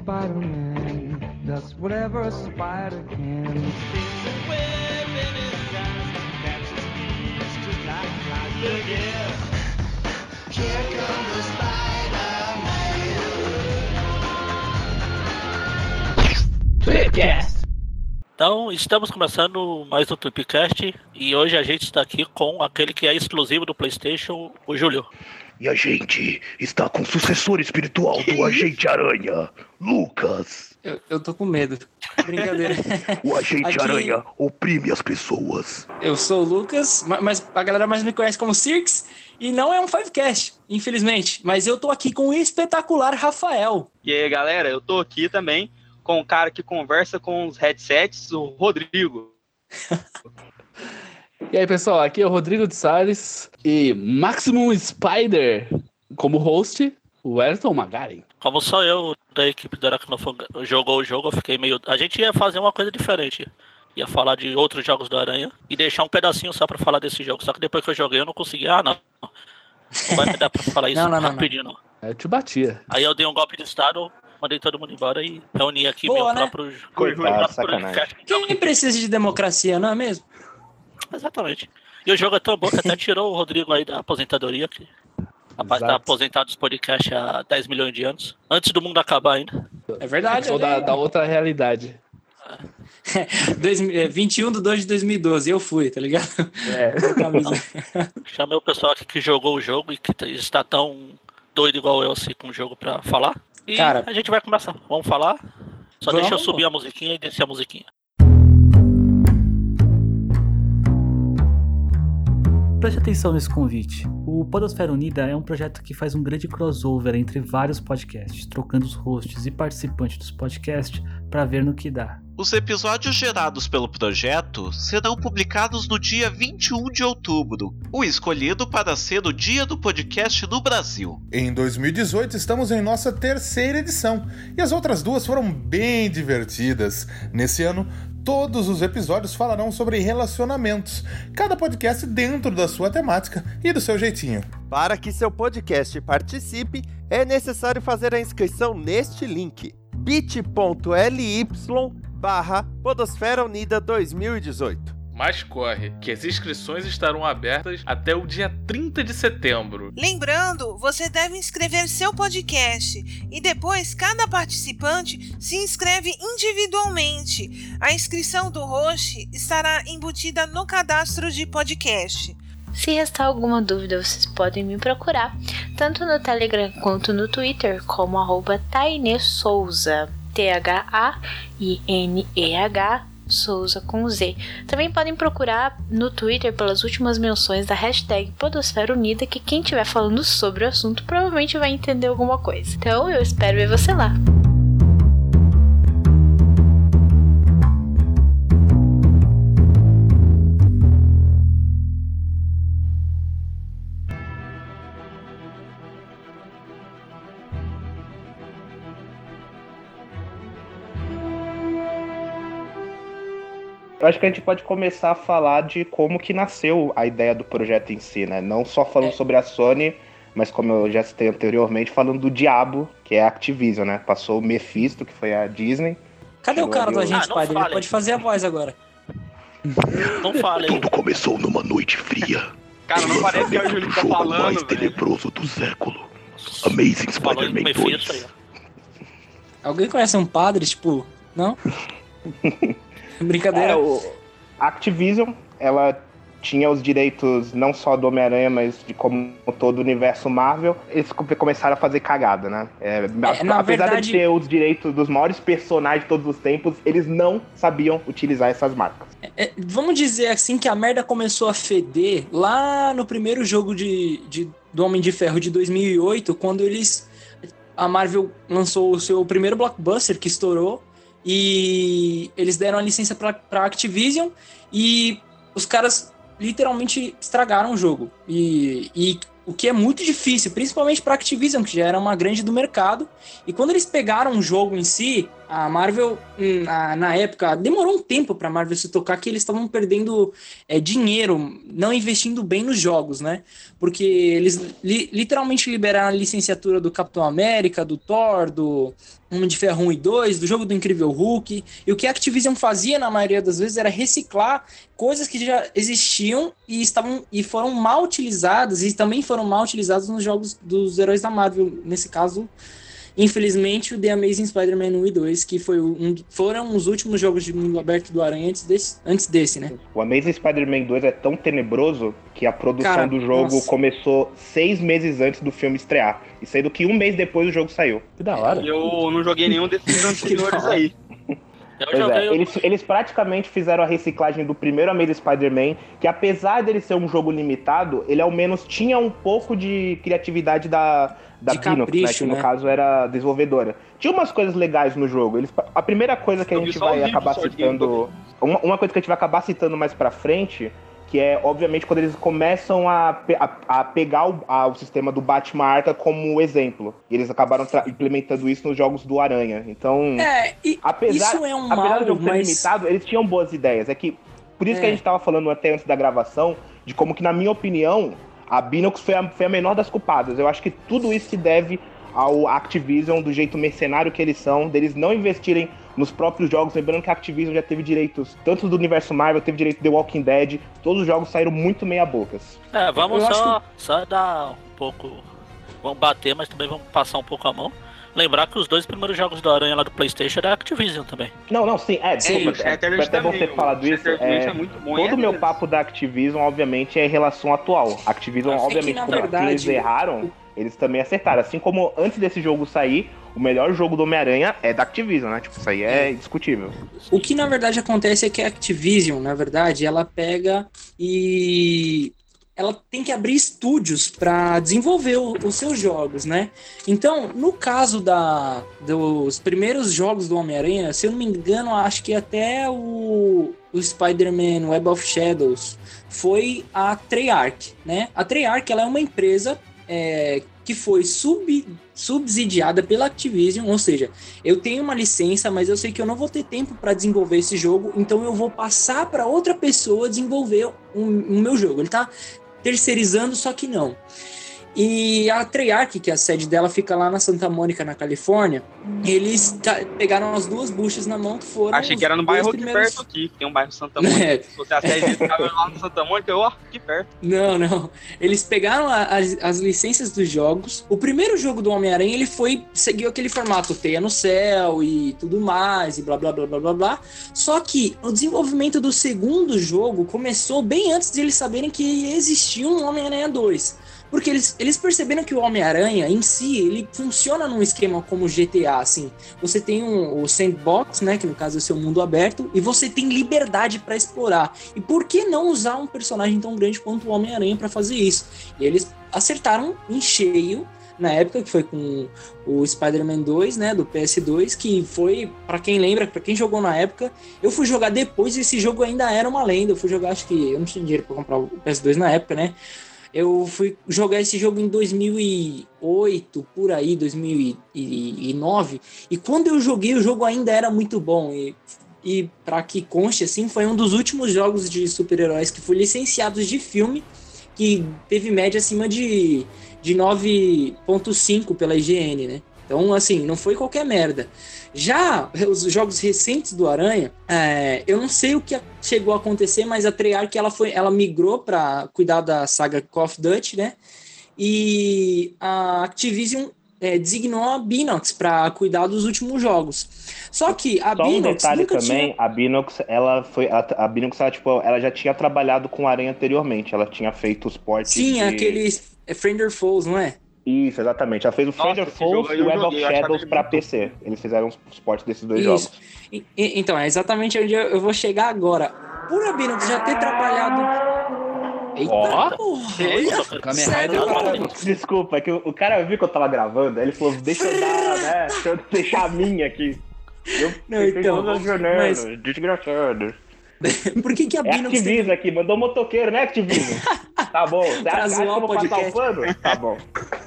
Spider-Man does whatever a spider can. Então, estamos começando mais um Tweepcast e hoje a gente está aqui com aquele que é exclusivo do PlayStation, o Júlio. E a gente está com o sucessor espiritual do Agente Aranha, Lucas. Eu, eu tô com medo. Brincadeira. O Agente Aqui- Aranha oprime as pessoas. Eu sou o Lucas, ma- mas a galera mais me conhece como Cirques e não é um Fivecast, infelizmente. Mas eu tô aqui com o espetacular Rafael. E aí, galera, eu tô aqui também com o cara que conversa com os headsets, o Rodrigo. E aí, pessoal, aqui é o Rodrigo de Salles e Maximum Spider como host, o Elton Magaren. Como só eu da equipe do Aracnofan jogou o jogo, eu fiquei meio. A gente ia fazer uma coisa diferente. Ia falar de outros jogos do Aranha e deixar um pedacinho só pra falar desse jogo. Só que depois que eu joguei, eu não consegui. Ah, não. Não vai me dar pra falar isso Não, não, não, rapidinho, não. Eu te batia. Aí eu dei um golpe de estado, mandei todo mundo embora e reuni aqui Boa, meu né? próprio. Coitado. Quem precisa de democracia, não é mesmo? Exatamente. E o jogo é tão bom que até tirou o Rodrigo aí da aposentadoria, que rapaz tá aposentado dos podcasts há 10 milhões de anos. Antes do mundo acabar ainda. É verdade. Sou da, olha da outra realidade. é, 21 de 2 de 2012, eu fui, tá ligado? É. Chamei o pessoal aqui que jogou o jogo e que está tão doido igual eu assim com o jogo pra falar. E Cara- a gente vai começar. Vamos falar? Só deixa eu Vamos. subir a musiquinha e descer a musiquinha. Preste atenção nesse convite. O Podosfera Unida é um projeto que faz um grande crossover entre vários podcasts, trocando os hosts e participantes dos podcasts para ver no que dá. Os episódios gerados pelo projeto serão publicados no dia 21 de outubro, o escolhido para ser o dia do podcast no Brasil. Em 2018 estamos em nossa terceira edição e as outras duas foram bem divertidas. Nesse ano, todos os episódios falarão sobre relacionamentos, cada podcast dentro da sua temática e do seu jeitinho. Para que seu podcast participe, é necessário fazer a inscrição neste link: bit.ly barra Podosfera Unida 2018. Mas corre, que as inscrições estarão abertas até o dia 30 de setembro. Lembrando, você deve inscrever seu podcast e depois cada participante se inscreve individualmente. A inscrição do host estará embutida no cadastro de podcast. Se restar alguma dúvida, vocês podem me procurar, tanto no Telegram quanto no Twitter, como arroba Taine Souza, T-H-A-I-N-E-H, Souza com Z. Também podem procurar no Twitter pelas últimas menções da hashtag Podosfera Unida, que quem estiver falando sobre o assunto provavelmente vai entender alguma coisa. Então eu espero ver você lá. Eu acho que a gente pode começar a falar de como que nasceu a ideia do projeto em si, né? Não só falando sobre a Sony, mas como eu já citei anteriormente, falando do Diabo, que é a Activision, né? Passou o Mephisto, que foi a Disney. Cadê o cara o- agente Ah, fale. pode fazer a voz agora. Não fale aí. Tudo começou numa noite fria. Cara, não parece que é o Júlio tá jogo falando, mais velho. tenebroso do século. Amazing Spider-Man Mephisto aí, 2. ó. Alguém conhece um padre, tipo, não? Brincadeira. É, o a Activision, ela tinha os direitos não só do Homem-Aranha, mas de como todo o universo Marvel. Eles come- começaram a fazer cagada, né? É, na apesar verdade- de ter os direitos dos maiores personagens de todos os tempos, eles não sabiam utilizar essas marcas. É, vamos dizer assim que a merda começou a feder lá no primeiro jogo de, de- do Homem de Ferro de 2008, quando eles. A Marvel lançou o seu primeiro blockbuster que estourou e eles deram a licença pra Activision e os caras literalmente estragaram o jogo. E, e o que é muito difícil, principalmente pra Activision, que já era uma grande do mercado. E quando eles pegaram o jogo em si, a Marvel, hum, na, na época, demorou um tempo pra Marvel se tocar que eles estavam perdendo é, dinheiro, não investindo bem nos jogos, né? Porque eles li- literalmente liberaram a licenciatura do Capitão América, do Thor, do Homem de Ferro 1 e 2, do jogo do Incrível Hulk. E o que a Activision fazia na maioria das vezes era reciclar coisas que já existiam e estavam e foram mal utilizadas e também foram mal utilizadas nos jogos dos heróis da Marvel, nesse caso Infelizmente, o The Amazing Spider-Man 1 e 2, que foi um, foram os últimos jogos de mundo aberto do Aranha antes desse, antes desse né? O Amazing Spider-Man 2 é tão tenebroso que a produção Cara, do jogo nossa. começou seis meses antes do filme estrear. E sendo que um mês depois o jogo saiu. Que da hora. Eu não joguei nenhum desses anteriores aí. Pois é, eles, eles praticamente fizeram a reciclagem do primeiro Amazing Spider-Man, que apesar dele ser um jogo limitado, ele ao menos tinha um pouco de criatividade da, da De Pinox, né, capricho, que no né? caso era desenvolvedora. Tinha umas coisas legais no jogo. Eles, a primeira coisa que a gente vai acabar citando. Uma, uma coisa que a gente vai acabar citando mais pra frente, que é, obviamente, quando eles começam a, a, a pegar o, a- o sistema do Batman Arca como exemplo. E eles acabaram implementando isso nos jogos do Aranha. Então. É, e apesar, isso é um apesar mal, do jogo ser mas- limitado, eles tinham boas ideias. É que. Por isso que a É. gente tava falando até antes da gravação, de como que, na minha opinião, a Binox foi a, foi a menor das culpadas. Eu acho que tudo isso se deve ao Activision, do jeito mercenário que eles são, deles não investirem nos próprios jogos. Lembrando que a Activision já teve direitos, tanto do universo Marvel, teve direito de The Walking Dead, todos os jogos saíram muito meia-bocas. É, vamos Eu só, só dar um pouco. Vamos bater, mas também vamos passar um pouco a mão. Lembrar que os dois primeiros jogos do Aranha lá do Playstation é da Activision também. Não, não, sim, é, Sim, desculpa, é, foi até bom ter falado isso. É, é muito bom, todo é o meu deles. papo da Activision, obviamente, é em relação atual. Activision, É que, obviamente, que verdade, eles erraram, eles também acertaram. Assim como antes desse jogo sair, o melhor jogo do Homem-Aranha é da Activision, né? Tipo, isso aí é indiscutível. O que na verdade acontece é que a Activision, na verdade, ela pega e ela tem que abrir estúdios para desenvolver o- os seus jogos, né? Então, no caso da, dos primeiros jogos do Homem-Aranha, se eu não me engano, acho que até o, o Spider-Man Web of Shadows foi a Treyarch, né? A Treyarch ela é uma empresa é, que foi sub, subsidiada pela Activision, ou seja, eu tenho uma licença, mas eu sei que eu não vou ter tempo para desenvolver esse jogo, então eu vou passar para outra pessoa desenvolver o, o meu jogo. Ele tá terceirizando, só que não. E a Treyarch, que a sede dela fica lá na Santa Mônica, na Califórnia, eles ta- pegaram as duas buchas na mão que foram. Achei que era no bairro aqui primeiros- perto aqui, que tem um bairro Santa Mônica. É. Se fosse a sede ficava lá no Santa Mônica, eu, ó, aqui perto. Não, não. Eles pegaram a- as, as licenças dos jogos. O primeiro jogo do Homem-Aranha, ele foi seguiu aquele formato teia no céu e tudo mais e blá blá blá blá blá blá. Só que o desenvolvimento do segundo jogo começou bem antes de eles saberem que existia um Homem-Aranha 2. Porque eles, eles perceberam que o Homem-Aranha em si, ele funciona num esquema como GTA, assim. Você tem um, o sandbox, né, que no caso é o seu mundo aberto, e você tem liberdade para explorar. E por que não usar um personagem tão grande quanto o Homem-Aranha para fazer isso? E eles acertaram em cheio na época, que foi com o Spider-Man 2, né, do PS2, que foi, para quem lembra, para quem jogou na época, eu fui jogar depois e esse jogo ainda era uma lenda. Eu fui jogar, acho que eu não tinha dinheiro para comprar o PS2 na época, né? Eu fui jogar esse jogo em 2008, por aí, 2009, e quando eu joguei, o jogo ainda era muito bom. E, e para que conste, assim, foi um dos últimos jogos de super-heróis que foi licenciados de filme, que teve média acima de, de 9.5 pela IGN, né? Então, assim, não foi qualquer merda. Já os jogos recentes do Aranha, é, eu não sei o que chegou a acontecer, mas a Treyarch ela foi, ela migrou para cuidar da saga Call of Duty, né? E a Activision é, designou a Binox para cuidar dos últimos jogos. Só que a Só um Binox detalhe nunca também, tinha a Binox, ela foi. A, a Binox, ela, tipo, ela já tinha trabalhado com Aranha anteriormente. Ela tinha feito os portes. Sim, de... aqueles é, Friender Foes, não é? Isso, exatamente. Ela fez o Stranger aí e o Web of Shadows pra muito- PC. Eles fizeram os portes desses dois Isso. jogos. E- e- então, é exatamente onde eu, eu vou chegar agora. Por a Binox já ter trabalhado. Eita, Ó. porra! Olha, sério. Desculpa, é que o, o cara viu que eu tava gravando, aí ele falou, deixa eu dar, né? Deixa eu deixar a minha aqui. Eu Não, então, todas jornando, mas- desgraçado. Por que, que a É Binox tem Activision aqui, mandou motoqueiro, né, Activision? Tá bom. Você Pra acha, zoar o o podcast. Tá bom.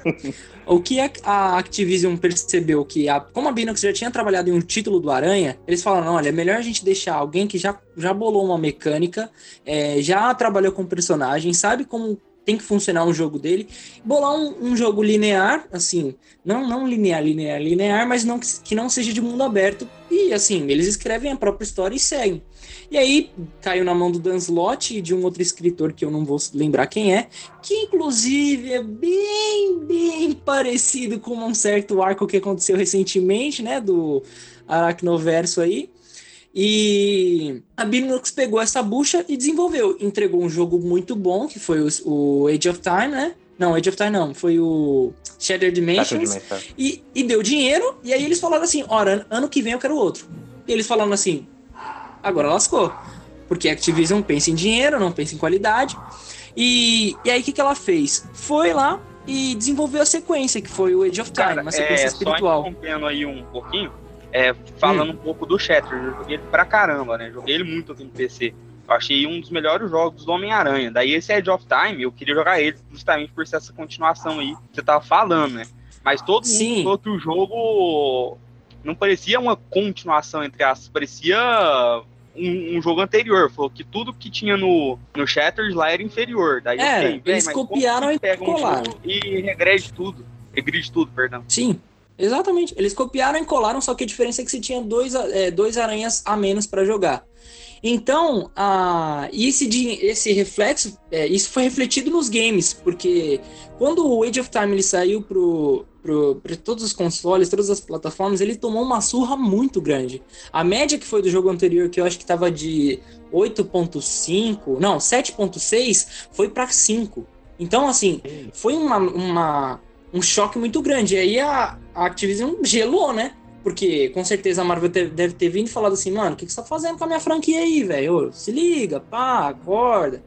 O que a, Activision percebeu que, a, como a Binox já tinha trabalhado em um título do Aranha, eles falaram: olha, é melhor a gente deixar alguém que já, já bolou uma mecânica, é, já trabalhou com personagem, sabe como tem que funcionar um jogo dele, bolar um, um jogo linear, assim, não, não linear, linear, linear, mas não que, que não seja de mundo aberto. E assim, eles escrevem a própria história e seguem. E aí caiu na mão do Dan Slott e de um outro escritor que eu não vou lembrar quem é, que inclusive é bem, bem parecido com um certo arco que aconteceu recentemente, né, do Aracnoverso aí. E a Binox pegou essa bucha e desenvolveu. Entregou um jogo muito bom, que foi o, o Age of Time, né? Não, Age of Time não, foi o Shattered Dimensions. Dimensions. E, e deu dinheiro, e aí eles falaram assim: ora, ano que vem eu quero outro. E eles falaram assim: agora lascou. Porque a Activision pensa em dinheiro, não pensa em qualidade. E, e aí o que, que ela fez? Foi lá e desenvolveu a sequência, que foi o Age of Time, uma sequência é, espiritual. Só interrompendo aí um pouquinho, é, falando um pouco do Shattered, eu joguei ele pra caramba, né? Joguei ele muito aqui no PC. Eu achei um dos melhores jogos do Homem-Aranha. Daí esse Edge of Time, eu queria jogar ele justamente por ser essa continuação aí que você tava falando, né? Mas todo mundo Sim. falou que o jogo não parecia uma continuação, entre aspas, parecia um, um jogo anterior. Falou que tudo que tinha no, no Shattered lá era inferior. Daí "Véi, eles copiaram e um colaram." jogo e regrede tudo. Regride tudo, perdão. Sim, exatamente. Eles copiaram e colaram, só que a diferença é que você tinha dois, é, dois aranhas a menos para jogar. Então, a, esse, esse reflexo, é, isso foi refletido nos games, porque quando o Age of Time ele saiu pro, para todos os consoles, todas as plataformas, ele tomou uma surra muito grande. A média que foi do jogo anterior, que eu acho que tava de 8.5, não, 7.6, foi para 5. Então, assim, foi uma, uma- um choque muito grande. E aí a, a Activision gelou, né? Porque com certeza a Marvel deve ter vindo e falado assim, mano, o que, que você tá fazendo com a minha franquia aí, velho? Se liga, pá, acorda.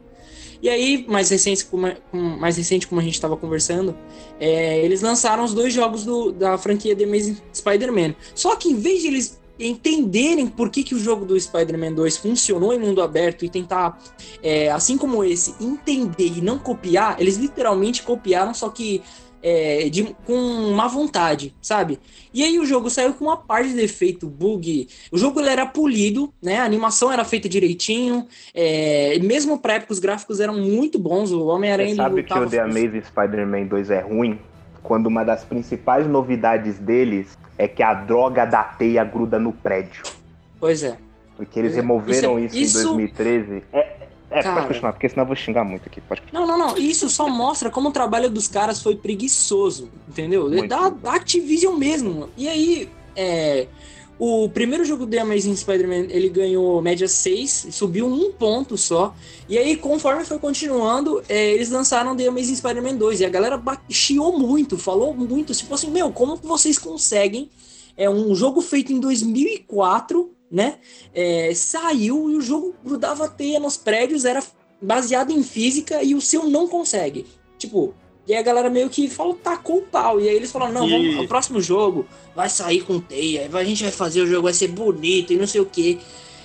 E aí, mais recente, como, mais recente, como a gente estava conversando, é, eles lançaram os dois jogos do- da franquia The Amazing Spider-Man. Só que em vez de eles entenderem por que, que o jogo do Spider-Man 2 funcionou em mundo aberto e tentar, é, assim como esse, entender e não copiar, eles literalmente copiaram, só que é, de- com má vontade, sabe? E aí o jogo saiu com uma parte de defeito, bug. O jogo ele era polido, né? A animação era feita direitinho. É, mesmo pra época os gráficos eram muito bons. O Homem-Aranha sabe que o The Amazing Spider-Man 2 é ruim? Quando uma das principais novidades deles é que a droga da teia gruda no prédio. Pois é. Porque eles Pois é. removeram Isso isso, é- isso- em 2013. É, é Cara. pode continuar, porque senão eu vou xingar muito aqui. Pode Não, não, não. Isso só mostra como o trabalho dos caras foi preguiçoso, entendeu? Muito. Da, da Activision mesmo. E aí, é, o primeiro jogo do The Amazing Spider-Man, ele ganhou média 6, subiu um ponto só. E aí, conforme foi continuando, é, eles lançaram The Amazing Spider-Man 2. E a galera chiou muito, falou muito. Tipo assim, meu, como que vocês conseguem é um jogo feito em 2004, né? É, saiu e o jogo grudava teia nos prédios, era baseado em física e o seu não consegue. Tipo, e aí a galera meio que falou, tacou o pau. E aí eles falaram, não, E- vamos, o próximo jogo vai sair com teia, a gente vai fazer o jogo, vai ser bonito e não sei o quê.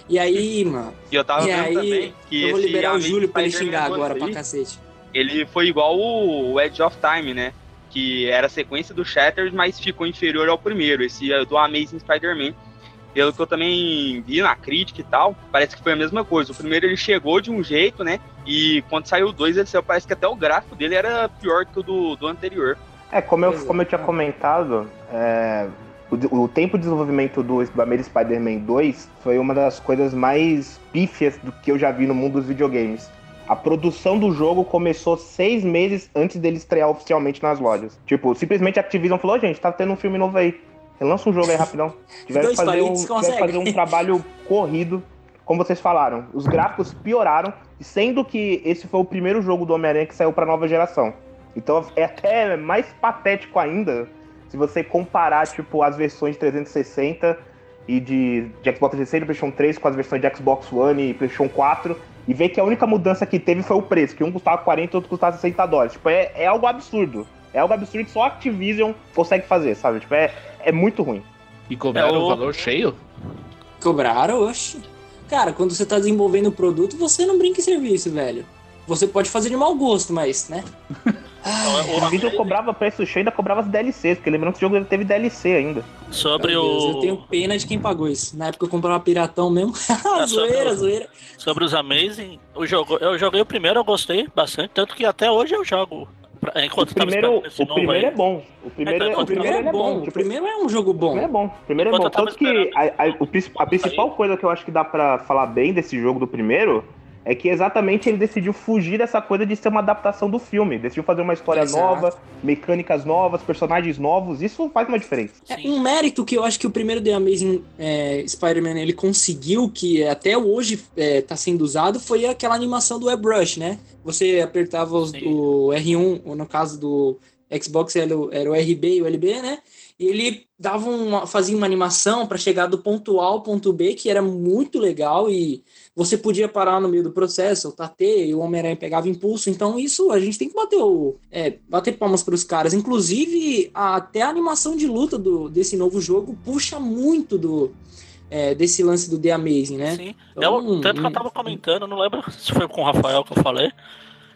E aí, mano. E eu tava e vendo aí, também que eu vou esse liberar o Júlio pra ele xingar 2 agora pra cacete. Ele foi igual o Edge of Time, né? Que era a sequência do Shattered, mas ficou inferior ao primeiro, esse é do Amazing Spider-Man. Pelo que eu também vi na crítica e tal, parece que foi a mesma coisa. O primeiro ele chegou de um jeito, né? E quando saiu o dois, ele saiu, parece que até o gráfico dele era pior que o do, do anterior. É, como eu, é. como eu tinha comentado, é, o, o tempo de desenvolvimento do, do Amazing Spider-Man 2 foi uma das coisas mais pífias do que eu já vi no mundo dos videogames. A produção do jogo começou seis meses antes dele estrear oficialmente nas lojas. Tipo, simplesmente a Activision falou, "Ô, gente, tá tendo um filme novo aí. Relança um jogo aí rapidão. Tiveram que fazer um, tiveram fazer um trabalho corrido. Como vocês falaram, os gráficos pioraram, sendo que esse foi o primeiro jogo do Homem-Aranha que saiu pra nova geração. Então é até mais patético ainda se você comparar, tipo, as versões de 360 e de, de Xbox 360 e PlayStation 3 com as versões de Xbox One e PlayStation 4 e ver que a única mudança que teve foi o preço, que um custava 40 e outro custava 60 dólares. Tipo, é, é algo absurdo. É algo absurdo que só a Activision consegue fazer, sabe? Tipo, é, é muito ruim. E cobraram É, o- o valor cheio? Cobraram, oxe. Cara, quando você tá desenvolvendo o produto, você não brinca em serviço, velho. Você pode fazer de mau gosto, mas, né? O vídeo cobrava preço cheio e ainda cobrava as DLCs, porque lembrando que esse jogo teve DLC ainda. Sobre Meu Deus, o. eu tenho pena de quem pagou isso. Na época eu comprava piratão mesmo. É, zoeira, o- zoeira. Sobre os Amazing, o jogo, eu joguei o primeiro, eu gostei bastante, tanto que até hoje eu jogo. Enquanto O primeiro, o primeiro aí. é bom. O primeiro, Então, o primeiro é bom. O primeiro é um jogo bom. é bom. O primeiro é bom. Tanto que a, a- o a principal coisa que eu acho que dá pra falar bem desse jogo do primeiro é que exatamente ele decidiu fugir dessa coisa de ser uma adaptação do filme. Decidiu fazer uma história Exato. nova, mecânicas novas, personagens novos. Isso faz uma diferença. É, um mérito que eu acho que o primeiro The Amazing é, Spider-Man ele conseguiu, que até hoje está sendo usado, foi aquela animação do airbrush, né? Você apertava os- o R1, ou no caso do Xbox era o, era o RB e o LB, né? E ele dava uma, fazia uma animação para chegar do ponto A ao ponto B, que era muito legal e você podia parar no meio do processo, soltar T, e o Homem-Aranha pegava impulso. Então, isso a gente tem que bater o. É, bater palmas para os caras. Inclusive, a- até a animação de luta do, desse novo jogo puxa muito do. é, desse lance do The Amazing, né? Sim. Então, Eu- tanto que eu tava comentando, não lembro se foi com o Rafael que eu falei.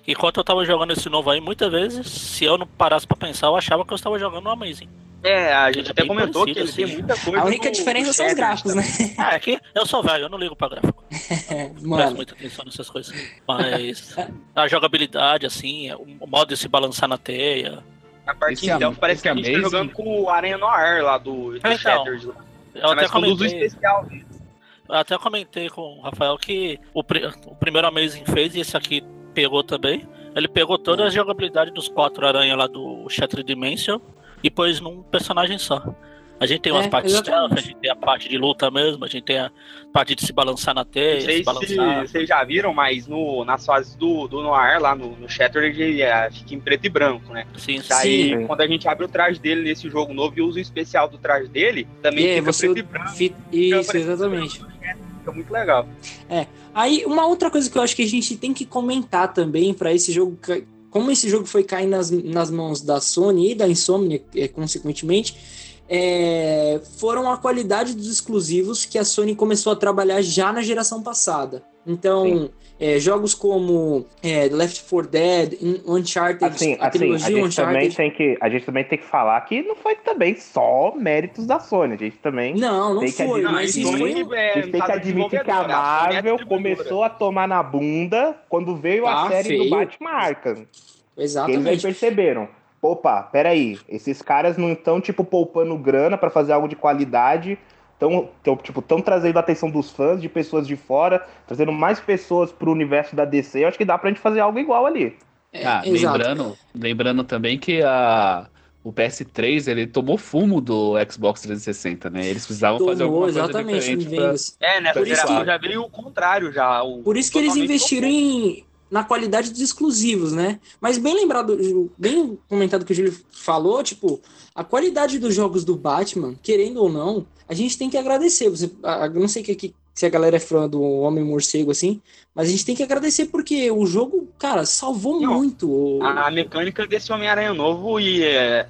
Enquanto eu tava jogando esse novo aí, muitas vezes, se eu não parasse pra pensar, eu achava que eu estava jogando no Amazing. É, a gente é até comentou que ele tem assim. muita coisa. A única do- diferença do são os gráficos, né? Ah, é que eu sou velho, eu não ligo pra gráfico. Não presto muita atenção nessas coisas. Mas a jogabilidade, assim, o modo de se balançar na teia. A parte Esse stealth parece que a gente tá jogando com o Aranha Noir lá do, do Então, Shattered. lá. Eu É até comentei. especial. Eu até comentei com o Rafael que o, o primeiro Amazing fez e esse aqui pegou também. Ele pegou toda a jogabilidade dos quatro aranha lá do Shattered Dimension e pôs num personagem só. A gente tem umas É, partes stealth, a gente tem a parte de luta mesmo, a gente tem a parte de se balançar na teia, se balançar. se vocês já viram, mas no, nas fases do, do Noir, lá no, no Shattered, ele é, fica em preto e branco, né? Sim, Daí, sim. quando a gente abre o traje dele nesse jogo novo e usa o especial do traje dele, também E aí, fica você preto e branco. fi- Isso, exatamente. Fica muito legal. É. Aí, uma outra coisa que eu acho que a gente tem que comentar também para esse jogo, como esse jogo foi cair nas, nas mãos da Sony e da Insomnia, é, consequentemente, é, foram a qualidade dos exclusivos que a Sony começou a trabalhar já na geração passada. Então, é, jogos como é, Left 4 Dead, Uncharted, Assim, a assim, a trilogia gente, também Uncharted. tem que, a gente também tem que falar que não foi também só méritos da Sony. A gente também Não, não tem que foi, admitir, mas isso foi- a gente tem que admitir que a Marvel começou a tomar na bunda quando veio a Tá série feio. do Batman Arkham. Exatamente. Eles perceberam. Opa, peraí, esses caras não estão, tipo, poupando grana pra fazer algo de qualidade. Estão, tipo, tão trazendo a atenção dos fãs, de pessoas de fora, trazendo mais pessoas pro universo da DC. Eu acho que dá pra gente fazer algo igual ali. Ah, lembrando, lembrando também que a, o PS3 ele tomou fumo do Xbox 360, né? Eles precisavam fazer Tomou, alguma coisa exatamente, diferente pra-. É, nessa Por isso que- já veio o contrário já. o- Por isso que eles investiram em, na qualidade dos exclusivos, né? Mas bem lembrado, bem comentado que o Júlio falou, tipo, a qualidade dos jogos do Batman, querendo ou não, a gente tem que agradecer. Você, a- não sei que, que- se a galera é fã do Homem Morcego, assim, mas a gente tem que agradecer porque o jogo, cara, salvou muito. o- A, a mecânica desse Homem-Aranha novo e é,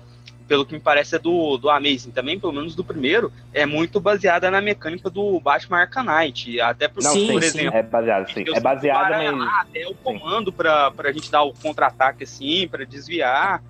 pelo que me parece é do, do Amazing também, pelo menos do primeiro, é muito baseada na mecânica do Batman Arkham Knight. Até por, Não, sim, por sim, exemplo. é baseado, sim. eu É baseado, sinto o Aranha mas- lá, Até o comando pra, pra gente dar o contra-ataque assim, pra desviar.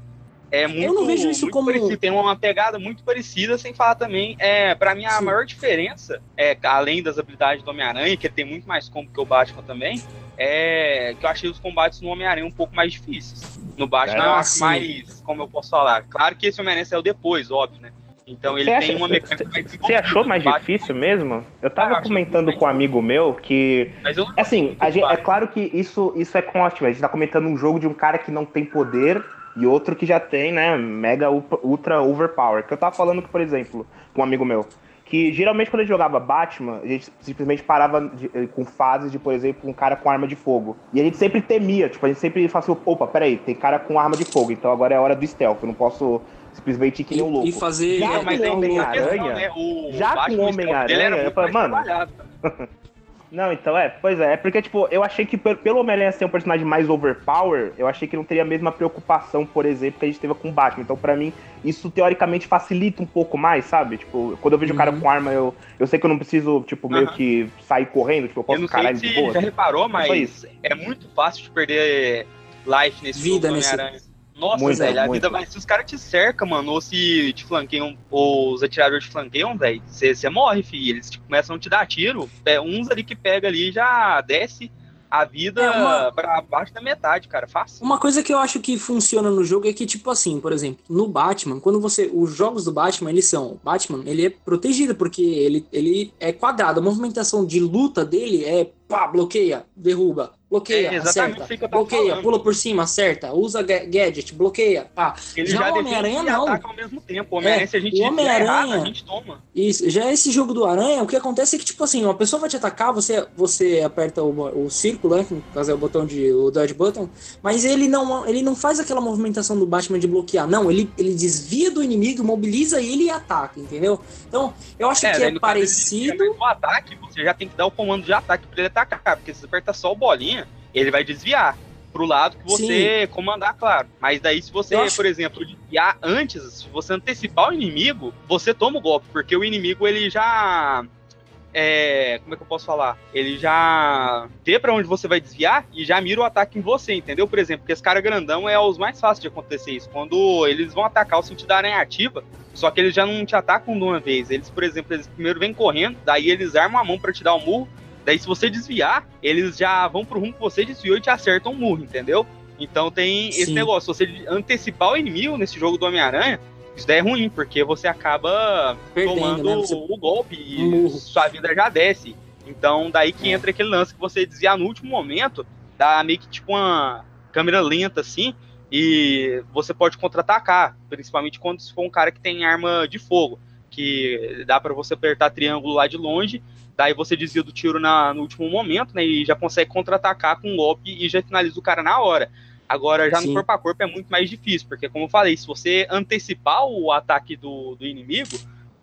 É muito, não vejo isso como- parecido. Tem uma pegada muito parecida, sem falar também. É, pra mim, a maior diferença, é, além das habilidades do Homem-Aranha, que ele tem muito mais combo que o Batman também, é que eu achei os combates no Homem-Aranha um pouco mais difíceis. No Batman É, eu acho sim. mais, como eu posso falar, claro que esse Homem-Aranha saiu depois, óbvio, né? Então ele Você tem acha- uma mecânica mais Você achou mais difícil mesmo? Eu tava comentando com um amigo meu que. Mas eu Assim, a gente- é claro que isso, isso é ótimo. A gente tá comentando um jogo de um cara que não tem poder e outro que já tem, né? Mega ultra overpower. Que eu tava falando que, por exemplo, com um amigo meu. Que geralmente quando a gente jogava Batman, a gente simplesmente parava de- eh, com fases de, por exemplo, um cara com arma de fogo. E a gente sempre temia, tipo, a gente sempre falava assim, opa, peraí, tem cara com arma de fogo, então agora é a hora do stealth, eu não posso simplesmente ir que nem um louco. e fazer- Já Não, com Homem-Aranha, né? O já Batman, com Homem-Aranha, eu falei, mano. não, então é, pois é, é porque, tipo, eu achei que pe- pelo Homem-Aranha ser um personagem mais overpower, eu achei que não teria a mesma preocupação, por exemplo, que a gente teve com o Batman. Então, pra mim, isso teoricamente facilita um pouco mais, sabe? Tipo, quando eu vejo o cara Uhum. com arma, eu, eu sei que eu não preciso, tipo, meio que sair correndo, tipo, eu Eu posso não caralho sei de boa. já reparou, É mas é muito fácil de perder life nesse Vida nesse- Homem-Aranha. Nossa, Muito, velho, a muito. vida vai. Se os caras te cercam, mano, ou se te flanqueiam, ou os atiradores te flanqueiam, velho, você morre, filho. Eles te- começam a te dar tiro. é, Uns ali que pega ali já desce a vida É, uma- pra baixo da metade, cara. Fácil. Uma coisa que eu acho que funciona no jogo é que, tipo assim, por exemplo, no Batman, quando você. Os jogos do Batman, eles são. Batman, ele é protegido, porque ele, ele é quadrado. A movimentação de luta dele é pá, bloqueia, derruba, bloqueia, É exatamente acerta, que bloqueia, falando. pula por cima, acerta, usa ga- gadget, bloqueia, pá. Ele já, já, o Homem-Aranha não. ataca ao mesmo tempo. O Homem-Aranha, É, se a gente o fizer Homem-Aranha- errado, a gente toma. Isso, já esse jogo do Aranha, o que acontece é que, tipo assim, uma pessoa vai te atacar, você, você aperta o, o círculo, né? que No caso é o botão de. o dodge button, mas ele não, ele não faz aquela movimentação do Batman de bloquear. Não, ele, ele desvia do inimigo, mobiliza ele e ataca, entendeu? Então, eu acho que é no caso, ele parecido. aperta O ataque, você já tem que dar o comando de ataque pra ele atacar, porque se você apertar só o bolinha, ele vai desviar pro lado que você comandar, claro. Mas daí se você, acho- por exemplo, desviar antes, se você antecipar o inimigo, você toma o golpe, porque o inimigo ele já é, como é que eu posso falar? Ele já vê pra onde você vai desviar e já mira o ataque em você, entendeu? Por exemplo, porque esse cara grandão é os mais fáceis de acontecer isso. Quando eles vão atacar o sentido da aranha ativa, só que eles já não te atacam de uma vez. Eles, por exemplo, eles primeiro vêm correndo, daí eles armam a mão pra te dar um murro, daí se você desviar, eles já vão pro rumo que você desviou e te acertam um murro, entendeu? Então tem esse Sim. negócio, se você antecipar o inimigo nesse jogo do Homem-Aranha, isso daí é ruim, porque você acaba Perdendo, tomando né? Você- o golpe e Murro. sua vida já desce. Então, daí que entra aquele lance que você desviar no último momento, dá meio que tipo uma câmera lenta assim, e você pode contra-atacar, principalmente quando se for um cara que tem arma de fogo, que dá pra você apertar triângulo lá de longe, daí você desvia do tiro na- no último momento, né, e já consegue contra-atacar com um golpe e já finaliza o cara na hora. Agora, já Sim. no corpo a corpo é muito mais difícil, porque como eu falei, se você antecipar o ataque do, do inimigo,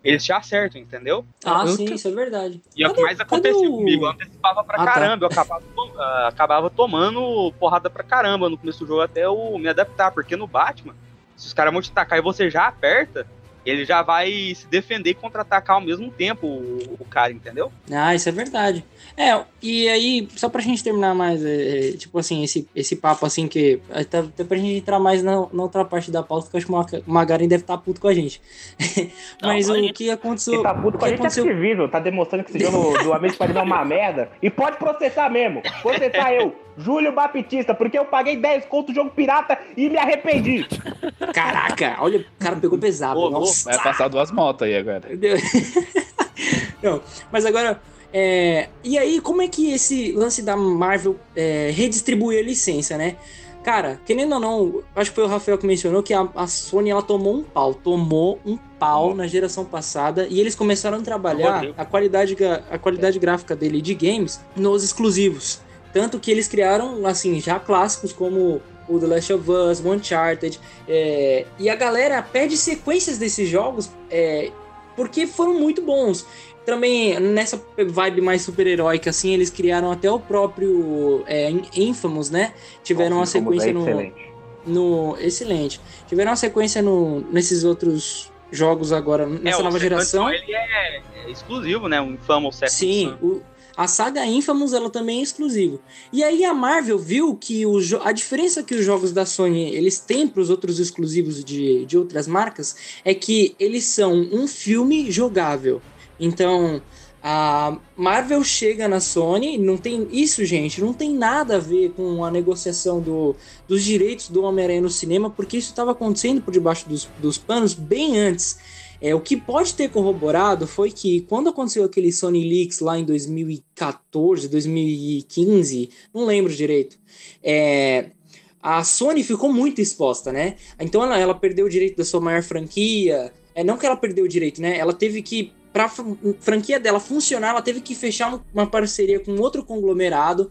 eles te acertam, entendeu? Ah, Eu sim, tô- isso é verdade. E é o que mais acontecia cadê o- comigo. Eu antecipava pra Ah, tá. caramba. Eu acabava, to- ah, acabava tomando porrada pra caramba no começo do jogo até eu me adaptar. Porque no Batman, se os caras vão te atacar e você já aperta, ele já vai se defender e contra-atacar ao mesmo tempo o, o cara, entendeu? Ah, isso é verdade. É, e aí, só pra gente terminar mais, é, é, tipo assim, esse, esse papo assim que. Até, até pra gente entrar mais na, na outra parte da pauta, que eu acho que o Maga- o Magarin deve estar puto com a gente. Mas Não, o que aconteceu. Quem tá puto o com que a gente é Activision, tá demonstrando que esse jogo do Amigo Spider-Man é uma merda. E pode processar mesmo. Processar eu, Júlio Baptista, porque eu paguei 10 conto do jogo pirata e me arrependi. Caraca, olha, o cara pegou pesado. Ô, nossa. Vai passar duas motos aí agora. Não, mas agora. é, e aí, como é que esse lance da Marvel é, redistribui a licença, né? Cara, querendo ou não, acho que foi o Rafael que mencionou que a, a Sony ela tomou um pau, tomou um pau na geração passada e eles começaram a trabalhar a qualidade, a qualidade gráfica dele de games nos exclusivos. Tanto que eles criaram, assim, já clássicos como o The Last of Us, o Uncharted, é, e a galera pede sequências desses jogos é, porque foram muito bons. Também nessa vibe mais super-heróica, assim, eles criaram até o próprio é, Infamous, né? Tiveram uma Nossa, Infamous sequência é no, excelente. no. Excelente. Tiveram uma sequência no, nesses outros jogos agora, nessa É, nova geração. Ele é, é exclusivo, né? O Infamous Second Sim, Son. o- a saga Infamous ela também é exclusiva. E aí a Marvel viu que o a diferença que os jogos da Sony eles têm para os outros exclusivos de, de outras marcas é que eles são um filme jogável. Então a Marvel chega na Sony, não tem isso, gente, não tem nada a ver com a negociação do, dos direitos do Homem-Aranha no cinema, porque isso estava acontecendo por debaixo dos, dos panos bem antes. É, o que pode ter corroborado foi que quando aconteceu aquele Sony Leaks lá em 2014, 2015, não lembro direito, é, a Sony ficou muito exposta, né? Então ela, ela perdeu o direito da sua maior franquia. É, não que ela perdeu o direito, né? Ela teve que, pra fran- franquia dela funcionar, ela teve que fechar um- uma parceria com outro conglomerado.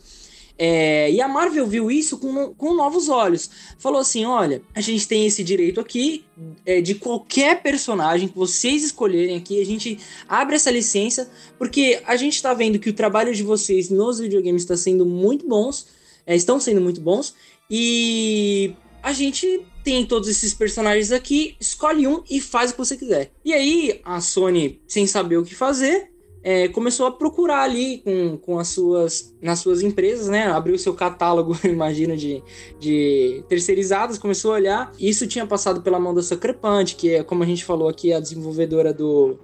É, e a Marvel viu isso com, com novos olhos. Falou assim: olha, a gente tem esse direito aqui é, de qualquer personagem que vocês escolherem aqui, a gente abre essa licença, porque a gente está vendo que o trabalho de vocês nos videogames está sendo muito bons, é, estão sendo muito bons, e a gente tem todos esses personagens aqui, escolhe um e faz o que você quiser. E aí, a Sony, sem saber o que fazer, é, começou a procurar ali com, com as suas nas suas empresas, né? Abriu seu catálogo, imagina, de, de terceirizadas, começou a olhar. Isso tinha passado pela mão da Punch, que é, como a gente falou aqui, a desenvolvedora do.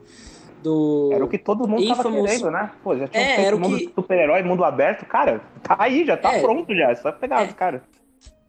do Era o que todo mundo tava Infamous- querendo, né? Pô, já tinha É, era o mundo que- super-herói, mundo aberto, cara, tá aí, já tá É. pronto já, é só pegar os caras.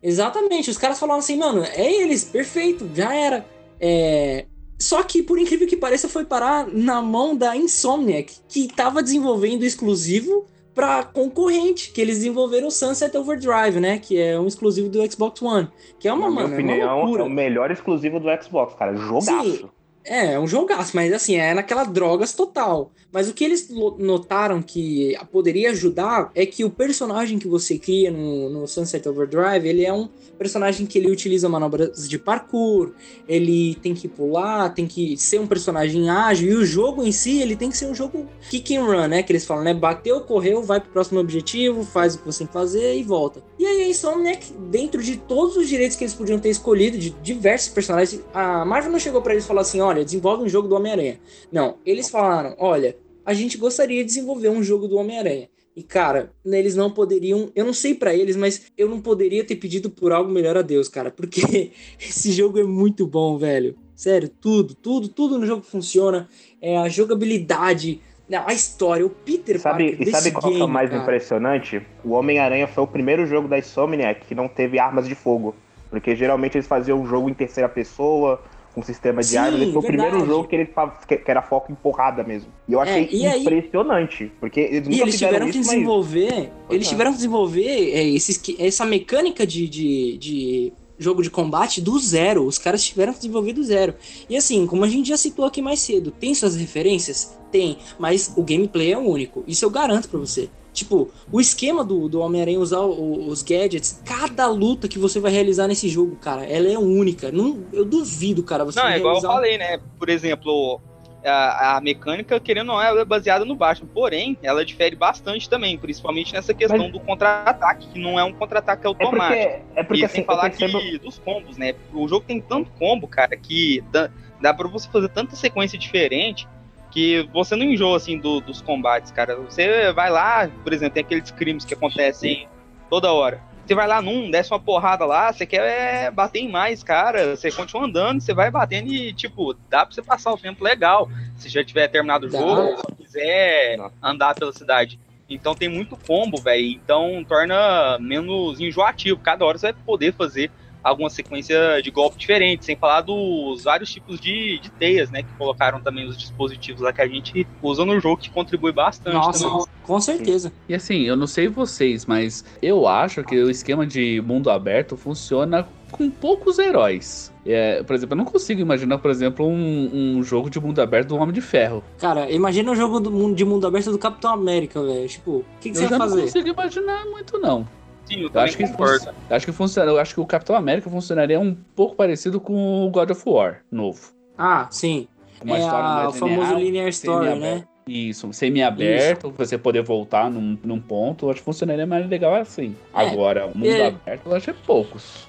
Exatamente, os caras falaram assim, mano, é eles, perfeito, já era. É, Só que, por incrível que pareça, foi parar na mão da Insomniac, que tava desenvolvendo exclusivo pra concorrente, que eles desenvolveram o Sunset Overdrive, né? Que é um exclusivo do Xbox One. Que é uma, Na minha mano, é uma opinião, loucura. é o melhor exclusivo do Xbox, cara, jogaço. Sim, é, é um jogaço, mas assim, é naquela drogas total. Mas o que eles notaram que poderia ajudar é que o personagem que você cria no, no Sunset Overdrive, ele é um personagem que ele utiliza manobras de parkour, ele tem que pular, tem que ser um personagem ágil, e o jogo em si, ele tem que ser um jogo kick and run, né? Que eles falam, né? Bateu, correu, vai pro próximo objetivo, faz o que você tem que fazer e volta. E aí a Insomniac, dentro de todos os direitos que eles podiam ter escolhido, de diversos personagens, a Marvel não chegou pra eles e falou assim, olha, desenvolve um jogo do Homem-Aranha. Não, eles falaram, olha, a gente gostaria de desenvolver um jogo do Homem-Aranha. E cara, eles não poderiam, eu não sei pra eles, mas eu não poderia ter pedido por algo melhor a Deus, cara, porque esse jogo é muito bom, velho. Sério, tudo, tudo, tudo no jogo funciona. É a jogabilidade, né, a história, o Peter Sabe, Parker e sabe qual que é o game, mais cara. impressionante? O Homem-Aranha foi o primeiro jogo da Insomniac que não teve armas de fogo. Porque geralmente eles faziam um jogo em terceira pessoa, com sistema de Sim, armas. Esse foi o primeiro verdade. jogo que, ele, que era foco em porrada mesmo. E eu É, achei e aí- impressionante. Porque eles nunca E eles tiveram isso, que mas- desenvolver. Pois Eles é. tiveram que desenvolver é, esse esque- essa mecânica de, de, de jogo de combate do zero. Os caras tiveram que desenvolver do zero. E assim, como a gente já citou aqui mais cedo, tem suas referências? Tem, mas o gameplay é único. Isso eu garanto pra você. Tipo, o esquema do, do Homem-Aranha usar o- os gadgets, cada luta que você vai realizar nesse jogo, cara, ela é única. Não, eu duvido, cara, você Não, é igual eu falei, né? Por exemplo, a, a mecânica, querendo ou não, ela é baseada no Batman. Porém, ela difere bastante também, principalmente nessa questão do contra-ataque, que não é um contra-ataque automático. é porque, e assim, sem falar percebo- que dos combos, né? O jogo tem tanto combo, cara, que dá, dá pra você fazer tanta sequência diferente que você não enjoa, assim, do- dos combates, cara. Você vai lá, por exemplo, tem aqueles crimes que acontecem toda hora. Você vai lá num, desce uma porrada lá, você quer é, bater em mais, cara. Você continua andando, você vai batendo e, tipo, dá pra você passar o tempo legal. Se já tiver terminado o jogo, se quiser andar pela cidade. Então tem muito combo, velho. Então torna menos enjoativo. Cada hora você vai poder fazer alguma sequência de golpe diferente, sem falar dos vários tipos de, de teias, né? Que colocaram também os dispositivos lá que a gente usa no jogo, que contribui bastante Nossa, também. com certeza. E assim, eu não sei vocês, mas eu acho que o esquema de mundo aberto funciona com poucos heróis. É, por exemplo, eu não consigo imaginar, por exemplo, um, um jogo de mundo aberto do Homem de Ferro. Cara, imagina o jogo do mundo, de mundo aberto do Capitão América, velho. Tipo, o que, que eu você vai não fazer? consigo imaginar muito, não. Sim, eu Eu acho que, concordo. acho que funciona. Eu acho que o Capitão América funcionaria um pouco parecido com o God of War novo. Ah, sim. Uma é história a, mais o famoso linear story, né? Isso, semi-aberto, você poder voltar num, num ponto, eu acho que funcionaria mais legal assim. É, Agora, o mundo é. aberto, eu acho que é poucos.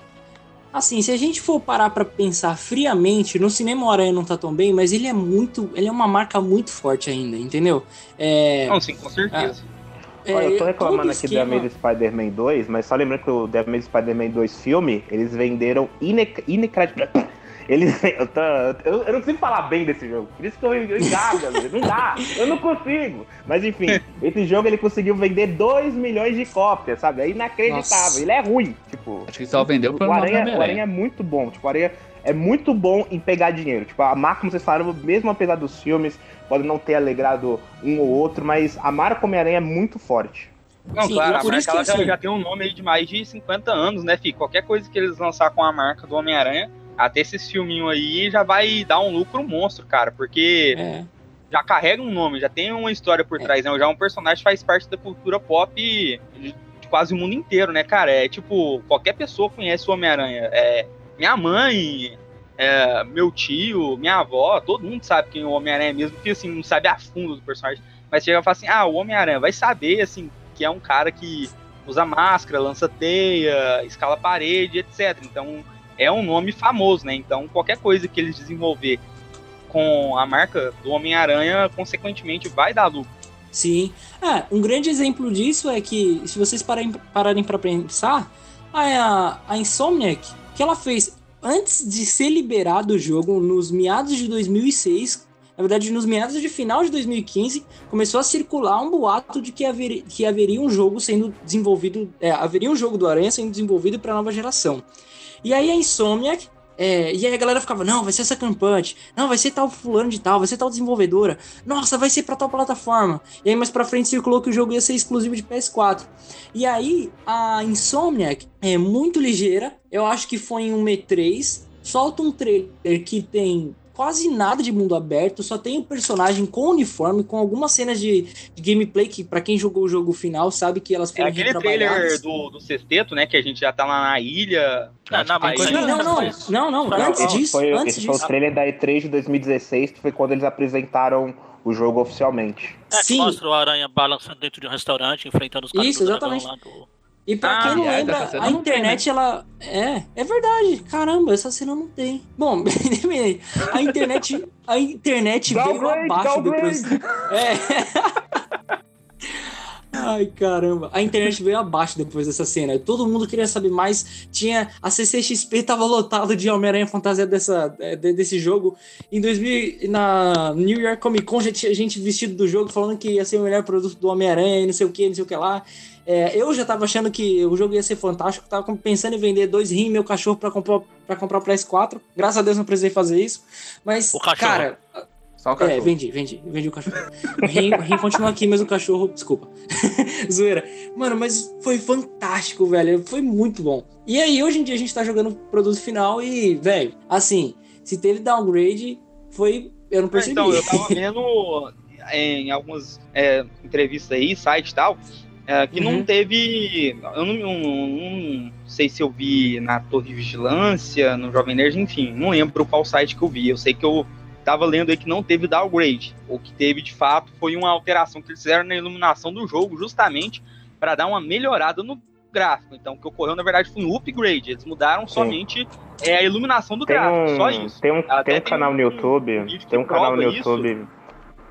Assim, se a gente for parar pra pensar friamente, no cinema o Aranha não tá tão bem, mas ele é muito. Ele é uma marca muito forte ainda, entendeu? É, Não, sim, com certeza. É, Olha, eu tô todo reclamando aqui do esquema- Amazing Spider-Man 2, mas só lembrando que o The Amazing Spider-Man 2 filme, eles venderam inacreditável. Eles, eu, tô- eu, eu não consigo falar bem desse jogo, por isso que eu, vezes. não dá, eu não consigo. Mas enfim, esse jogo ele conseguiu vender 2 milhões de cópias, sabe? É inacreditável, Nossa. ele é ruim, tipo... Acho que só vendeu pelo o Aranha, o Aranha é muito bom, tipo, o Aranha é muito bom em pegar dinheiro. Tipo, a marca, como vocês falaram, mesmo apesar dos filmes, pode não ter alegrado um ou outro, mas a marca Homem-Aranha é muito forte. Não, Sim, claro, a por marca isso que, ela já, já tem um nome aí de mais de 50 anos, né, Fih? Qualquer coisa que eles lançar com a marca do Homem-Aranha, até esses filminhos aí, já vai dar um lucro monstro, cara, porque É. já carrega um nome, já tem uma história por trás, né? Já um personagem que faz parte da cultura pop de, de quase o mundo inteiro, né, cara? É tipo, qualquer pessoa conhece o Homem-Aranha. É, minha mãe, é, meu tio, minha avó, todo mundo sabe quem é o Homem-Aranha é mesmo, porque assim, não sabe a fundo do personagem. Mas chega e fala assim, ah, o Homem-Aranha vai saber, assim, que é um cara que usa máscara, lança teia, escala parede, etc. Então, é um nome famoso, né? Então, qualquer coisa que eles desenvolver com a marca do Homem-Aranha, consequentemente, vai dar lucro. Sim. Ah, um grande exemplo disso é que, se vocês pararem, para pensar, a, a Insomniac, que ela fez antes de ser liberado o jogo, nos meados de 2006, na verdade, nos meados de final de 2015, começou a circular um boato de que haveria, que haveria um jogo sendo desenvolvido, é, haveria um jogo do Aranha sendo desenvolvido para a nova geração. E aí a Insomniac é, e aí a galera ficava, não, vai ser essa campante, não, vai ser tal fulano de tal, vai ser tal desenvolvedora, nossa, vai ser pra tal plataforma. E aí mais pra frente circulou que o jogo ia ser exclusivo de PS4. E aí a Insomniac é muito ligeira, eu acho que foi em um E3, solta um trailer que tem quase nada de mundo aberto, só tem o um personagem com uniforme, com algumas cenas de, de gameplay que, para quem jogou o jogo final, sabe que elas foram É aquele trailer do, do sexteto, né? Que a gente já tá lá na ilha. Não, não, mas não, não, não, não, não, antes disso, foi, antes esse foi o disso. trailer da E3 de 2016, que foi quando eles apresentaram o jogo oficialmente. É, que Sim. mostra o Aranha balançando dentro de um restaurante, enfrentando os caras Isso, exatamente. lá do- E pra Ah, quem não lembra, cena a não tem, internet, ela. É, é verdade. Caramba, essa cena não tem. Bom, a internet. A internet veio abaixo depois. É. Ai, caramba. A internet veio abaixo depois dessa cena. Todo mundo queria saber mais. Tinha. A CCXP tava lotado de Homem-Aranha fantasia dessa, é, de- desse jogo. Em 2000, na New York Comic Con, já tinha gente vestido do jogo falando que ia ser o melhor produto do Homem-Aranha e não sei o que, não sei o que lá. É, eu já tava achando que o jogo ia ser fantástico, tava pensando em vender dois rins e meu cachorro pra comprar, pra comprar o PS4. Graças a Deus não precisei fazer isso. Mas, O cachorro. cara, Só o é, cachorro. vendi, vendi, vendi o cachorro. O rim, o rim continua aqui, mas o cachorro, desculpa. Zoeira. Mano, mas foi fantástico, velho. Foi muito bom. E aí, hoje em dia, a gente tá jogando o produto final e, velho, assim, se teve downgrade, foi. Eu não percebi. Então, eu tava vendo em algumas é, entrevistas aí, site e tal, é, que Uhum. não teve. Eu não, não- não sei se eu vi na Torre de Vigilância, no Jovem Nerd, enfim, não lembro qual site que eu vi. Eu sei que eu tava lendo aí que não teve downgrade. O que teve de fato foi uma alteração que eles fizeram na iluminação do jogo, justamente para dar uma melhorada no gráfico. Então, o que ocorreu na verdade foi um upgrade. Eles mudaram somente é, a iluminação do Tem gráfico, só um, isso. tem um, tem um canal um no YouTube. que Tem um canal no prova isso. YouTube.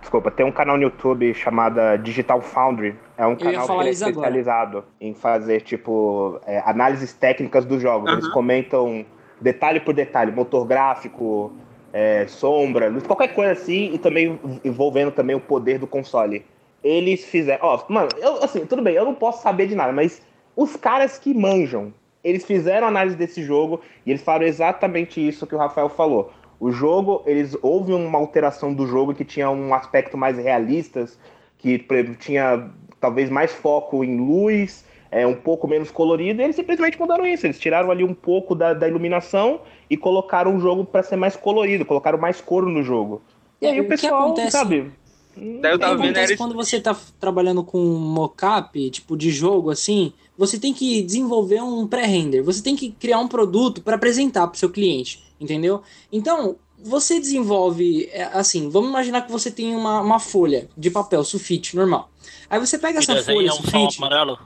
Desculpa, tem um canal no YouTube chamado Digital Foundry. É um canal que é isso agora. especializado em fazer, tipo, é, análises técnicas dos jogos. Eles comentam detalhe por detalhe, motor gráfico, é, sombra, luz, qualquer coisa assim, e também envolvendo também o poder do console. Eles fizeram. Ó, mano, eu, assim, tudo bem, eu não posso saber de nada, mas os caras que manjam, eles fizeram análise desse jogo e eles falaram exatamente isso que o Rafael falou. O jogo, eles houve uma alteração do jogo que tinha um aspecto mais realistas, que tinha talvez mais foco em luz, é, um pouco menos colorido, e eles simplesmente mudaram isso. Eles tiraram ali um pouco da, da iluminação e colocaram o jogo para ser mais colorido, colocaram mais cor no jogo. E aí É, o o pessoal, acontece- sabe? Daí eu O que tava vendo, acontece era quando você tá trabalhando com mocap, tipo de jogo assim, você tem que desenvolver um pré-render, você tem que criar um produto para apresentar para o seu cliente, entendeu? Então, você desenvolve, é, assim, vamos imaginar que você tem uma, uma folha de papel sulfite normal. Aí você pega E essa folha desenha um sulfite amarelo.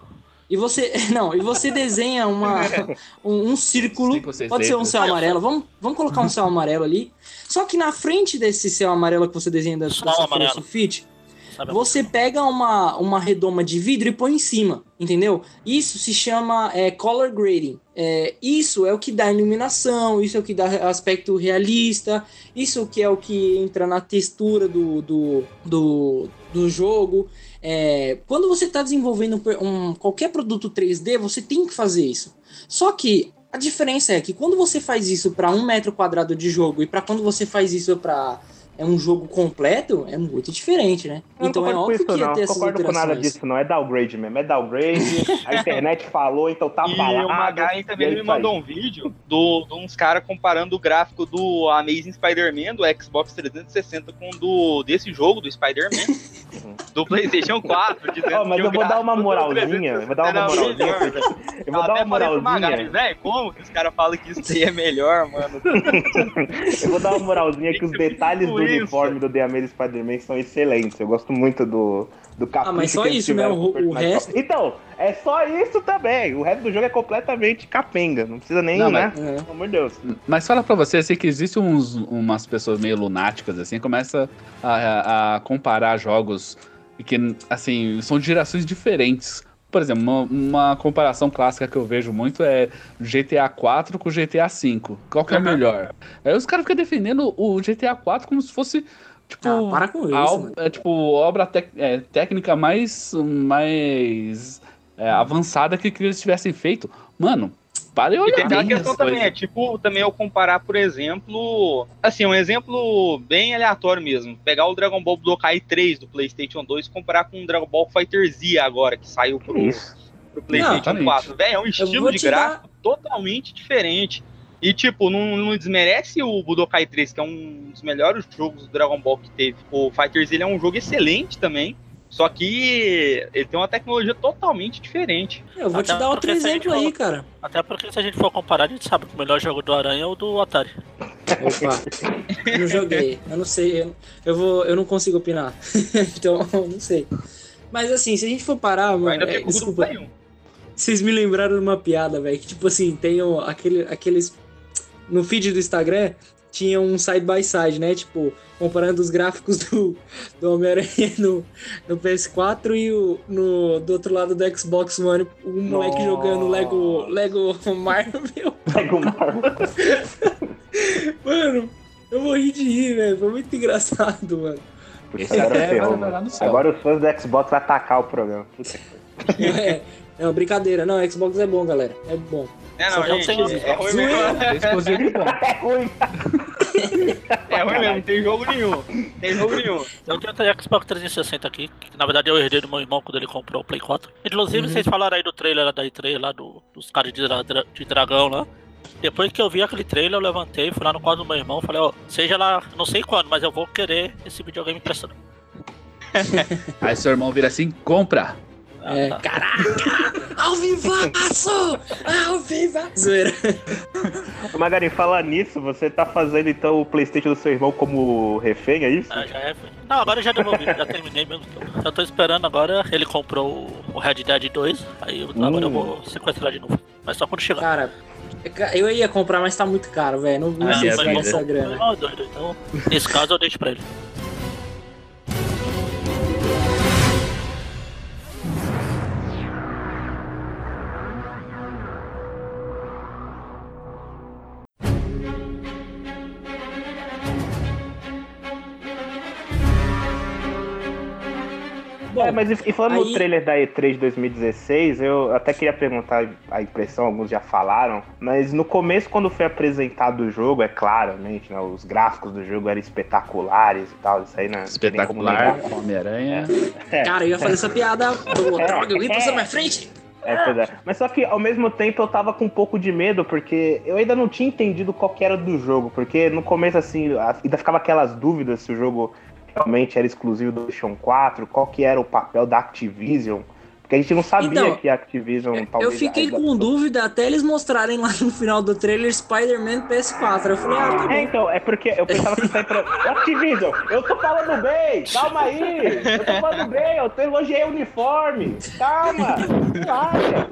E você, não, e você desenha uma, um, um círculo, pode ser um céu amarelo, vamos, vamos colocar um céu amarelo ali. Só que na frente desse céu amarelo que você desenha da, amarelo. sulfite, Sabe? você pega uma, uma redoma de vidro e põe em cima, entendeu? Isso se chama é, color grading. É, isso é o que dá iluminação, isso é o que dá aspecto realista, isso é o que é o que entra na textura do, do, do, do jogo. É, quando você está desenvolvendo um, qualquer produto 3D, você tem que fazer isso. Só que a diferença é que quando você faz isso para um metro quadrado de jogo e para quando você faz isso para é um jogo completo, é muito diferente, né? Eu então não é óbvio com que isso, ia não. ter Não essas concordo com nada disso, não. É downgrade mesmo. É downgrade. a internet falou, então tá E falado. o Magai e também é me isso aí. mandou um vídeo do, de uns caras comparando o gráfico do Amazing Spider-Man do Xbox 360 com o do desse jogo do Spider-Man do PlayStation 4. Dizendo Ó, mas eu vou dar uma moralzinha. Eu vou dar uma 360 era moralzinha. Eu vou dar uma falei pro Magai, moralzinha. velho, como que os caras falam que isso aí é melhor, mano? Eu vou dar uma moralzinha que os detalhes do isso. Uniformes do The Amazing Spider-Man são excelentes. Eu gosto muito do, do capricho Ah, mas só isso, né? O- o resto-. Então, é só isso também. O resto do jogo é completamente capenga. Não precisa nem, Não, né? mas- É. Pelo amor de Deus. Mas fala pra você assim que existem uns, umas pessoas meio lunáticas assim, começa a, a comparar jogos que assim são de gerações diferentes. Por exemplo, uma, uma comparação clássica que eu vejo muito é GTA 4 com GTA 5. Qual que é o melhor? Aí os caras ficam defendendo o GTA 4 como se fosse tipo Ah, para com isso, a ob- mano. é, tipo obra tec- é, técnica mais mais é, avançada que, que eles tivessem feito. Mano, para e E olha tem aquela questão também, coisas. é tipo, também eu comparar, por exemplo, assim, um exemplo bem aleatório mesmo. Pegar o Dragon Ball Budokai 3 do PlayStation 2 e comparar com o Dragon Ball Fighter Z agora, que saiu pro, Isso. pro PlayStation Não, 4. Velho, é um estilo de te dar- gráfico totalmente diferente. E, tipo, não, não desmerece o Budokai 3, que é um dos melhores jogos do Dragon Ball que teve. O Fighter Z ele é um jogo excelente também. Só que ele tem uma tecnologia totalmente diferente. Eu vou te Até dar outro exemplo aí, for- cara. Até porque se a gente for comparar, a gente sabe que o melhor jogo do Aranha é o do Atari. Opa, não joguei, eu não sei, eu, eu vou, eu não consigo opinar. então, eu não sei. Mas assim, se a gente for parar, mano, ainda é, desculpa, Play 1. vocês me lembraram de uma piada, velho, que tipo assim, tem o- aquele, aqueles no feed do Instagram tinha um side by side, né? Tipo, comparando os gráficos do, do Homem-Aranha no, no PS4 e o, no, do outro lado do Xbox One, um moleque jogando Lego, Lego Marvel. Pega o Marvel. Mano, eu morri de rir, velho. Foi muito engraçado, mano. Puta, agora é, ferrou, mano. Agora os fãs do Xbox vão atacar o programa. Puta que É, não, brincadeira. Não, Xbox é bom, galera. É bom. É, não, gente, é ruim mesmo. É. É ruim. É ruim mesmo, não tem jogo nenhum. Tem jogo nenhum. Eu tenho até Xbox 360 aqui, que na verdade eu herdei do meu irmão quando ele comprou o Play 4. Inclusive, Uhum. vocês falaram aí do trailer da E3, lá do, dos caras de, dra- de dragão lá. Depois que eu vi aquele trailer, eu levantei, fui lá no quarto do meu irmão, falei, ó, seja lá, não sei quando, mas eu vou querer esse videogame emprestado. Aí seu irmão vira assim, compra. É, tá. caraca! Ao vivaço! Ao vivaço! Magari, falar nisso, você tá fazendo então o Playstation do seu irmão como refém, é isso? Ah, já é. Não, agora eu já devolvi, já terminei mesmo. Já tô esperando agora. Ele comprou o- Red Dead 2, aí eu- agora eu Hum. vou sequestrar de novo. Mas só quando chegar. Cara, eu ia comprar, mas tá muito caro, velho. Não, não Ah, sei é se vai essa Meu grana. é doido, então nesse caso eu deixo pra ele. Bom, é, mas e, falando aí- no trailer da E3 de 2016, eu até queria perguntar a impressão, alguns já falaram, mas no começo, quando foi apresentado o jogo, é claramente, né, os gráficos do jogo eram espetaculares e tal, isso aí, né? Espetacular. Homem-Aranha. É. Cara, eu ia fazer essa piada. Pô, É, droga, alguém passou é. na minha frente? É, pois é. Mas só que ao mesmo tempo eu tava com um pouco de medo, porque eu ainda não tinha entendido qual que era do jogo. Porque no começo, assim, ainda ficava aquelas dúvidas se o jogo realmente era exclusivo do PlayStation 4, qual que era o papel da Activision. Porque a gente não sabia Então, que a Activision Eu talvez. fiquei ainda- com dúvida até eles mostrarem lá no final do trailer Spider-Man PS4. Eu falei, ah, tá É, bom. então, é porque eu pensava que isso aí pra. Activision, eu tô falando bem, calma aí! Eu tô falando bem, eu tô elogiei o uniforme! Calma! Relaxa!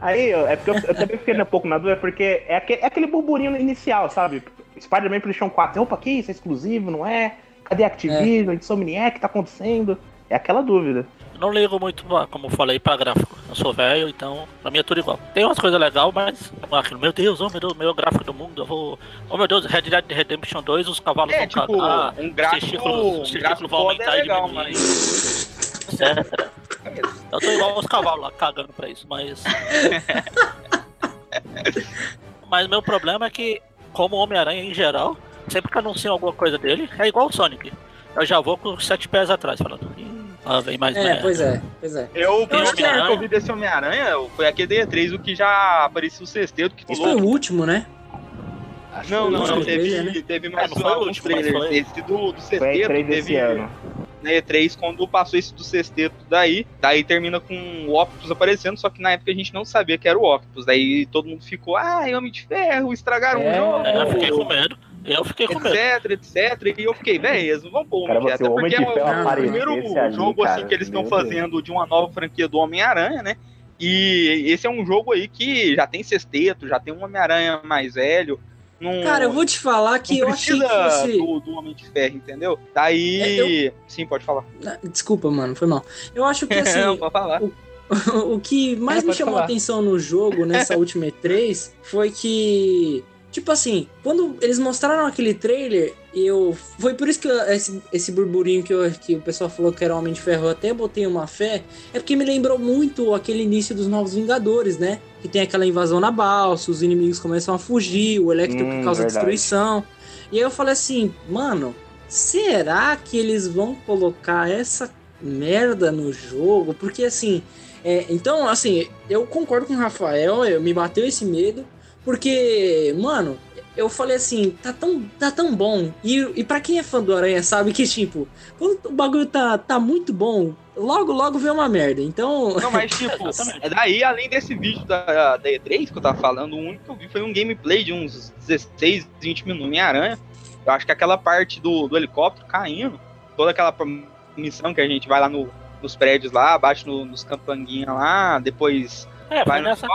Aí, eu- é porque eu, eu também fiquei um pouco na dúvida, porque é aquele, é aquele burburinho inicial, sabe? Spider-Man PlayStation 4, opa, que isso? É exclusivo, não é? Cadê a Activision? Insomniac, o que tá acontecendo? É aquela dúvida. Eu não ligo muito, como eu falei, pra gráfico. Eu sou velho, então pra mim é tudo igual. Tem umas coisas legais, mas é aquilo, meu Deus, oh meu Deus, melhor gráfico do mundo, eu vou. Oh meu Deus, Red Dead Redemption 2, os cavalos É, vão tipo, cagar. um gráfico, os testículos- os um gráfico vão foda aumentar é e legal, diminuir. mas... É. Eu tô igual os cavalos lá cagando pra isso, mas. mas meu problema é que, como Homem-Aranha em geral, sempre que anunciam alguma coisa dele, é igual o Sonic. Eu já vou com sete pés atrás, falando. "Ih, Ah, vem mais É, merda." pois é, pois é. Eu, o Tem primeiro trailer que eu vi desse Homem-Aranha foi aquele D3, o que já apareceu o sexteto, que Esse foi o último, né? Acho Não, não, não, teve, trailer, né? teve mais É, não foi o alguns último, mas trailers. foi. Esse do, do sexteto, E3 desse teve ano. na E3, quando passou esse do sexteto daí, daí termina com o Octopus aparecendo, só que na época a gente não sabia que era o Octopus. Daí todo mundo ficou, ah, Homem de Ferro, estragaram É, o jogo. É, eu fiquei com medo. Eu fiquei com medo. etc, etc. E eu fiquei, velho, eles não vão pôr o Cara, Homem de Ferro. o porque de é o aparecesse primeiro ali, jogo assim cara, que eles estão fazendo de uma nova franquia do Homem-Aranha, né? E esse é um jogo aí que já tem sexteto, já tem um Homem-Aranha mais velho. Não, Cara, eu vou te falar que eu achei que fosse. do, do Homem de Ferro, entendeu? Daí. É, Sim, pode falar. Ah, Desculpa, mano, foi mal. Eu acho que assim. Não, pode falar. o que mais É, me chamou falar. a atenção no jogo, nessa última E3, foi que. Tipo assim, quando eles mostraram aquele trailer, eu. Foi por isso que eu- esse, esse burburinho que, eu- que o pessoal falou que era Homem de Ferro, eu até botei uma fé. É porque me lembrou muito aquele início dos Novos Vingadores, né? Que tem aquela invasão na balsa, os inimigos começam a fugir, o Electro Hum, causa verdade. destruição. E aí eu falei assim, mano, será que eles vão colocar essa merda no jogo? Porque assim, é, então, assim, eu concordo com o Rafael, eu, me bateu esse medo, porque, mano, eu falei assim, tá tão, tá tão bom. E, e para quem é fã do Aranha sabe que, tipo, quando o bagulho tá, tá muito bom, logo, logo vem uma merda. Então. Não, mas tipo, é daí, além desse vídeo da, da E3 que eu tava falando, o único que eu vi foi um gameplay de uns 16, 20 minutos em Aranha. Eu acho que aquela parte do, do helicóptero caindo, toda aquela missão que a gente vai lá no- nos prédios lá, bate no- nos campanguinhas lá, depois. É, vai foi nessa,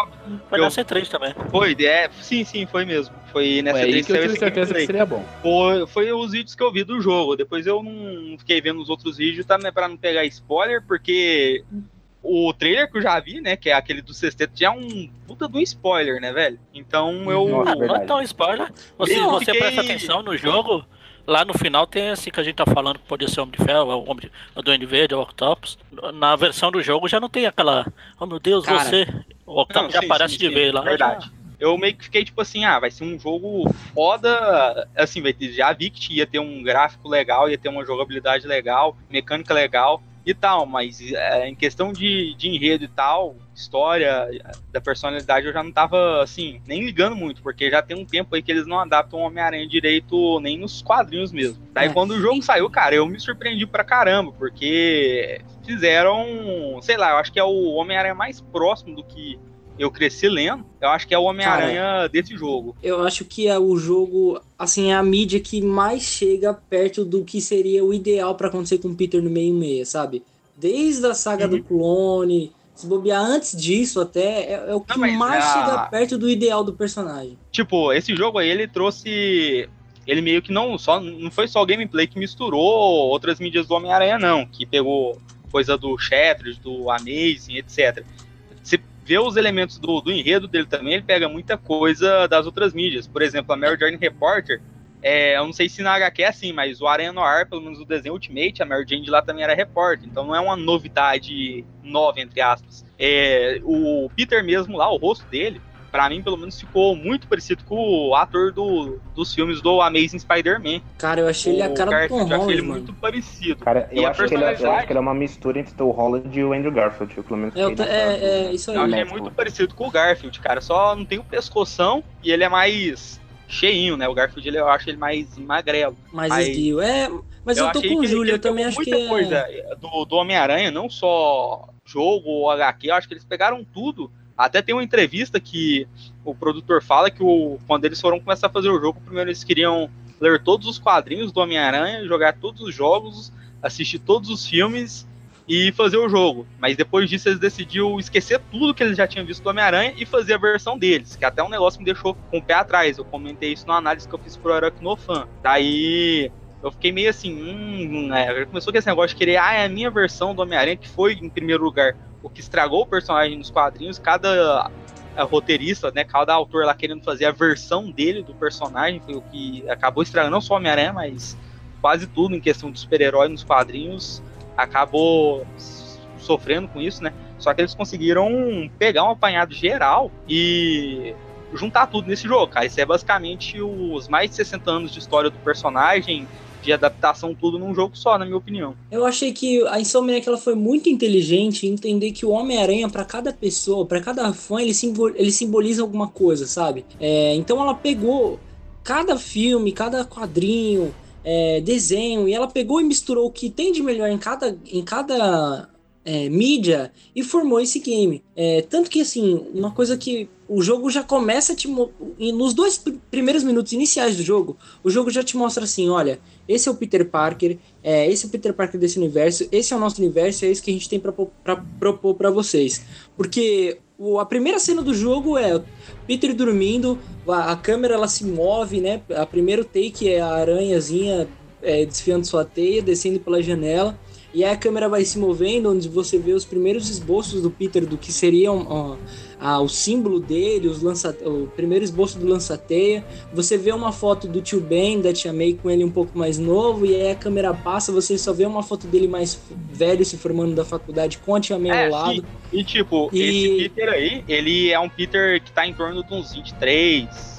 foi eu- nessa E3 também. Foi, é, sim, sim, foi mesmo. Foi nessa Foi aí E3 que eu tive certeza que seria bom. Foi, foi os vídeos que eu vi do jogo. Depois eu não fiquei vendo os outros vídeos também pra não pegar spoiler, porque o trailer que eu já vi, né, que é aquele do sexteto, já é um puta de um spoiler, né, velho? Então eu. Ah, não é tão spoiler. Você, Eu você fiquei- presta atenção no jogo, lá no final tem esse que a gente tá falando que podia ser o Homem de Ferro, é o Homem de, o Duende Verde, é o Octopus. Na versão do jogo já não tem aquela. Oh meu Deus, Cara, você. O Octopus já sim, aparece sim, de sim, vez lá. Verdade. Eu meio que fiquei tipo assim, ah, vai ser um jogo foda. Assim, vai ter, já vi que ia ter um gráfico legal, ia ter uma jogabilidade legal, mecânica legal e tal, mas é, em questão de, de enredo e tal, história, da personalidade, eu já não tava, assim, nem ligando muito, porque já tem um tempo aí que eles não adaptam o Homem-Aranha direito nem nos quadrinhos mesmo. Daí É. quando o jogo saiu, cara, eu me surpreendi pra caramba, porque fizeram, sei lá, eu acho que é o Homem-Aranha mais próximo do que eu cresci lendo. Eu acho que é o Homem-Aranha desse jogo. Eu acho que é o jogo, assim, é a mídia que mais chega perto do que seria o ideal pra acontecer com o Peter no meio e meia, sabe? Desde a saga do clone, se bobear antes disso até, é, é o que mas mais a- chega perto do ideal do personagem. Tipo, esse jogo aí, ele trouxe. Ele meio que não só não foi só o gameplay que misturou outras mídias do Homem-Aranha, não. Que pegou coisa do Shattered, do Amazing, etc. Você vê os elementos do, do enredo dele também, ele pega muita coisa das outras mídias. Por exemplo, a Mary Jane Reporter, é, eu não sei se na HQ é assim, mas o Aranha Noir, pelo menos o desenho Ultimate, a Mary Jane de lá também era repórter. Então não é uma novidade nova, entre aspas. É, o Peter mesmo lá, o rosto dele, pra mim, pelo menos, ficou muito parecido com o ator do, dos filmes do Amazing Spider-Man. Cara, eu achei ele a O cara do Garfield, Tom eu achei Holland, ele mano. muito parecido. Cara, eu acho, que ele, é- eu acho personalidade- que ele é uma mistura entre o Holland e o Andrew Garfield, pelo menos. É, eu nessa- é, é, isso aí. Eu achei muito parecido com o Garfield, cara. Só não tem o pescoção e ele é mais cheinho, né? O Garfield, ele, eu acho ele mais magrelo. Mais esguio. É, mas eu, tô achei com o Júlio, eu também acho que muita é... coisa do, do Homem-Aranha, não só jogo ou HQ, eu acho que eles pegaram tudo. Até tem uma entrevista que o produtor fala que o, quando eles foram começar a fazer o jogo, primeiro eles queriam ler todos os quadrinhos do Homem-Aranha, jogar todos os jogos, assistir todos os filmes e fazer o jogo. Mas depois disso eles decidiram esquecer tudo que eles já tinham visto do Homem-Aranha e fazer a versão deles, que até um negócio me deixou com o pé atrás. Eu comentei isso na análise que eu fiz pro Aracnofan. Daí eu fiquei meio assim, hum, é, começou com esse negócio de querer, ah, é a minha versão do Homem-Aranha que foi em primeiro lugar o que estragou o personagem nos quadrinhos, cada é, roteirista, né, cada autor lá querendo fazer a versão dele do personagem, foi o que acabou estragando não só o Homem-Aranha, mas quase tudo em questão de super-herói nos quadrinhos, acabou sofrendo com isso, né? Só que eles conseguiram pegar um apanhado geral e juntar tudo nesse jogo, cara. Isso é basicamente os mais de 60 anos de história do personagem, de adaptação, tudo num jogo só, na minha opinião. Eu achei que a Insomniac ela foi muito inteligente em entender que o Homem-Aranha, pra cada pessoa, pra cada fã, ele, simbol, ele simboliza alguma coisa, sabe? É, então ela pegou cada filme, cada quadrinho, é, desenho, e ela pegou e misturou o que tem de melhor em cada, em cada é, mídia e formou esse game. É, tanto que, assim, uma coisa que o jogo já começa te nos dois pr- primeiros minutos iniciais do jogo, o jogo já te mostra assim, olha, esse é o Peter Parker, é, esse é o Peter Parker desse universo, esse é o nosso universo, é isso que a gente tem pra propor pra vocês. Porque a primeira cena do jogo é Peter dormindo, a, a câmera ela se move, né? A primeiro take é a aranhazinha é, desfiando sua teia, descendo pela janela. E aí a câmera vai se movendo, onde você vê os primeiros esboços do Peter do que seria um, ó, ah, o símbolo dele, os lança, o primeiro esboço do lança-teia. Você vê uma foto do tio Ben, da tia May com ele um pouco mais novo, e aí a câmera passa, você só vê uma foto dele mais velho se formando da faculdade com a tia May É, ao lado. sim. E tipo, E- esse Peter aí, ele é um Peter que tá em torno de uns 23.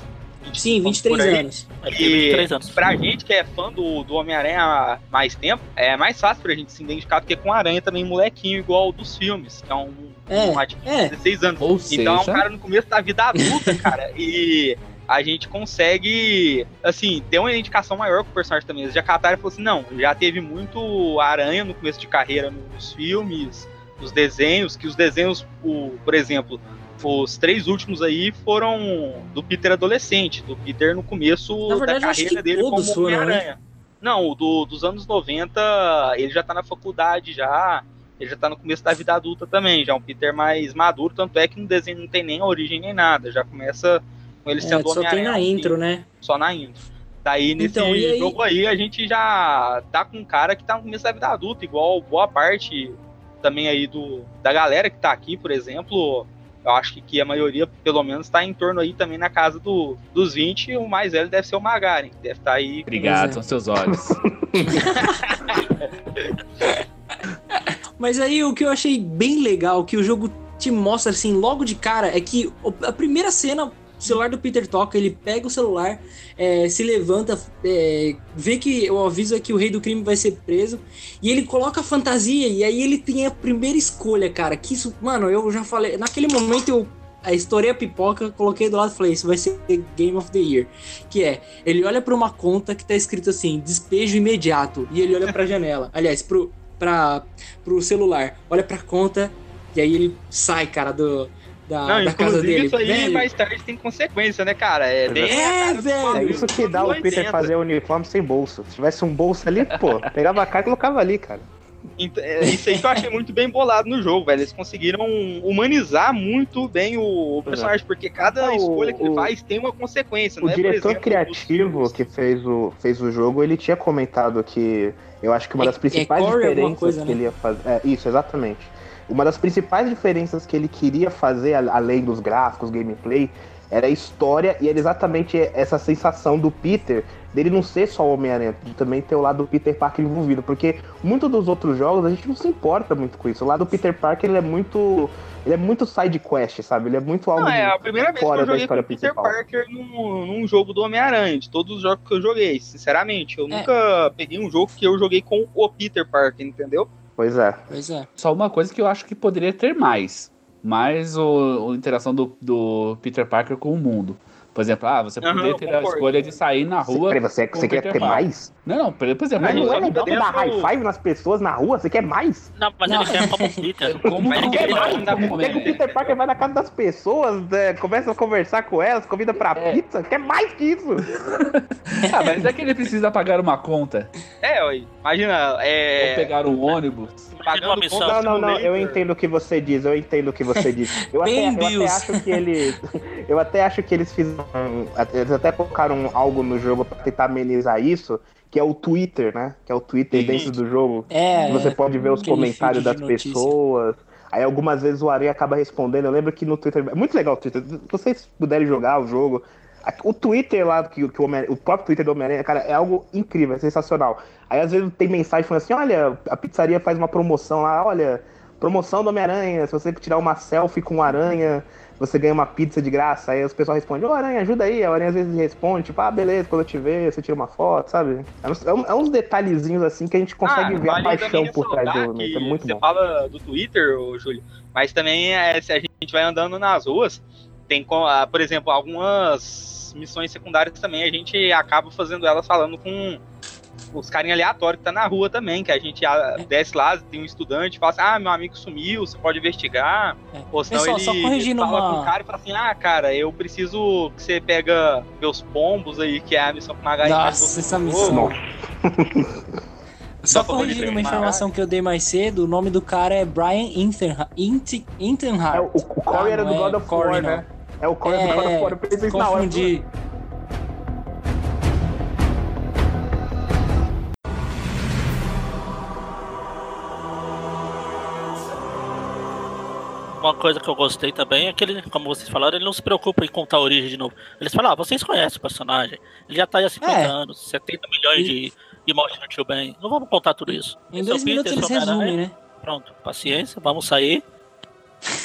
Sim, 23 por aí. anos. É, tem 23 anos. pra gente que é fã do, do Homem-Aranha há mais tempo, é mais fácil pra gente se identificar do que com Aranha também molequinho, igual o dos filmes, que é um, É, um que é. 16 anos. Ou então é um seja- cara no começo da vida adulta, cara, e a gente consegue, assim, ter uma identificação maior com o personagem também. Eles já cataram e falaram assim, não, já teve muito Aranha no começo de carreira nos filmes, nos desenhos, que os desenhos, o, por exemplo, os três últimos aí foram do Peter adolescente, do Peter no começo verdade, da carreira dele como né? Homem-Aranha. Não, o do, dos anos 90, ele já tá na faculdade já, ele já tá no começo da vida adulta também, já é um Peter mais maduro, tanto é que no desenho não tem nem origem nem nada, já começa com ele É, sendo só tem Homem-Aranha. na intro, né? Só na intro. Daí, nesse Então, aí- jogo aí, a gente já tá com um cara que tá no começo da vida adulta, igual boa parte também aí do, da galera que tá aqui, por exemplo. Eu acho que, que a maioria, pelo menos, tá em torno aí também na casa do, dos 20. e O mais velho deve ser o Magaren, que deve estar aí. com- Obrigado, são seus olhos. Mas aí o que eu achei bem legal, que o jogo te mostra assim logo de cara, é que a primeira cena, o celular do Peter toca, ele pega o celular, é, se levanta, é, vê que o aviso é que o rei do crime vai ser preso, e ele coloca a fantasia, e aí ele tem a primeira escolha, cara. Que isso, mano, eu já falei, naquele momento eu a estourei a pipoca, coloquei do lado e falei, isso vai ser Game of the Year. Que é, ele olha pra uma conta que tá escrito assim, despejo imediato, e ele olha pra janela. Aliás, pro, pra, pro celular, olha pra conta, e aí ele sai, cara, do, da, Não, da casa inclusive dele. isso aí Velho, mais tarde tem consequência, né, cara? É, É, do velho. É isso que dá o Peter 80. fazer o uniforme sem bolso. Se tivesse um bolso ali, pô, pegava a cara e colocava ali, cara. Então, é isso aí que eu achei muito bem bolado no jogo, velho. Eles conseguiram humanizar muito bem o, o personagem, porque cada o- escolha que ele faz tem uma consequência, O é? por diretor exemplo, criativo que fez o, fez o jogo, ele tinha comentado que eu acho que uma É- das principais é alguma diferenças coisa, que né? ele ia fazer. É, isso, exatamente. Uma das principais diferenças que ele queria fazer, além dos gráficos, gameplay, era a história e era exatamente essa sensação do Peter, dele não ser só o Homem-Aranha, de também ter o lado do Peter Parker envolvido. Porque muitos dos outros jogos a gente não se importa muito com isso. O lado do Peter Parker ele é muito. Ele é muito side quest, sabe? Ele é muito algo Não, é a primeira vez que fora eu da joguei com Peter principal. Parker num, num jogo do Homem-Aranha, de todos os jogos que eu joguei, sinceramente. É. Eu nunca peguei um jogo que eu joguei com o Peter Parker, entendeu? Pois é. Pois é. Só uma coisa que eu acho que poderia ter mais. Mais o, a interação do, do Peter Parker com o mundo. Por exemplo, ah, você poderia ter a concordo. escolha de sair na rua. Peraí, você, com você quer Peter ter Parker. mais? Não, não, por por exemplo, Mas não é legal dar high five nas pessoas na rua? Você quer mais? Não, mas ele quer como Peter. como não ninguém quer mais o? Peter Parker vai na casa das pessoas, né, começa a conversar com elas, convida pra É. pizza? Quer mais que isso? Ah, mas é que ele precisa pagar uma conta. É, ué, imagina, Ou é. pegar um ônibus. Imagina uma missão. Não, não, não, eu entendo o que você diz, eu entendo o que você diz. Eu, até, eu até acho que eles. Eu até acho que eles fizeram. Eles até colocaram algo no jogo pra tentar amenizar isso, que é o Twitter, né? Que é o Twitter Sim. dentro do jogo. É. Você pode ver os comentários das notícia. pessoas. Aí algumas vezes o Aranha acaba respondendo. Eu lembro que no Twitter. É muito legal o Twitter. Se vocês puderem jogar o jogo. O Twitter lá, que, que o, Homem- o próprio Twitter do Homem-Aranha, cara, é algo incrível, é sensacional. Aí às vezes tem mensagem falando assim: olha, a pizzaria faz uma promoção lá, olha, promoção do Homem-Aranha. Se você tirar uma selfie com o Aranha, você ganha uma pizza de graça. Aí os pessoal responde: Ô Aranha, ajuda aí. A Aranha às vezes responde: tipo, ah, beleza, quando eu te ver, você tira uma foto, sabe? É uns, é é uns detalhezinhos assim que a gente consegue Ah, ver a vale paixão também por trás do é muito Você bom. fala do Twitter, ô, Júlio, mas também é, se a gente vai andando nas ruas, tem, ah, por exemplo, algumas missões secundárias também, a gente acaba fazendo elas falando com, os carinha aleatórios que tá na rua também, que a gente ah, desce lá, tem um estudante, fala assim, ah, meu amigo sumiu, você pode investigar. Ou senão Pessoal, ele só corrigindo fala uma- com o cara e fala assim, ah, cara, eu preciso que você pega meus pombos aí, que é a missão que Nossa, você essa missão. Só corrigindo uma informação que eu dei mais cedo, o nome do cara é Brian Internha- Int- Internhart. É, o, o Corey era do God of War, né? É o Corey do God of War. Eu pensei na hora. Uma coisa que eu gostei também é que ele, como vocês falaram, ele não se preocupa em contar a origem de novo. Eles falam, ah, vocês conhecem o personagem. Ele já tá aí há 50 É. anos, 70 milhões de, de mortes no Tio Ben. Não vamos contar tudo isso. Em Esse é dois minutos Peter, eles é resumem, né? Pronto, paciência, vamos sair.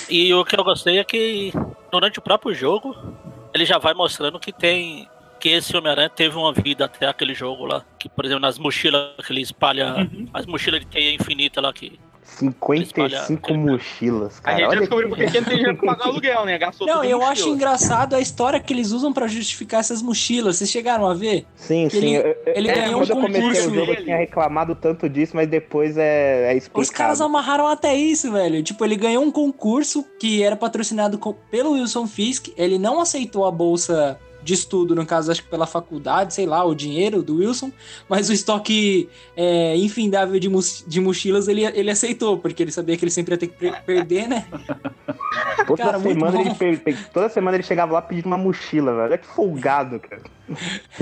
E o que eu gostei é que durante o próprio jogo, ele já vai mostrando que tem. Que esse Homem-Aranha teve uma vida até aquele jogo lá. Que, por exemplo, nas mochilas que ele espalha. Uhum. As mochilas de teia infinita lá que. 55 mochilas, A cara. gente já Olha descobriu que- porque que ele tem dinheiro pra pagar aluguel, né? Gastou Não, eu mochila. acho engraçado a história que eles usam pra justificar essas mochilas. Vocês chegaram a ver? Sim, Que sim. ele- ele é, ganhou quando eu um comecei concurso o jogo, eu tinha reclamado tanto disso, mas depois é, é explicado. Os caras amarraram até isso, velho. Tipo, ele ganhou um concurso que era patrocinado co- pelo Wilson Fisk. Ele não aceitou a bolsa de estudo, no caso, acho que pela faculdade, sei lá, o dinheiro do Wilson. Mas o estoque é, infindável de, de mochilas ele, ele aceitou, porque ele sabia que ele sempre ia ter que per- perder, né? Toda, Cara, semana ele toda semana ele chegava lá pedindo uma mochila, velho. Olha que folgado, cara.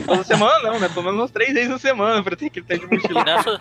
Toda semana não, né? Pelo menos umas três vezes na semana pra ter que ter de mochila. E nessa,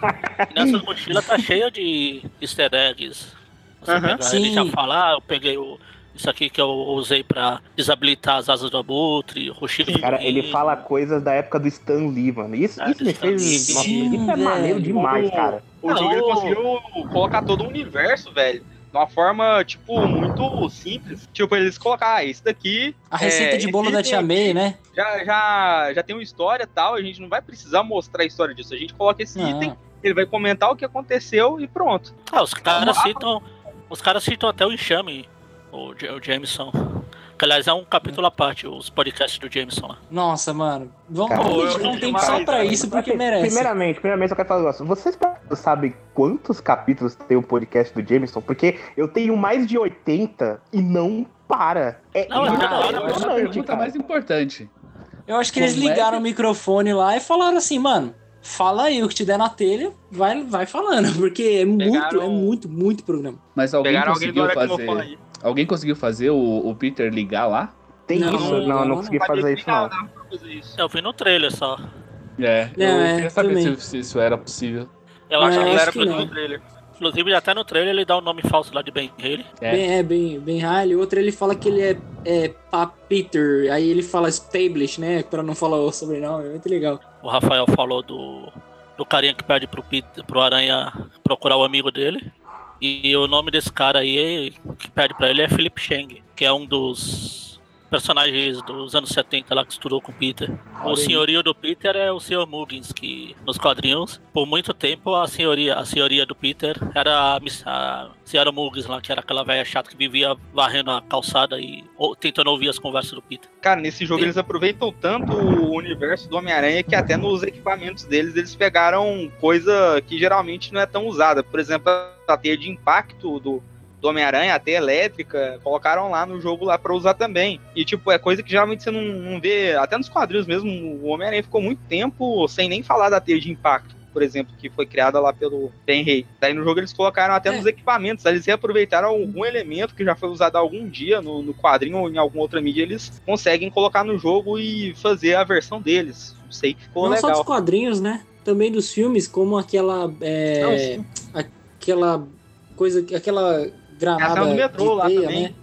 nessas mochilas tá cheia de easter eggs. Você pegar, ele Sim. já fala, ah, eu peguei o, isso aqui que eu usei pra desabilitar as asas do abutre, o chifre. Cara, ele fala coisas da época do Stan Lee, mano. Isso, isso me fez. Lee. Nossa, Sim, isso é maneiro demais, cara. O jogo ele conseguiu colocar todo o universo, velho. De uma forma, tipo, muito simples. Tipo, eles colocar, ah, esse daqui. A receita é, de bolo da Tia May, né? Já, já, já tem uma história e tal, a gente não vai precisar mostrar a história disso. A gente coloca esse Não. item, ele vai comentar o que aconteceu e pronto. Ah, os caras citam. Os caras citam até o enxame, o, o Jameson. Que aliás é um capítulo à parte, os podcasts do Jameson lá. Nossa, mano. Vamos dedicar um tempo só pra isso, porque merece. Primeiramente, primeiramente, eu quero falar um negócio. Vocês sabem quantos capítulos tem o podcast do Jameson? Porque eu tenho mais de 80 e não para. É Não, é eu acho a cara. pergunta mais importante. Eu acho que eles Como é ligaram o microfone lá e falaram assim, mano, fala aí o que te der na telha, vai, vai falando, porque é muito, é muito, muito programa. Mas alguém Pegaram alguém conseguiu Aracnofone fazer. Alguém conseguiu fazer o, o Peter ligar lá? Tem Não, isso? Não, eu não consegui fazer isso, não. Eu vi no trailer só. É, eu É, queria saber se, se isso era possível. Eu acho Não, que era pro não. trailer. Inclusive, até no trailer ele dá o nome falso lá de Ben Haley. Bem, é, bem, bem Riley. Outro ele fala que ele é, é Peter, aí ele fala Stablish, né, pra não falar o sobrenome, é muito legal. O Rafael falou do, do carinha que pede pro, Peter, pro Aranha procurar o amigo dele. E o nome desse cara aí que pede pra ele é Philip Chang, que é um dos personagens dos anos 70 lá que estudou com o Peter. Olha O aí. senhorio do Peter é o Sr. Muggins, que nos quadrinhos, por muito tempo, a senhoria, a senhoria do Peter era a, a senhora Muggins lá, que era aquela velha chata que vivia varrendo a calçada e ou- tentando ouvir as conversas do Peter. Cara, nesse jogo eles aproveitam tanto o universo do Homem-Aranha que até nos equipamentos deles eles pegaram coisa que geralmente não é tão usada. Por exemplo, a teia de impacto do, do Homem-Aranha, a teia elétrica, colocaram lá no jogo lá pra usar também. E tipo, é coisa que geralmente você não, não vê, até nos quadrinhos mesmo, o Homem-Aranha ficou muito tempo sem nem falar da teia de impacto. Por exemplo, que foi criada lá pelo Ben Rey. Daí no jogo eles colocaram até nos equipamentos, eles reaproveitaram algum elemento que já foi usado algum dia no, no quadrinho ou em alguma outra mídia, eles conseguem colocar no jogo e fazer a versão deles. Não sei, ficou não só legal. dos quadrinhos, né, também dos filmes, como aquela, é, Não, aquela coisa, aquela granada do metrô de teia, né?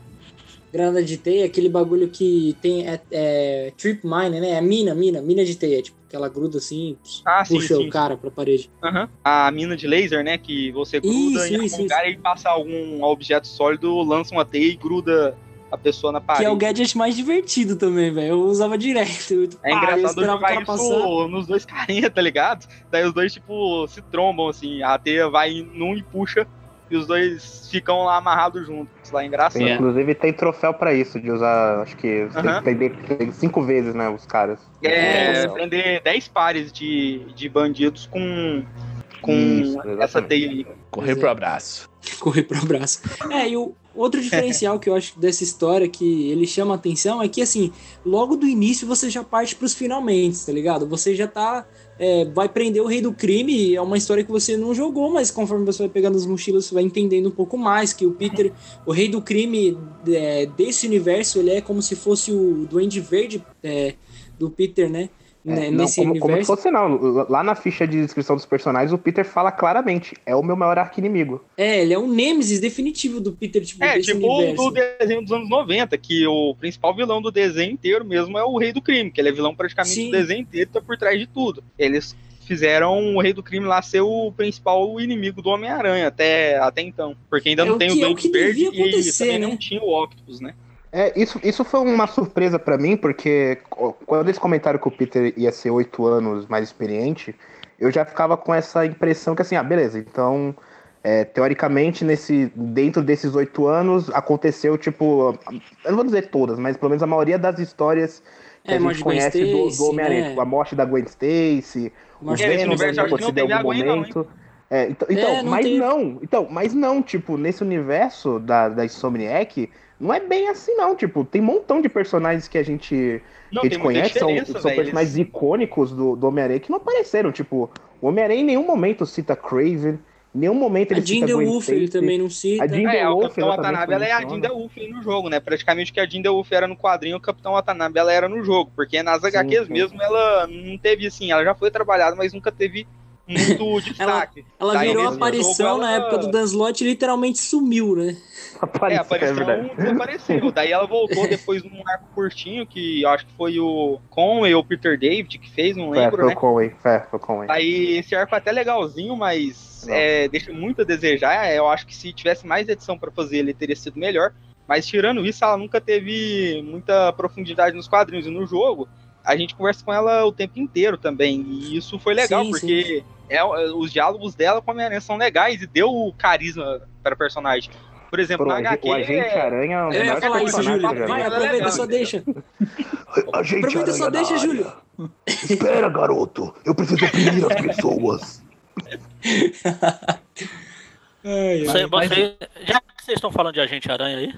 Granada de teia, aquele bagulho que tem é, é, trip mine, né? É mina, mina, mina de teia, tipo, que ela gruda assim, Ah, sim, puxa sim, o cara pra parede. Aham. A mina de laser, né? Que você gruda Isso, em algum isso, lugar e passa algum objeto sólido, lança uma teia e gruda a pessoa na parede. Que é o gadget mais divertido também, velho. Eu usava direto. Eu, É pá, eu engraçado o jogar isso passar. nos dois carinha, tá ligado? Daí os dois, tipo, se trombam, assim. A teia vai num e puxa E os dois ficam lá amarrados juntos. Lá é engraçado. Sim, Inclusive tem troféu pra isso, de usar, acho que você Aham. tem, tem, tem cinco vezes, né, os caras. É, prender 10 pares de, de bandidos com, com Isso, essa teia. Correr pro abraço. Correr pro abraço. É, e o outro diferencial que eu acho dessa história que ele chama a atenção é que, assim, logo do início você já parte pros finalmente, tá ligado? Você já tá. É, vai prender o rei do crime, é uma história que você não jogou, mas conforme você vai pegando as mochilas, você vai entendendo um pouco mais que o Peter, o rei do crime é, desse universo, ele é como se fosse o Duende Verde é, do Peter, né? Né, É, não, nesse como, como se universo. fosse não. Lá na ficha de descrição dos personagens, o Peter fala claramente: é o meu maior arqui-inimigo. É, ele é um Nêmesis definitivo do Peter, tipo, É, desse tipo o universo. do desenho dos anos 90, que o principal vilão do desenho inteiro mesmo é o Rei do Crime, que ele é vilão praticamente Sim. do desenho inteiro, tá por trás de tudo. Eles fizeram o Rei do Crime lá ser o principal inimigo do Homem-Aranha até, até então. Porque ainda É não o tem que- o é o que Verde e também né? não tinha o Octopus, né? É, isso, isso foi uma surpresa pra mim, porque quando eles comentaram que o Peter ia ser oito anos mais experiente, eu já ficava com essa impressão que assim, ah, beleza, então, é, teoricamente, nesse, dentro desses oito anos, aconteceu, tipo, eu não vou dizer todas, mas pelo menos a maioria das histórias que É, a gente conhece do, Stacy, do Homem-Aranha, né? tipo, a morte da Gwen Stacy, o Venom acho que não aconteceu em algum Gwen, não, momento. É, então, então, É, não mas teve. não, então, mas não, tipo, nesse universo da, da Insomniac, não é bem assim, não. Tipo, tem um montão de personagens que a gente, Não, que a gente conhece, são, são velho, personagens icônicos do, do Homem-Aranha que não apareceram. Tipo, o Homem-Aranha em nenhum momento cita Craven, em nenhum momento ele A cita Gwen DeWolf ele também não cita. A Jean É, o Capitão Watanabe ela é a. Jean DeWolf aí no jogo, né? Praticamente que a Jean DeWolf era no quadrinho, o Capitão Watanabe ela era no jogo. Porque nas HQs sim. mesmo ela não teve assim, ela já foi trabalhada, mas nunca teve muito destaque. Ela Daí, virou nesse aparição jogo, na ela- época do Dan Slott e literalmente sumiu, né? É, apareceu um desapareceu. Daí ela voltou depois num arco curtinho, que eu acho que foi o Conway ou Peter David que fez, não É, lembro, foi né? o Conway, é, foi o Conway. Aí esse arco é até legalzinho, mas é, deixa muito a desejar. Eu acho que se tivesse mais edição pra fazer, ele teria sido melhor. Mas tirando isso, ela nunca teve muita profundidade nos quadrinhos e no jogo. A gente conversa com ela o tempo inteiro também. E isso foi legal, Sim, porque é, os diálogos dela com a Homem-Aranha são legais e deu carisma para o personagem. Por exemplo, Pô, na o HQ. o Agente Aranha é dos Eu ia melhores falar isso, Júlio. Vai, aproveita só deixa. Agente Aproveita só Aranha deixa, Júlio. Espera, garoto. Eu preciso oprimir as pessoas. Você- você- já que vocês estão falando de Agente Aranha aí,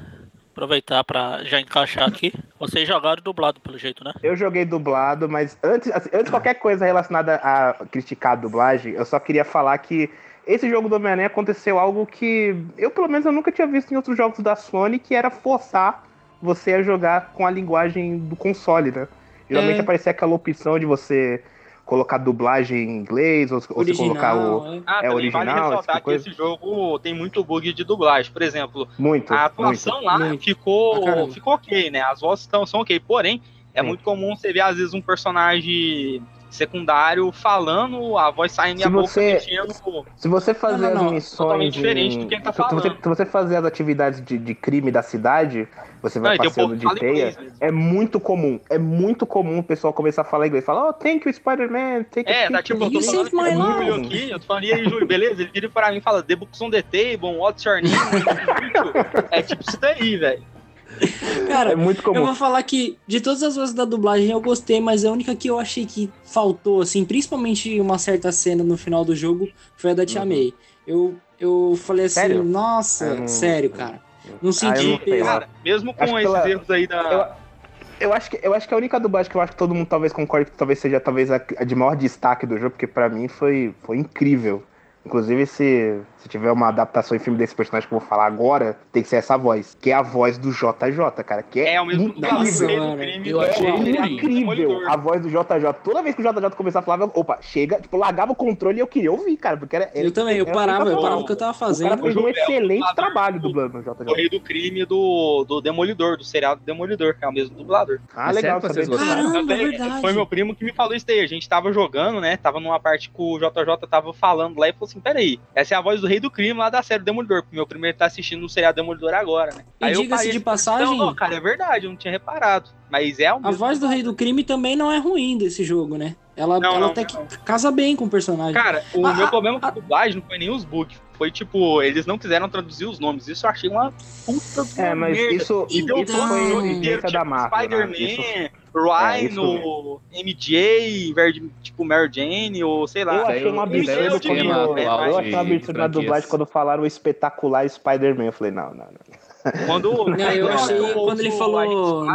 aproveitar pra já encaixar aqui. Vocês jogaram dublado pelo jeito, né? Eu joguei dublado, mas antes, assim, antes de qualquer coisa relacionada a criticar a dublagem, eu só queria falar que esse jogo do Homem-Aranha aconteceu algo que eu, pelo menos, eu nunca tinha visto em outros jogos da Sony, que era forçar você a jogar com a linguagem do console, né? Geralmente É. aparecia aquela opção de você colocar dublagem em inglês, ou, ou você colocar o. Ah, é original, vale esse ressaltar tipo que coisa. esse jogo tem muito bug de dublagem. Por exemplo, Muito. a atuação muito. lá Pra ficou, caramba. ficou ok, né? As vozes tão, são ok. Porém, é Sim. muito comum você ver, às vezes, um personagem secundário falando, a voz saindo e Se a boca você- mexendo. Se você fazer Não, não, as não. missões. Totalmente diferente em- do que ele tá se, se você, falando. se você fazer as atividades de, de crime da cidade, você vai Não, e que de teia. É muito comum. É muito comum o pessoal começar a falar inglês. Falar, oh, thank you, Spider-Man. Thank É, you, tá tipo, eu tô falando aqui, eu tô falando, e aí, Júlio, beleza? Ele vira pra mim e fala, The books on the table, what's your name? é tipo isso daí, velho. Cara, É muito comum. eu vou falar que de todas as vozes da dublagem eu gostei, mas a única que eu achei que faltou, assim, principalmente uma certa cena no final do jogo, foi a da Tia May. Eu, eu falei assim, Sério? nossa, não- sério, cara. Não Ah, senti eu não. Cara, mesmo com Acho que esses ela- erros aí da. Eu acho, que, eu acho que a única dublagem que eu acho que todo mundo talvez concorde que talvez seja talvez a, de maior destaque do jogo, porque pra mim foi, foi incrível. Inclusive, se, se tiver uma adaptação em filme desse personagem que eu vou falar agora, tem que ser essa voz, que é a voz do JJ, cara. Que é, É o mesmo incrível. Nossa, mano. Eu achei É incrível a voz do JJ. Toda vez que o JJ começava a falar, eu, opa, chega, tipo, largava o controle e eu queria ouvir, cara, porque era. Eu também, eu parava, eu parava o que eu tava O cara fazendo. fez um é o excelente trabalho do- dublando o O JJ. rei do crime do, do Demolidor, do seriado Demolidor, que é o mesmo dublador. Ah, É legal saber vocês gostaram? Caramba, é. Foi meu primo que me falou isso daí. A gente tava jogando, né? Tava numa parte que o JJ tava falando lá e falou assim: peraí, essa é a voz do rei do crime lá da série Demolidor. Porque meu primeiro tá assistindo o seriado Demolidor agora, né? E diga-se de passagem- Não, cara, é verdade, eu não tinha reparado. Mas é o A voz do Rei do Crime também não é ruim desse jogo, né? Ela, Não, ela não, até não. que casa bem com o personagem. Cara, o Ah, meu problema com a dublagem não foi nem os bugs. Foi tipo, eles não quiseram traduzir os nomes. Isso eu achei uma puta É, uma mas merda. isso, E deu isso foi inteiro, da tipo, Marvel. né? Spider-Man, Isso- é, Rhino, MJ, em vez de, tipo Mary Jane, ou sei lá. Eu achei um absurdo MJ, quando. eu Eu achei um absurdo na dublagem quando falaram o espetacular Spider-Man. Eu falei, não, não, não. Quando, Não, eu achei quando quando ele falou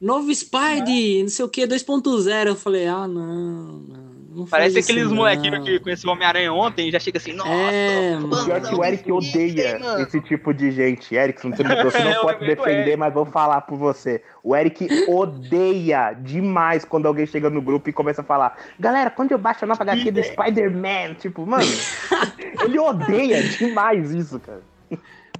novo Spidey, não sei o que, 2.0, eu falei, ah, não, não. Não Parece isso aqueles molequinhos que conheceu o Homem-Aranha ontem e já chega assim, nossa, É, O pior é que o Eric odeia esse tipo de gente. Eric, você não, você não Eu pode do defender, mas vou falar por você. O Eric odeia demais quando alguém chega no grupo e começa a falar: Galera, quando eu baixo a nova HQ do Spider-Man, tipo, mano, ele odeia demais isso, cara.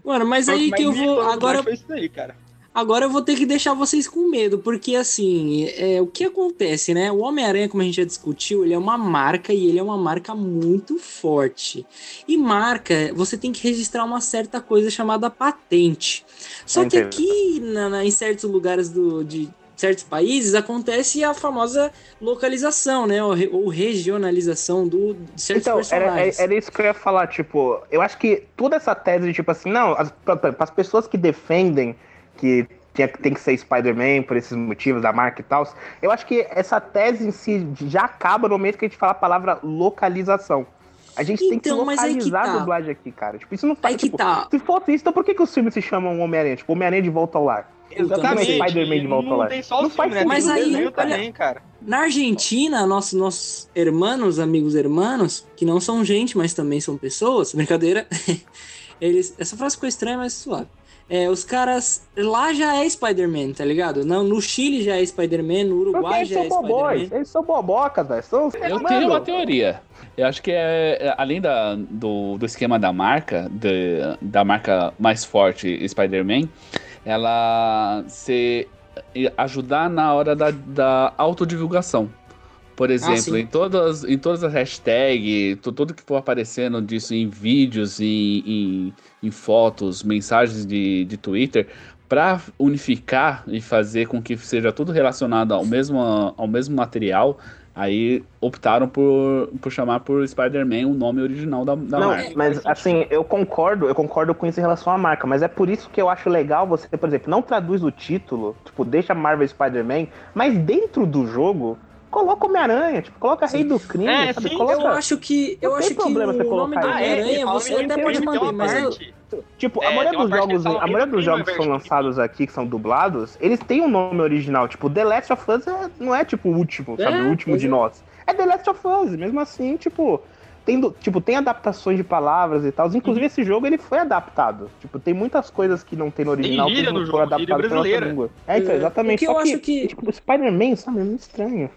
Mano, mas aí que eu vou. Agora, Foi isso aí, cara. Agora eu vou ter que deixar vocês com medo, porque assim, é, o que acontece, né? O Homem-Aranha, como a gente já discutiu, ele é uma marca e ele é uma marca muito forte. E marca, você tem que registrar uma certa coisa chamada patente. Só que Entendo. aqui, na- na- em certos lugares do, de certos países, acontece a famosa localização, né? Ou, re- ou regionalização do, de certos Então, era, personagens. era isso que eu ia falar, tipo, eu acho que toda essa tese de, tipo assim, não, as, pra- pras pessoas que defendem que tinha, tem que ser Spider-Man por esses motivos da marca e tal, eu acho que essa tese em si já acaba no momento que a gente fala a palavra localização. A gente tem que Então, aí que localizar tá. a dublagem aqui, cara. Tipo, isso não faz. Aí que tipo, tá. Se fosse isso, então por que, que os filmes se chamam Homem-Aranha? Tipo, Homem-Aranha de volta ao lar. Exatamente. Não Spider-Man de volta ao Não lar. tem só não faz filmes, né? sentido. Mas Tem aí, olha- também, cara. Na Argentina, nossos, nossos hermanos, amigos hermanos, que não são gente, mas também são pessoas, brincadeira, eles. Essa frase ficou estranha, mas suave. É, os caras. Lá já é Spider-Man, tá ligado? Não, no Chile já é Spider-Man, no Uruguai eles já é são bobóis, Spider-Man. eles são bobocas, velho. São... Eu Mano, tenho uma teoria. Eu acho que é, é, além da, do, do esquema da marca, de- da marca mais forte Spider-Man, ela se ajudar na hora da, da autodivulgação. Por exemplo, sim. em, todas, em todas as hashtags, tu- tudo que for aparecendo disso em vídeos, em, em, em fotos, mensagens de, de Twitter, para unificar e fazer com que seja tudo relacionado ao mesmo, ao mesmo material, aí optaram por, por chamar por Spider-Man o nome original da, da não, marca. mas assim, eu concordo, eu concordo com isso em relação à marca, mas é por isso que eu acho legal você, por exemplo, não traduz o título, tipo, deixa Marvel Spider-Man, mas dentro do jogo, coloca Homem-Aranha, tipo, coloca Rei do Crime, É, sabe? sim, coloca... Eu acho que, eu Não tem acho que problema você o nome do colocar isso. Homem-Aranha fala você que até tem- pode tem manter, mas eu, parte- Tipo, É, a maioria tem dos que jogos, a maioria dos jogos que são lançados aqui, que são dublados, eles têm um nome original. Tipo, The Last of Us é- não é tipo o último, sabe? É, O último de é. nós. É The Last of Us, mesmo assim, tipo, tem, tipo, tem adaptações de palavras e tal. Inclusive, Uhum. esse jogo ele foi adaptado. Tipo, tem muitas coisas que não tem no original gíria que não foram adaptadas pra nossa língua. É, então, É, exatamente. porque eu Só que, acho que- tipo, Spider-Man, sabe, é meio estranho.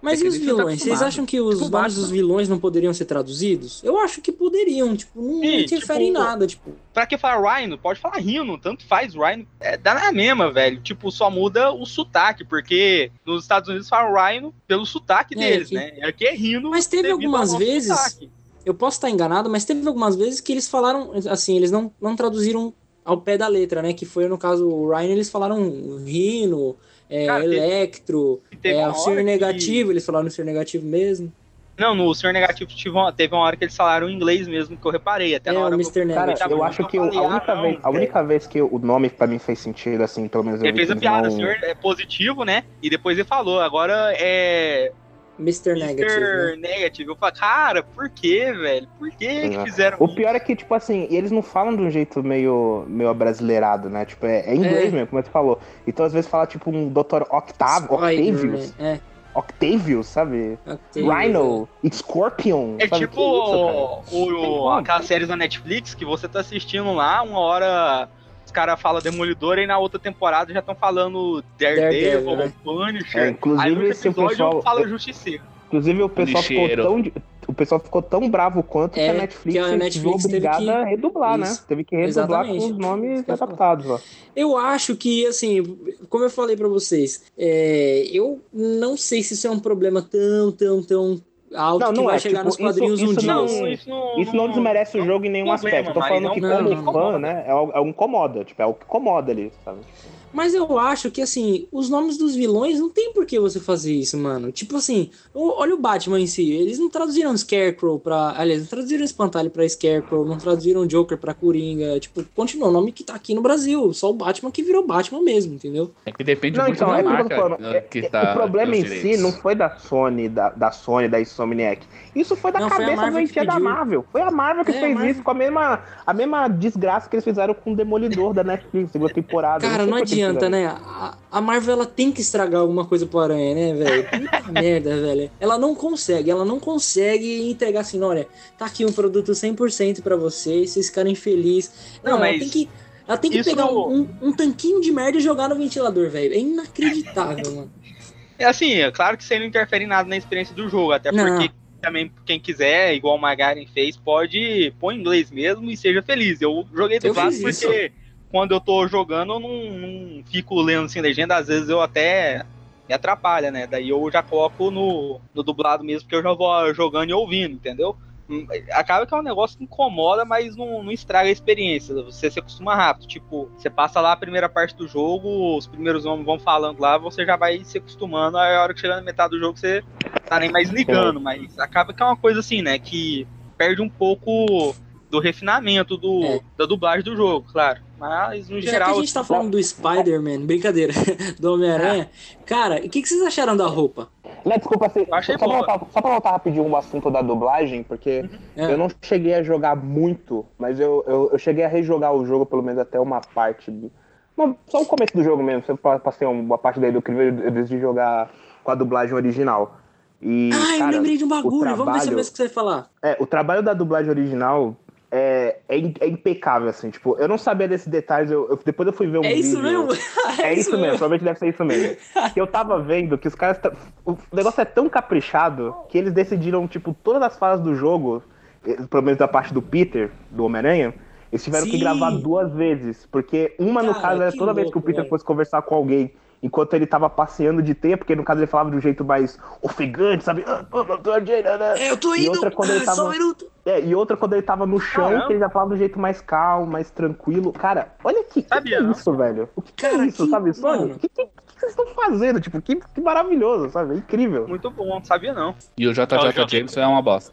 Mas É e os tá vilões? Vocês acostumado. acham que os Tipo nomes dos Batman. vilões não poderiam ser traduzidos? Eu acho que poderiam, tipo, não Sim, interfere em tipo, nada, tipo. Pra que falar Rhino? Pode falar Rhino, tanto faz Rhino. É, dá na mesma, velho. Tipo, só muda o sotaque, porque nos Estados Unidos falam Rhino pelo sotaque É, deles, aqui- né? Aqui é Rhino. Mas teve algumas vezes- sotaque. Eu posso estar enganado, mas teve algumas vezes que eles falaram, assim, eles não, não traduziram ao pé da letra, né? Que foi no caso o Ryan, eles falaram Rhino, é, Cara, Electro, teve é, o Ser hora Negativo, eles falaram o Ser Negativo mesmo. Não, no Senhor Negativo tive uma- teve uma hora que eles falaram em inglês mesmo, que eu reparei. Até É, na o hora que Mr. Cara, Negative. eu acho que o- a única, vez, a única vez que o nome pra mim fez sentido, assim, pelo menos eu Ele fez que a piada, não- senhor é positivo, né? E depois ele falou, agora é Mr. Negative. né? Mr. Negative. Eu falei, cara, por que, velho? Por que que fizeram O pior é que, tipo assim, eles não falam de um jeito meio, meio abrasileirado, né? Tipo, é, é inglês É. mesmo, como você falou. Então, às vezes, fala, tipo, um Dr. Octavio, Octavius. É, Octavius, sabe? Octavius, Rhino, Scorpion. É sabe? tipo isso, o, como. aquelas séries da Netflix que você tá assistindo lá, uma hora os caras falam Demolidor e na outra temporada já estão falando Daredevil, Daredevil, né? Punisher. É, inclusive, Aí esse episódio pessoal- fala Justiceiro. Inclusive, o pessoal, ficou tão, o pessoal ficou tão bravo quanto que É, a Netflix, que a foi Netflix teve obrigada que- a redublar, Isso. né? Teve que redublar Exatamente. com os nomes que adaptados, ó. Eu acho que, assim, como eu falei pra vocês, é, eu não sei se isso é um problema tão, tão, tão alto Não, que não vai é, chegar tipo, nos quadrinhos isso- um isso dia. não- assim. isso não, Isso não desmerece o jogo em nenhum problema, aspecto. Tô falando não- que, não, como não. fã, né? É o, é o incomoda. Tipo, é o que incomoda ali, sabe? Mas eu acho que, assim, os nomes dos vilões não tem por que você fazer isso, mano. Tipo assim, o- olha o Batman em si. Eles não traduziram Scarecrow pra. Aliás, não traduziram Espantalho pra Scarecrow, não traduziram Joker pra Coringa. Tipo, continua o nome que tá aqui no Brasil. Só o Batman que virou Batman mesmo, entendeu? É que depende Não, muito então, da é marca né, que tá o problema em si direitos. não foi da Sony, da, da Sony, da Insomniac. Isso foi da Não, cabeça doentia da. Marvel. Foi a Marvel que É, fez Marvel. isso com a mesma, a mesma desgraça que eles fizeram com o Demolidor da Netflix, segunda temporada. Cara, não que eles adianta, fizeram né? A, a Marvel ela tem que estragar alguma coisa pro Aranha, né, velho? Puta merda, velho. Ela não consegue, ela não consegue entregar assim, olha, tá aqui um produto 100% pra vocês, vocês ficarem felizes. Não, Não, ela mas tem que, ela tem que isso pegar um, um tanquinho de merda e jogar no ventilador, velho. É inacreditável, mano. É assim, é claro que isso aí não interfere em nada na experiência do jogo, até Não. porque também quem quiser, igual o Magaren fez, pode pôr em inglês mesmo e seja feliz. Eu joguei dublado fiz isso. porque quando eu tô jogando eu não, não fico lendo sem legenda, às vezes eu até me atrapalha, né? Daí eu já coloco no, no dublado mesmo, porque eu já vou jogando e ouvindo, entendeu? Hum, Acaba que é um negócio que incomoda, mas não, não estraga a experiência. Você se acostuma rápido. Tipo, você passa lá a primeira parte do jogo, os primeiros homens vão falando lá, você já vai se acostumando. Aí a hora que chegar na metade do jogo, você tá nem mais ligando. Mas acaba que é uma coisa assim, né? Que perde um pouco do refinamento do, da dublagem do jogo, claro. Mas no Já geral. que a gente tá falando do Spider-Man, brincadeira, do Homem-Aranha, cara, o que, que vocês acharam da roupa? Né, desculpa, assim, achei só, pra voltar, só pra voltar rapidinho um assunto da dublagem, porque É. eu não cheguei a jogar muito, mas eu, eu, eu cheguei a rejogar o jogo pelo menos até uma parte. uma- só o começo do jogo mesmo. Se eu pa- passei uma parte daí do crime, eu decidi jogar com a dublagem original. E, Ai, cara, eu lembrei de um o bagulho, vamos ver se é trabalho- mesmo que você vai falar. É, o trabalho da dublagem original é, é, é impecável, assim. Tipo, eu não sabia desses detalhes, eu, eu- depois eu fui ver um É vídeo... isso mesmo? É isso mesmo, provavelmente deve ser isso mesmo. Que eu tava vendo que os caras. O negócio é tão caprichado que eles decidiram, tipo, todas as falas do jogo, eh, pelo menos da parte do Peter, do Homem-Aranha, eles tiveram que Sim. gravar duas vezes. Porque uma, no Cara, caso, era que toda vez que o louco, Peter fosse conversar com alguém. Enquanto ele tava passeando de tempo, porque no caso ele falava de um jeito mais ofegante, sabe? Ah, ah, ah, tô? É, eu tô E indo, outra quando ele tava... só um minuto. É, e outra quando ele tava no chão, Caramba. que ele já falava do jeito mais calmo, mais tranquilo. Cara, olha que, que, que é isso, velho? O que, que é isso, que- sabe, Sony? O que, que, que vocês estão fazendo? Tipo, que, que maravilhoso, sabe? É incrível. Muito bom, não sabia não. E o JJ Ó, Jameson é uma bosta.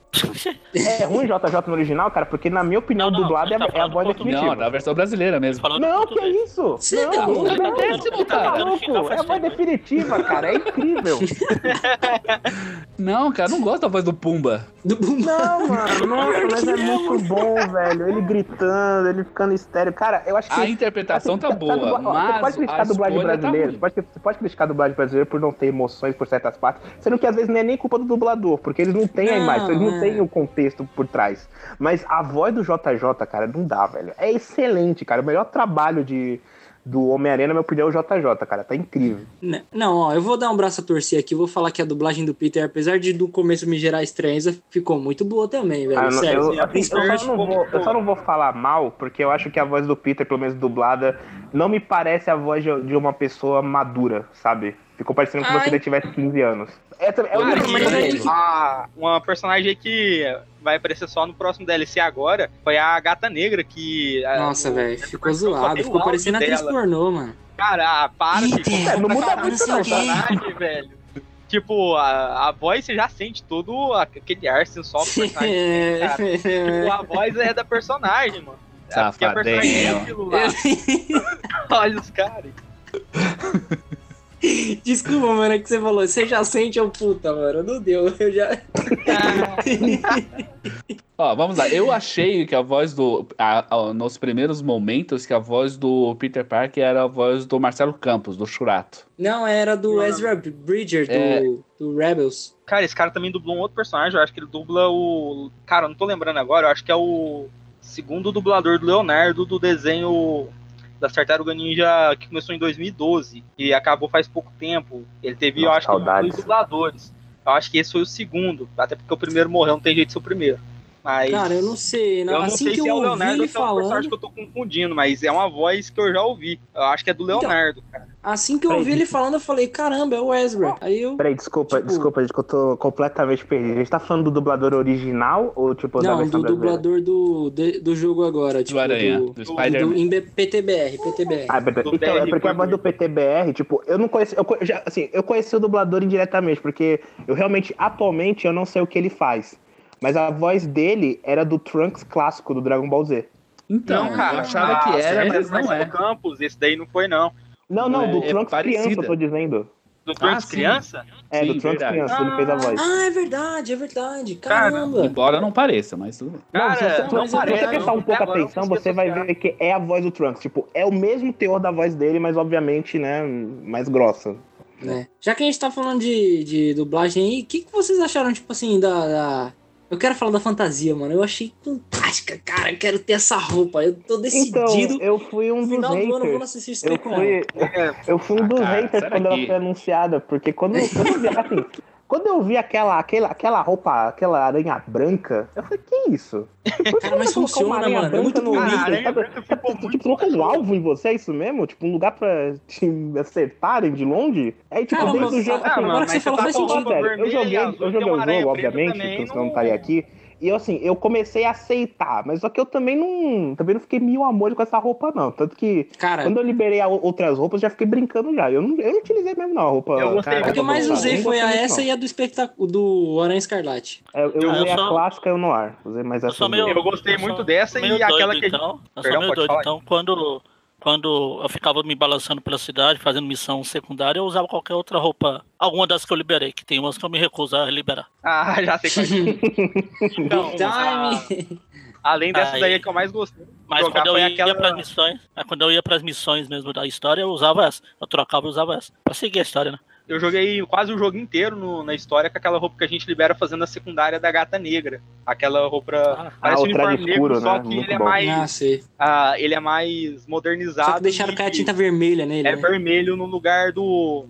É ruim JJ no original, cara, porque na minha opinião, Não, não, dublado é, tá a- é a voz definitiva. Não, na versão brasileira mesmo. Não, que é isso? Você não, tá louco? não, Tá não, péssimo, tá cara. louco? É a voz definitiva, cara. É incrível. Não, cara, eu não gosto da voz do Pumba. Do Não, mano, nossa, mas é muito bom, velho. Ele gritando, ele ficando estéreo. Cara, eu acho que. A interpretação tá Assim, boa, ó, mas você pode criticar a dublagem tá brasileira, pode, você pode criticar a dublagem brasileira por não ter emoções por certas partes, sendo que às vezes não é nem culpa do dublador, porque eles não têm a Não, imagem, eles não é. têm o contexto por trás. Mas a voz do JJ, cara, não dá, velho. É excelente, cara. O melhor trabalho de, do Homem-Aranha, na minha opinião, é o JJ, cara. Tá incrível. N- Não, ó, eu vou dar um braço a torcer aqui, vou falar que a dublagem do Peter, apesar de do começo me gerar estranheza, ficou muito boa também, velho. Ah, eu, não- sério. eu- sim, a assim, eu só vou, eu só não vou falar mal, porque eu acho que a voz do Peter, pelo menos dublada, não me parece a voz de, de uma pessoa madura, sabe? Ficou parecendo como se Ai. ele tivesse 15 anos. É é que- uma personagem que vai aparecer só no próximo DLC agora foi a Gata Negra, que. a- Nossa, no- velho, ficou zoado, ficou parecendo atriz pornô, mano. Cara, para, ficou É, não muda muito, não, o personagem, velho. Tipo, a, a voz você já sente todo aquele ar sensual do personagem. É, cara. Tipo, a voz é da personagem, mano. É porque a personagem é aquilo lá. Olha os caras. Desculpa, mano, é que você falou, você já sente o puta, mano. Não deu, eu já. Ó, vamos lá. Eu achei que a voz do. a- a- nos primeiros momentos, que a voz do Peter Parker era a voz do Marcelo Campos, do Churato. Não, era do Ezra Bridger, do, É. do Rebels. Cara, esse cara também dublou um outro personagem. Eu acho que ele dubla o. Cara, eu não tô lembrando agora. Eu acho que é o segundo dublador do Leonardo do desenho da Tartaruga Ninja que começou em 2012 e acabou faz pouco tempo. Ele teve, eu Nossa, acho que, saudades. dois dubladores. Eu acho que esse foi o segundo, até porque o primeiro morreu, não tem jeito de ser o primeiro. Mas Cara, eu não sei. eu não assim sei que se eu é o ouvi Leonardo ele ou se é um personagem que eu tô confundindo, mas é uma voz que eu já ouvi. Eu acho que é do Então, Leonardo, cara. Assim que eu ouvi ele falando, eu falei, caramba, é o Ezra. Aí eu. Peraí, desculpa, Tipo- desculpa, gente, que eu tô completamente perdido. A gente tá falando do dublador original ou tipo da Não, versão do brasileira? dublador do, de- do jogo agora. Tipo, Aranha, do, do Spider-Man. do- em PTBR, PTBR. Ah. Do então, é BR porque a voz do PTBR, tipo, eu não conheci, eu, já, assim, eu conheci o dublador indiretamente, porque eu realmente, atualmente, eu não sei o que ele faz. Mas a voz dele era do Trunks clássico do Dragon Ball Z. Então, não, cara. eu achava que Ah, era, esse mas não é. do Campos, esse daí não foi, não. Não, não, do É Trunks parecida. criança, eu tô dizendo. Do Trunks sim. criança? É, Sim, do Trunks verdade. criança, ele fez a voz. Ah, é verdade, é verdade. Cara, Caramba. Embora não pareça, mas tudo bem. Não, se Cara, você, não, se é você prestar um pouco eu atenção, você vai ver que é a voz do Trunks. Tipo, é o mesmo teor da voz dele, mas obviamente, né, mais grossa. né? Já que a gente tá falando de, de dublagem aí, o que, que vocês acharam, tipo assim, da, da- Eu quero falar da fantasia, mano. Eu achei fantástica, cara. Eu quero ter essa roupa. Eu tô Então, decidido. eu fui um no dos final do ano eu vou haters. Assassin's Eu ela. fui, eu fui um dos Ah, cara, haters quando ela daqui. foi anunciada, porque quando, quando eu vi, assim, quando eu vi aquela, aquela, aquela roupa, aquela aranha branca, eu falei, que isso? Por que Cara, mas colocou funciona, uma aranha mano, é branca muito no bonito. sabe, muito Tipo, colocou um alvo em você, é isso mesmo? Tipo, um lugar pra te acertarem de longe? Aí, tipo, Cara, dentro do jogo... ah, assim, agora que você falou, tá faz falando sentido. sério, Eu joguei, eu joguei o jogo, obviamente, porque senão não- não estaria aqui. E eu, assim, eu comecei a aceitar, mas só que eu também não. Também não fiquei mil amores com essa roupa, não. Tanto que Cara, quando eu liberei a- outras roupas, já fiquei brincando já. Eu não, eu não utilizei mesmo, não, a roupa. Eu gostei cara, a que eu mais usei foi a essa não. e a do espectáculo do Aranha Escarlate. É, Eu, eu Eu usei a clássica e o Noir. Usei mais Eu essa. sou meio, Eu gostei eu muito dessa e aquela doido, que- Então, eu Perdão, sou meio doido. falar. Então, quando, quando eu ficava me balançando pela cidade, fazendo missão secundária, eu usava qualquer outra roupa. Alguma das que eu liberei, que tem umas que eu me recuso a liberar. Ah, já sei qual é. Então, a- Time! além dessa Aí- daí é que eu mais gostei. Mas Jogar quando eu ia aquela- pras missões, mas quando eu ia pras missões mesmo da história, eu usava essa. Eu trocava e usava essa. Pra seguir a história, né? Eu joguei quase o jogo inteiro no- na história com aquela roupa que a gente libera fazendo a secundária da gata negra. Aquela roupa. Ah, parece o um uniforme traje escuro, negro, só né? que Muito ele é bom. mais. Ah, ah, ele é mais modernizado. Só que deixaram e- cair a tinta vermelha nele. É né? vermelho no lugar do,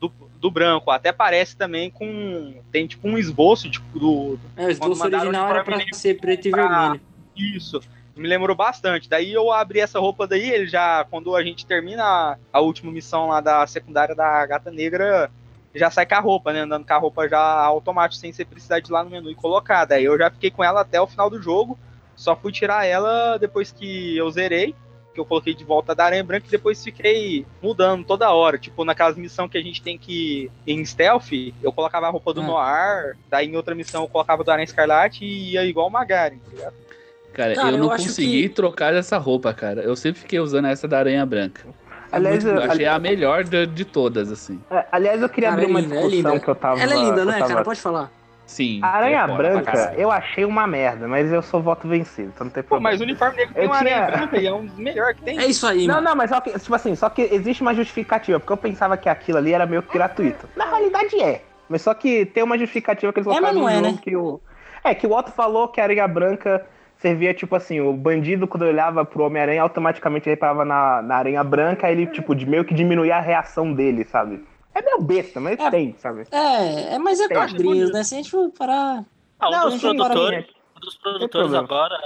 do, do branco. Até parece também com. Tem tipo um esboço tipo, do. É, o esboço mandaram original era uniforme pra negro ser preto e pra- vermelho. Isso. Me lembrou bastante. Daí eu abri essa roupa daí, ele já. Quando a gente termina a, a última missão lá da secundária da Gata Negra, já sai com a roupa, né? Andando com a roupa já automático, sem você precisar de ir lá no menu e colocar. Daí eu já fiquei com ela até o final do jogo. Só fui tirar ela depois que eu zerei. Que eu coloquei de volta da Aranha Branca e depois fiquei mudando toda hora. Tipo, naquelas missões que a gente tem que ir em stealth, eu colocava a roupa do Ah. Noir. Daí em outra missão eu colocava do Aranha Escarlate e ia igual o Magaren, tá ligado? Cara, Cara, eu eu não consegui que- trocar essa roupa, cara. Eu sempre fiquei usando essa da Aranha Branca. Aliás, Eu eu- achei a melhor de, de todas, assim. É, aliás, eu queria Cara, abrir é uma linda, é discussão linda. que eu tava. Ela é linda, né, tava- cara? Pode falar. Sim. A Aranha é Branca, eu achei uma merda, mas eu sou voto vencido, então não tem Pô, problema. mas o uniforme negro tem Eu uma aranha tinha- branca e é um dos melhores que tem. É isso aí, Não, mano. não, mas só que, tipo assim, só que existe uma justificativa, porque eu pensava que aquilo ali era meio que gratuito. Na realidade é. Mas só que tem uma justificativa que eles É, mas colocaram não no é, jogo né? que o. É, que o Otto falou que a aranha branca servia, tipo assim, o bandido, quando olhava pro Homem-Aranha, automaticamente ele reparava na, na aranha branca, aí ele, tipo, de meio que diminuía a reação dele, sabe? É meio besta, mas É. tem, sabe? É, é, mas é quadrinhos, né? Se a gente for parar. Ah, um Não, dos produtores, um dos produtores agora,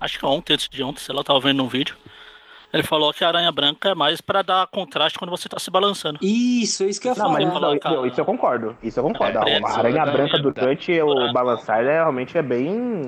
acho que ontem, antes de ontem, sei lá, eu tava vendo um vídeo. Ele falou que a aranha branca é mais pra dar contraste quando você tá se balançando. Isso, é isso que eu ia falar. mas não, não, isso eu concordo. Isso eu concordo. É, a aranha né? branca durante o balançar é, realmente é bem.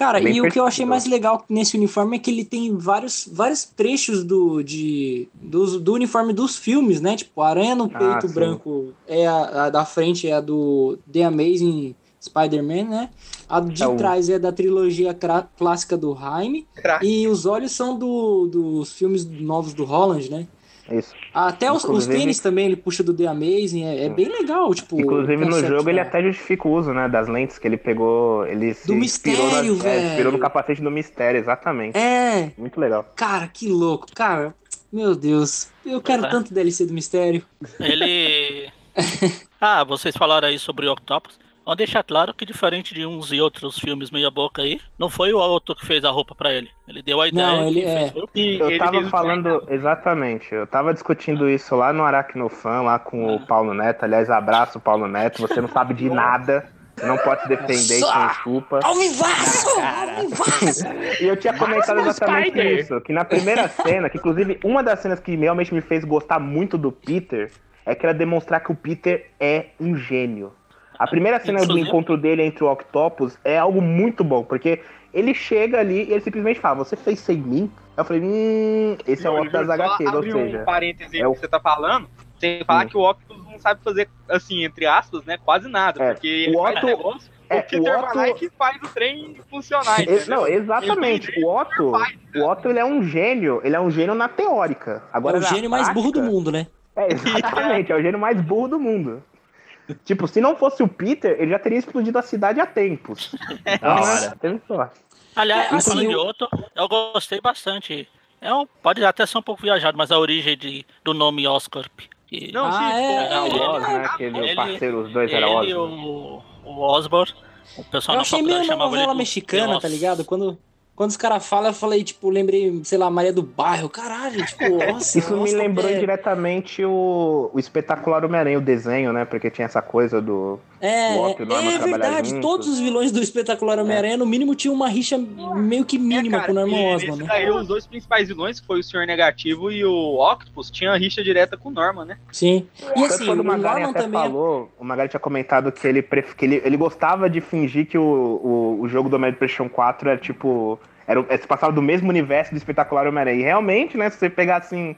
Cara, Bem e o que eu achei mais legal nesse uniforme é que ele tem vários, vários trechos do, de, do, do uniforme dos filmes, né? Tipo, a aranha no Ah, peito sim. branco é a, a da frente, é a do The Amazing Spider-Man, né? A de É trás é da trilogia clássica do Jaime. E os olhos são do, dos filmes novos do Holland, né? Isso. Até os, os tênis também ele puxa do The Amazing, é, é bem legal, tipo. Inclusive no jogo ele da- até justifica o uso, né, das lentes que ele pegou, ele se Do inspirou, mistério, nas- é, inspirou no velho. capacete do mistério, exatamente. É, Muito legal. Cara, que louco. Cara, meu Deus. Eu quero É. tanto DLC do mistério. Ele. ah, vocês falaram aí sobre o Octopus. Vamos deixar claro que, diferente de uns e outros filmes meia-boca aí, não foi o Otto que fez a roupa pra ele. Ele deu a ideia. Não, ele é. fez foi o- E Eu ele tava falando, exatamente, eu tava discutindo isso lá no Aracnofan, lá com o Paulo Neto. Aliás, abraço, Paulo Neto, você não sabe de nada. Não pode se defender e quem chupa. Alvivaço! E eu tinha comentado exatamente Spider. isso. Que na primeira cena, que inclusive uma das cenas que realmente me fez gostar muito do Peter é que era demonstrar que o Peter é um gênio. A primeira cena do encontro dele entre o Octopus é algo muito bom, porque ele chega ali e ele simplesmente fala: Você fez sem mim? Eu falei: Hum, esse é o Octopus das HQs, ou abrir seja. um parêntese aí é o- que você tá falando, sem falar Hum. que o Octopus não sabe fazer, assim, entre aspas, né, quase nada, É, porque ele o Otto- negócio, é, o Peter o Otto- que faz o trem funcionar, entendeu? Não, exatamente. O Otto, o Otto ele é um gênio, ele é um gênio na teórica. É Agora, o na gênio mais burro do prática- mundo, né? É, exatamente, é o gênio mais burro do mundo. Tipo, se não fosse o Peter, ele já teria explodido a cidade há tempos. Então, Da né, hora. teve sorte. Aliás, É, assim, falando de eu- outro, eu gostei bastante. É um, pode até ser um pouco viajado, mas a origem de, do nome Oscorp. que- Não, Ah, sim, é, pô, É o ele- Oz, né? Aquele ele- parceiro, os dois ele eram Oz. o, o Osborn, o pessoal Eu achei meio uma novela do- mexicana, tá ligado? Quando, quando os caras falam, eu falei, tipo, lembrei, sei lá, Maria do Bairro. Caralho, tipo, nossa. Isso me nossa, lembrou é- diretamente o, o espetacular Homem-Aranha, o desenho, né? Porque tinha essa coisa do. É, Norman é verdade. juntos. Todos os vilões do espetacular Homem-Aranha, no mínimo, tinham uma rixa meio que mínima É, cara, com o Norman Osborn, né? daí, os dois principais vilões, que foi o Senhor Negativo e o Octopus, tinha rixa direta com o Norman, né? Sim. E assim, quando o Magari Norman até também. é- falou, o Magari tinha comentado que ele, pref- que ele, ele gostava de fingir que o, o, o jogo do Homem-Aranha PlayStation 4 era tipo. Era, é, se passava do mesmo universo do espetacular Homem-Aranha. E realmente, né, se você pegar assim,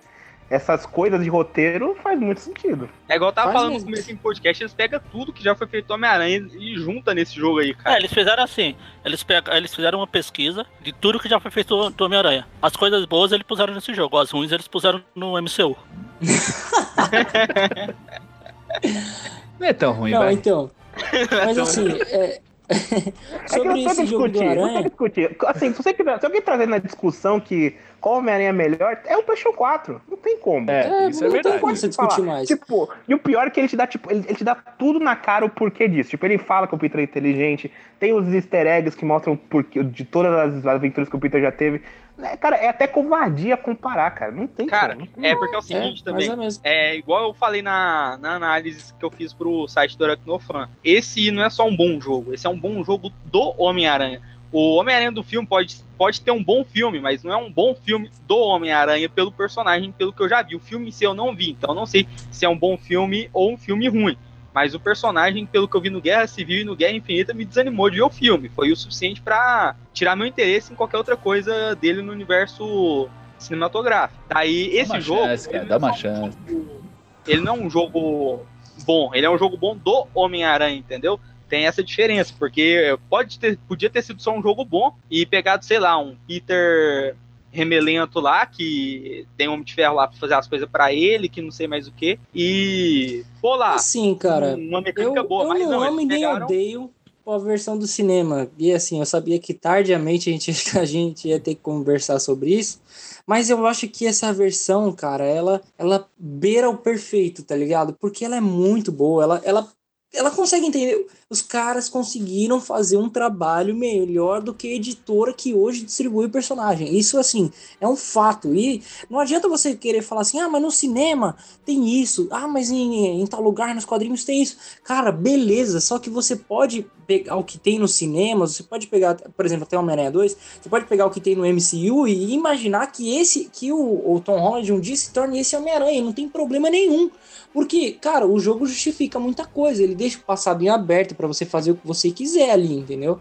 essas coisas de roteiro, faz muito sentido. É igual eu tava Faz falando mesmo. no começo em podcast, eles pegam tudo que já foi feito do Homem-Aranha e junta nesse jogo aí, É, cara. eles fizeram assim, eles, pega, eles fizeram uma pesquisa de tudo que já foi feito do- do Homem-Aranha. As coisas boas eles puseram nesse jogo, as ruins eles puseram no MCU. Não é tão ruim, Não, vai. então. Mas assim, é... É que sobre não esse tem jogo do discutir, não tem Aranha. discutir. Assim, se você quiser, se alguém trazer na discussão que qual Homem-Aranha é melhor, é o PlayStation 4. Não tem como. É, isso é não tem verdade. como você discutir falar. mais. Tipo, e o pior é que ele te dá, tipo, ele, ele te dá tudo na cara o porquê disso. Tipo, ele fala que o Peter é inteligente, tem os easter eggs que mostram o porquê de todas as aventuras que o Peter já teve. É, cara, é até covardia comparar, cara. Não tem Cara, como. é porque é o É, seguinte mas também. é mesmo. É igual eu falei na, na análise que eu fiz pro site do Aracnofan. Esse não é só um bom jogo, esse é um bom jogo do Homem-Aranha. O Homem-Aranha do filme pode, pode ter um bom filme, mas não é um bom filme do Homem-Aranha pelo personagem, pelo que eu já vi. O filme em si eu não vi, então eu não sei se é um bom filme ou um filme ruim. Mas o personagem, pelo que eu vi no Guerra Civil e no Guerra Infinita, me desanimou de ver o filme. Foi o suficiente pra tirar meu interesse em qualquer outra coisa dele no universo cinematográfico. Daí, Dá esse uma jogo. chance, cara, ele dá não é uma só um chance. jogo- Ele não é um jogo bom, ele é um jogo bom do Homem-Aranha, entendeu? Tem essa diferença, porque pode ter, podia ter sido só um jogo bom e pegado, sei lá, um Peter remelento lá, que tem um Homem de Ferro lá pra fazer as coisas pra ele, que não sei mais o que, e pô lá, Assim, cara, uma mecânica eu, boa, eu mas não, não, amo e nem pegaram... odeio a versão do cinema. E assim, eu sabia que tardiamente a gente, a gente ia ter que conversar sobre isso. Mas eu acho que essa versão, cara, ela, ela beira o perfeito, tá ligado? Porque ela é muito boa. Ela, ela, ela consegue entender. Os caras conseguiram fazer um trabalho melhor do que a editora que hoje distribui personagem. Isso, assim, é um fato. E não adianta você querer falar assim, ah, mas no cinema tem isso. Ah, mas em, em tal lugar, nos quadrinhos tem isso. Cara, beleza. Só que você pode pegar o que tem nos cinemas, você pode pegar, por exemplo, até Homem-Aranha 2, você pode pegar o que tem no MCU e imaginar que esse, que o, o Tom Holland um dia se torne esse Homem-Aranha. Não tem problema nenhum. Porque, cara, o jogo justifica muita coisa. Ele deixa o passado em aberto para você fazer o que você quiser ali, entendeu?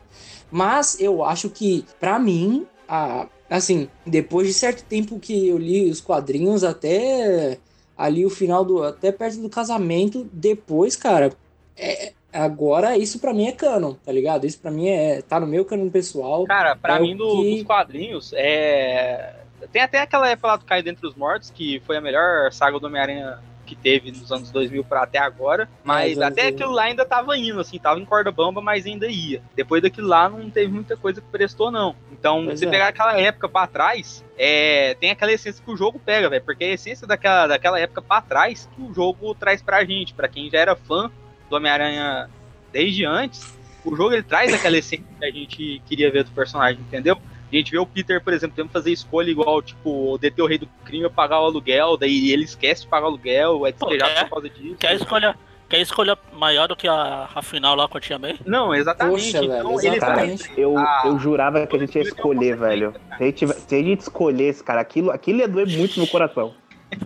Mas eu acho que, pra mim, a, assim, depois de certo tempo que eu li os quadrinhos, até ali o final do. até perto do casamento, depois, cara, é, agora isso pra mim é canon, tá ligado? Isso pra mim é. tá no meu canon pessoal. Cara, pra É mim, do- que- dos quadrinhos, é. Tem até aquela época lá do Caio Dentre os Mortos, que foi a melhor saga do Homem-Aranha que teve nos anos 2000 pra até agora. Mas anos até 2000. aquilo lá ainda tava indo, assim, tava em corda bamba, mas ainda ia. Depois daquilo lá não teve muita coisa que prestou, não. Então, Pois você é. pegar aquela época pra trás, é, tem aquela essência que o jogo pega, velho. Porque é a essência daquela, daquela época pra trás que o jogo traz pra gente. Pra quem já era fã do Homem-Aranha desde antes, o jogo ele traz aquela essência que a gente queria ver do personagem, entendeu? A gente vê o Peter, por exemplo, tendo que fazer escolha igual, tipo, deter o rei do crime pagar o aluguel, daí ele esquece de pagar o aluguel, é despejado é. por causa disso. Que a escolha, Quer escolha maior do que a, a final lá com a Tia May? Não, exatamente. Poxa, então, velho, Cara, exatamente. eu, Ah, eu jurava que a gente ia escolher, velho. Se a gente, se a gente escolhesse, cara, aquilo, aquilo ia doer muito no coração.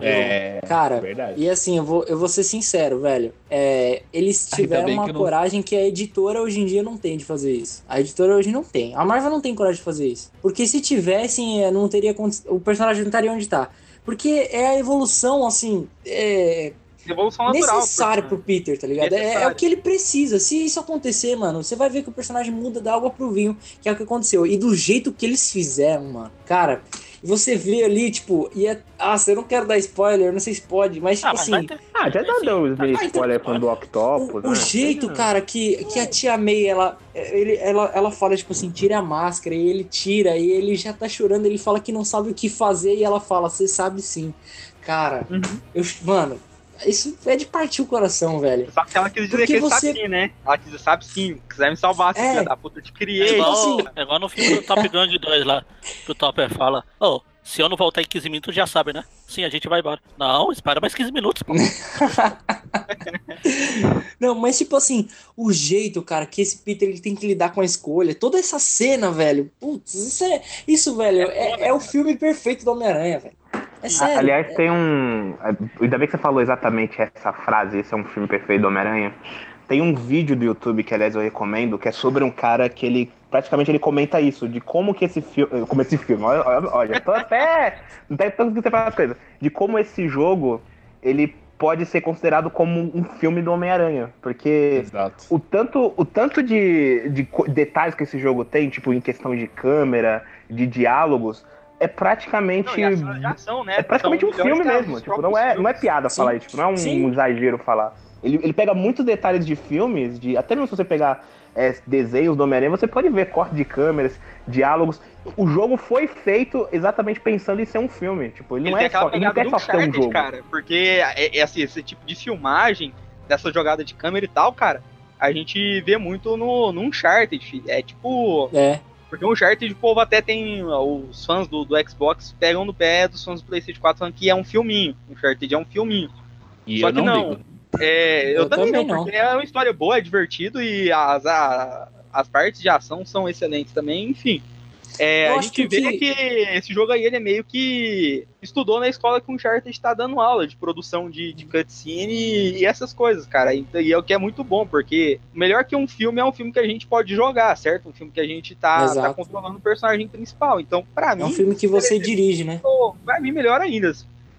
É. Cara, Verdade. e assim, eu vou, eu vou ser sincero, velho. É, eles tiveram uma que não- coragem que a editora hoje em dia não tem de fazer isso. A editora hoje não tem. A Marvel não tem coragem de fazer isso. Porque se tivessem, é, não teria o personagem não estaria onde tá. Porque é a evolução, assim, é Evolução natural. necessário pro Peter, tá ligado? É, é o que ele precisa. Se isso acontecer, mano, você vai ver que o personagem muda da água pro vinho, que é o que aconteceu. E do jeito que eles fizeram, mano, cara, você vê ali, tipo, e é. Ah, eu não quero dar spoiler, não sei se pode, mas, tipo Ah, mas assim. ter. Ah, já dá deu os mini Ah, então- spoiler o do Octopus, O, o né? jeito, cara, que, que a tia May, ela, ele, ela, ela fala, tipo assim, tira a máscara, e ele tira, e ele já tá chorando, ele fala que não sabe o que fazer, e ela fala, você sabe sim. Cara, Uhum. eu, mano, isso é de partir o coração, velho. Só que ela quis dizer Porque que ele você- sabe sim, né? Ela quis dizer, sabe sim, quiser me salvar, É. filha da puta, eu te É criei. igual, assim- é igual no filme do Top Gun 2 lá, que o Topper fala, ô, se eu não voltar em 15 minutos, já sabe, né? Sim, a gente vai embora. Não, espera mais 15 minutos, pô. Não, mas tipo assim, o jeito, cara, que esse Peter ele tem que lidar com a escolha, toda essa cena, velho. Putz, isso, é, isso velho, é, é o filme perfeito do Homem-Aranha, velho. É sério. Aliás, tem um. Ainda bem que você falou exatamente essa frase, esse é um filme perfeito do Homem-Aranha. Tem um vídeo do YouTube que, aliás, eu recomendo, que é sobre um cara que ele. Praticamente ele comenta isso, de como que esse filme. Como esse filme, olha, olha, olha tô até. Não tem tanto que você fala as coisas. De como esse jogo ele pode ser considerado como um filme do Homem-Aranha. Porque Exato. o tanto, o tanto de, de detalhes que esse jogo tem, tipo, em questão de câmera, de diálogos, é praticamente. Não, de ação, né? É praticamente São um filme mesmo. Tipo, não é, não é piada Sim. falar isso, tipo, não é um, Sim. exagero falar. Ele, ele pega muitos detalhes de filmes, de até mesmo se você pegar é, desenhos do Homem-Aranha, você pode ver corte de câmeras, diálogos. O jogo foi feito exatamente pensando em ser um filme. Tipo, ele, Ele não é só, ele não quer só ser um jogo. cara. Porque é, é assim, esse tipo de filmagem, dessa jogada de câmera e tal, cara, a gente vê muito no, no Uncharted. É tipo. É. Porque o Uncharted, o povo até tem. Os fãs do, do Xbox pegam no pé dos fãs do PlayStation 4 falando que é um filminho. O Uncharted é um filminho. E Só eu que não, não. É, eu, Eu também, também não, não. porque é uma história boa, é divertido e as, a- as partes de ação são excelentes também, enfim. É, Eu a acho gente vê que- que esse jogo aí ele é meio que estudou na escola que o Uncharted está dando aula de produção de, de cutscene e, e essas coisas, cara. E, e é o que é muito bom, porque melhor que um filme é um filme que a gente pode jogar, certo? Um filme que a gente tá, tá controlando o personagem principal. Então, pra É mim, um filme que você dirige, né? pra mim melhor ainda.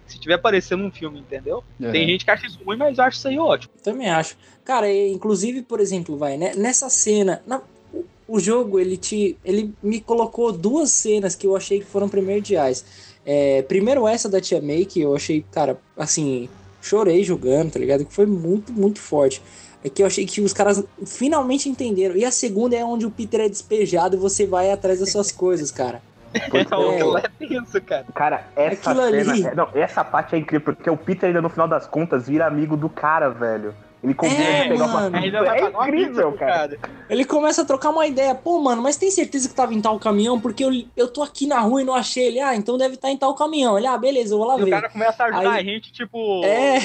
Se tiver aparecendo um filme, entendeu? É. Tem gente que acha isso ruim, mas eu acho isso aí ótimo. Também acho. Cara, inclusive, por exemplo, vai, né, nessa cena, na- o, jogo, ele te. Ele me colocou duas cenas que eu achei que foram primordiais. É, primeiro essa da Tia May, que eu achei, cara, assim, chorei jogando, tá ligado? Que foi muito, muito forte. É que eu achei que os caras finalmente entenderam. E a segunda é onde o Peter é despejado e você vai atrás das suas coisas, cara. Então, é tenso, cara. Cara, essa Aquilo cena. ali- é- Não, essa parte é incrível, porque o Peter ainda no final das contas vira amigo do cara, velho. Ele combina É, de pegar mano. uma É uma pizza incrível, cara. Ele começa a trocar uma ideia. Pô, mano, mas tem certeza que tava em tal caminhão? Porque eu, eu tô aqui na rua e não achei ele. Ah, então deve estar em tal caminhão. Ele, ah, beleza, eu vou lá E o ver. cara começa a ajudar Aí- a gente, tipo, É,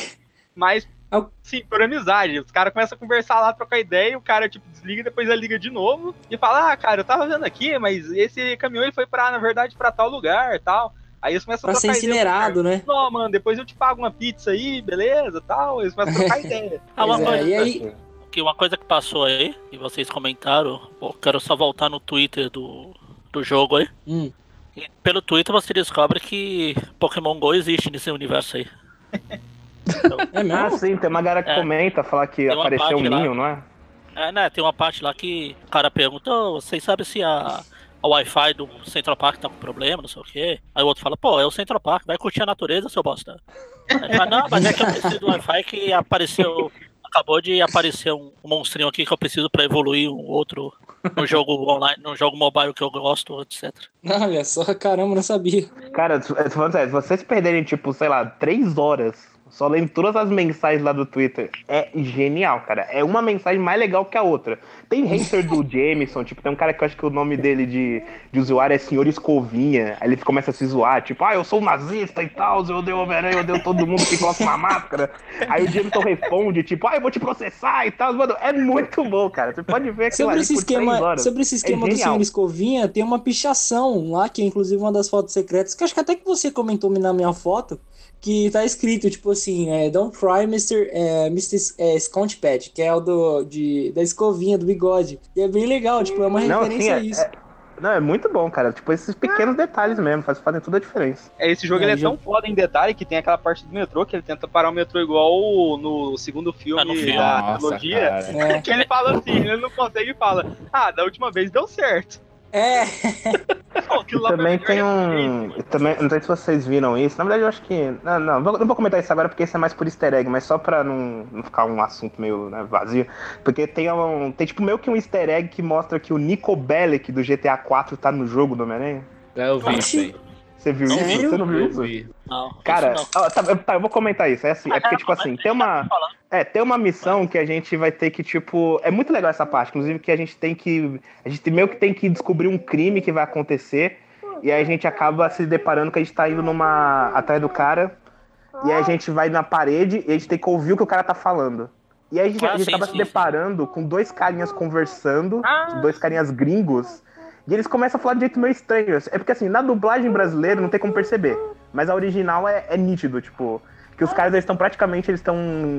mais, Eu- sim, por amizade. Os caras começam a conversar lá, trocar ideia, e o cara, tipo, desliga, depois ele liga de novo e fala, ah, cara, eu tava vendo aqui, mas esse caminhão ele foi pra, na verdade, pra tal lugar e tal. Aí eles começam pra a ser trocar ideia. incinerado, né? Não, mano, depois eu te pago uma pizza aí, beleza, tal. Eles começam a trocar ideia. Ah, uma é, coisa, e aí- que uma coisa que passou aí, e vocês comentaram, pô, quero só voltar no Twitter do, do jogo aí. Hum. E pelo Twitter você descobre que Pokémon GO existe nesse universo aí. É Ah, mesmo? sim, tem uma galera que É. comenta, falar que apareceu um parte lá. ninho, não é? É, né, tem uma parte lá que o cara pergunta, "Ô, vocês sabem se a, a Wi-Fi do Central Park tá com problema, não sei o quê. Aí o outro fala, pô, é o Central Park, vai curtir a natureza, seu bosta. Aí ele fala, não, mas é que eu preciso do Wi-Fi que apareceu. Acabou de aparecer um, monstrinho aqui que eu preciso pra evoluir um outro no jogo online, no jogo mobile que eu gosto, etc. Olha só, caramba, não sabia. Cara, vocês perderem, tipo, sei lá, três horas Só lendo todas as mensagens lá do Twitter. É genial, cara. É uma mensagem mais legal que a outra. Tem hater do Jameson, tipo, tem um cara que eu acho que o nome dele de, de usuário é Senhor Escovinha. Aí ele começa a se zoar, tipo, ah, eu sou nazista e tal, eu odeio Homem-Aranha, eu odeio todo mundo que coloca uma máscara. Aí o Jameson responde, tipo, ah, eu vou te processar e tal. Mano, é muito bom, cara. Você pode ver aquilo Sobre ali esse esquema, sobre esse esquema é do senhor Escovinha, tem uma pichação lá, que é inclusive uma das fotos secretas, que acho que até que você comentou na minha foto, que tá escrito, tipo assim, é, Don't try Mr. É, Mr. É, Pad, que é o do, de, da escovinha, do bigode. E é bem legal, tipo, é uma Não, referência sim, a é- isso. é- não, é muito bom, cara. Tipo, esses pequenos detalhes mesmo, faz, fazem toda a diferença. É, Esse jogo É, ele é jogo- tão foda em detalhe que tem aquela parte do metrô que ele tenta parar o metrô igual no segundo filme filme. da trilogia. É. Que ele fala assim, ele não consegue e fala, ah, da última vez deu certo. É, Pô, também tem é um. Também, não sei se vocês viram isso. Na verdade, eu acho que. Não, não, vou- não vou comentar isso agora porque isso é mais por easter egg, mas só pra não, não ficar um assunto meio né, vazio. Porque tem um. Tem tipo meio que um easter egg que mostra que o Nico Bellic do GTA 4 tá no jogo do Homem-Aranha. É, eu vi isso aí. Você viu Sério? isso? Você não viu Eu isso? vi. Não, Cara, isso não. ó, tá, tá, eu vou comentar isso. É assim, é porque, tipo assim, tem uma. É, tem uma missão que a gente vai ter que, tipo. É muito legal essa parte, inclusive, que a gente tem que. A gente meio que tem que descobrir um crime que vai acontecer. E aí a gente acaba se deparando que a gente tá indo numa. atrás do cara. E aí a gente vai na parede e a gente tem que ouvir o que o cara tá falando. E aí a gente, Ah, a gente sim, acaba sim, se sim. deparando com dois carinhas conversando, Ah. dois carinhas gringos. E eles começam a falar de jeito meio estranho. É porque assim, na dublagem brasileira não tem como perceber. Mas a original é, é nítido, tipo. Que os caras estão praticamente, eles estão.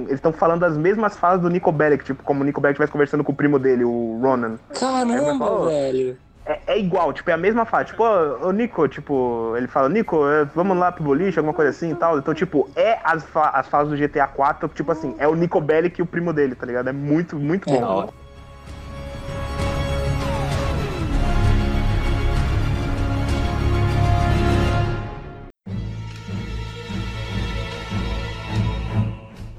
Eles estão falando as mesmas falas do Nico Bellic, tipo, como o Nico Bellic estivesse conversando com o primo dele, o Ronan. caramba, Pô, velho. É, é igual, tipo, é a mesma fala. Tipo, ô, Nico, tipo, ele fala, Nico, é, vamos lá pro boliche, alguma coisa assim e tal. Então, tipo, é as, fa as falas do GTA 4, tipo assim, é o Nico Bellic e o primo dele, tá ligado? É muito, muito É, bom. ó.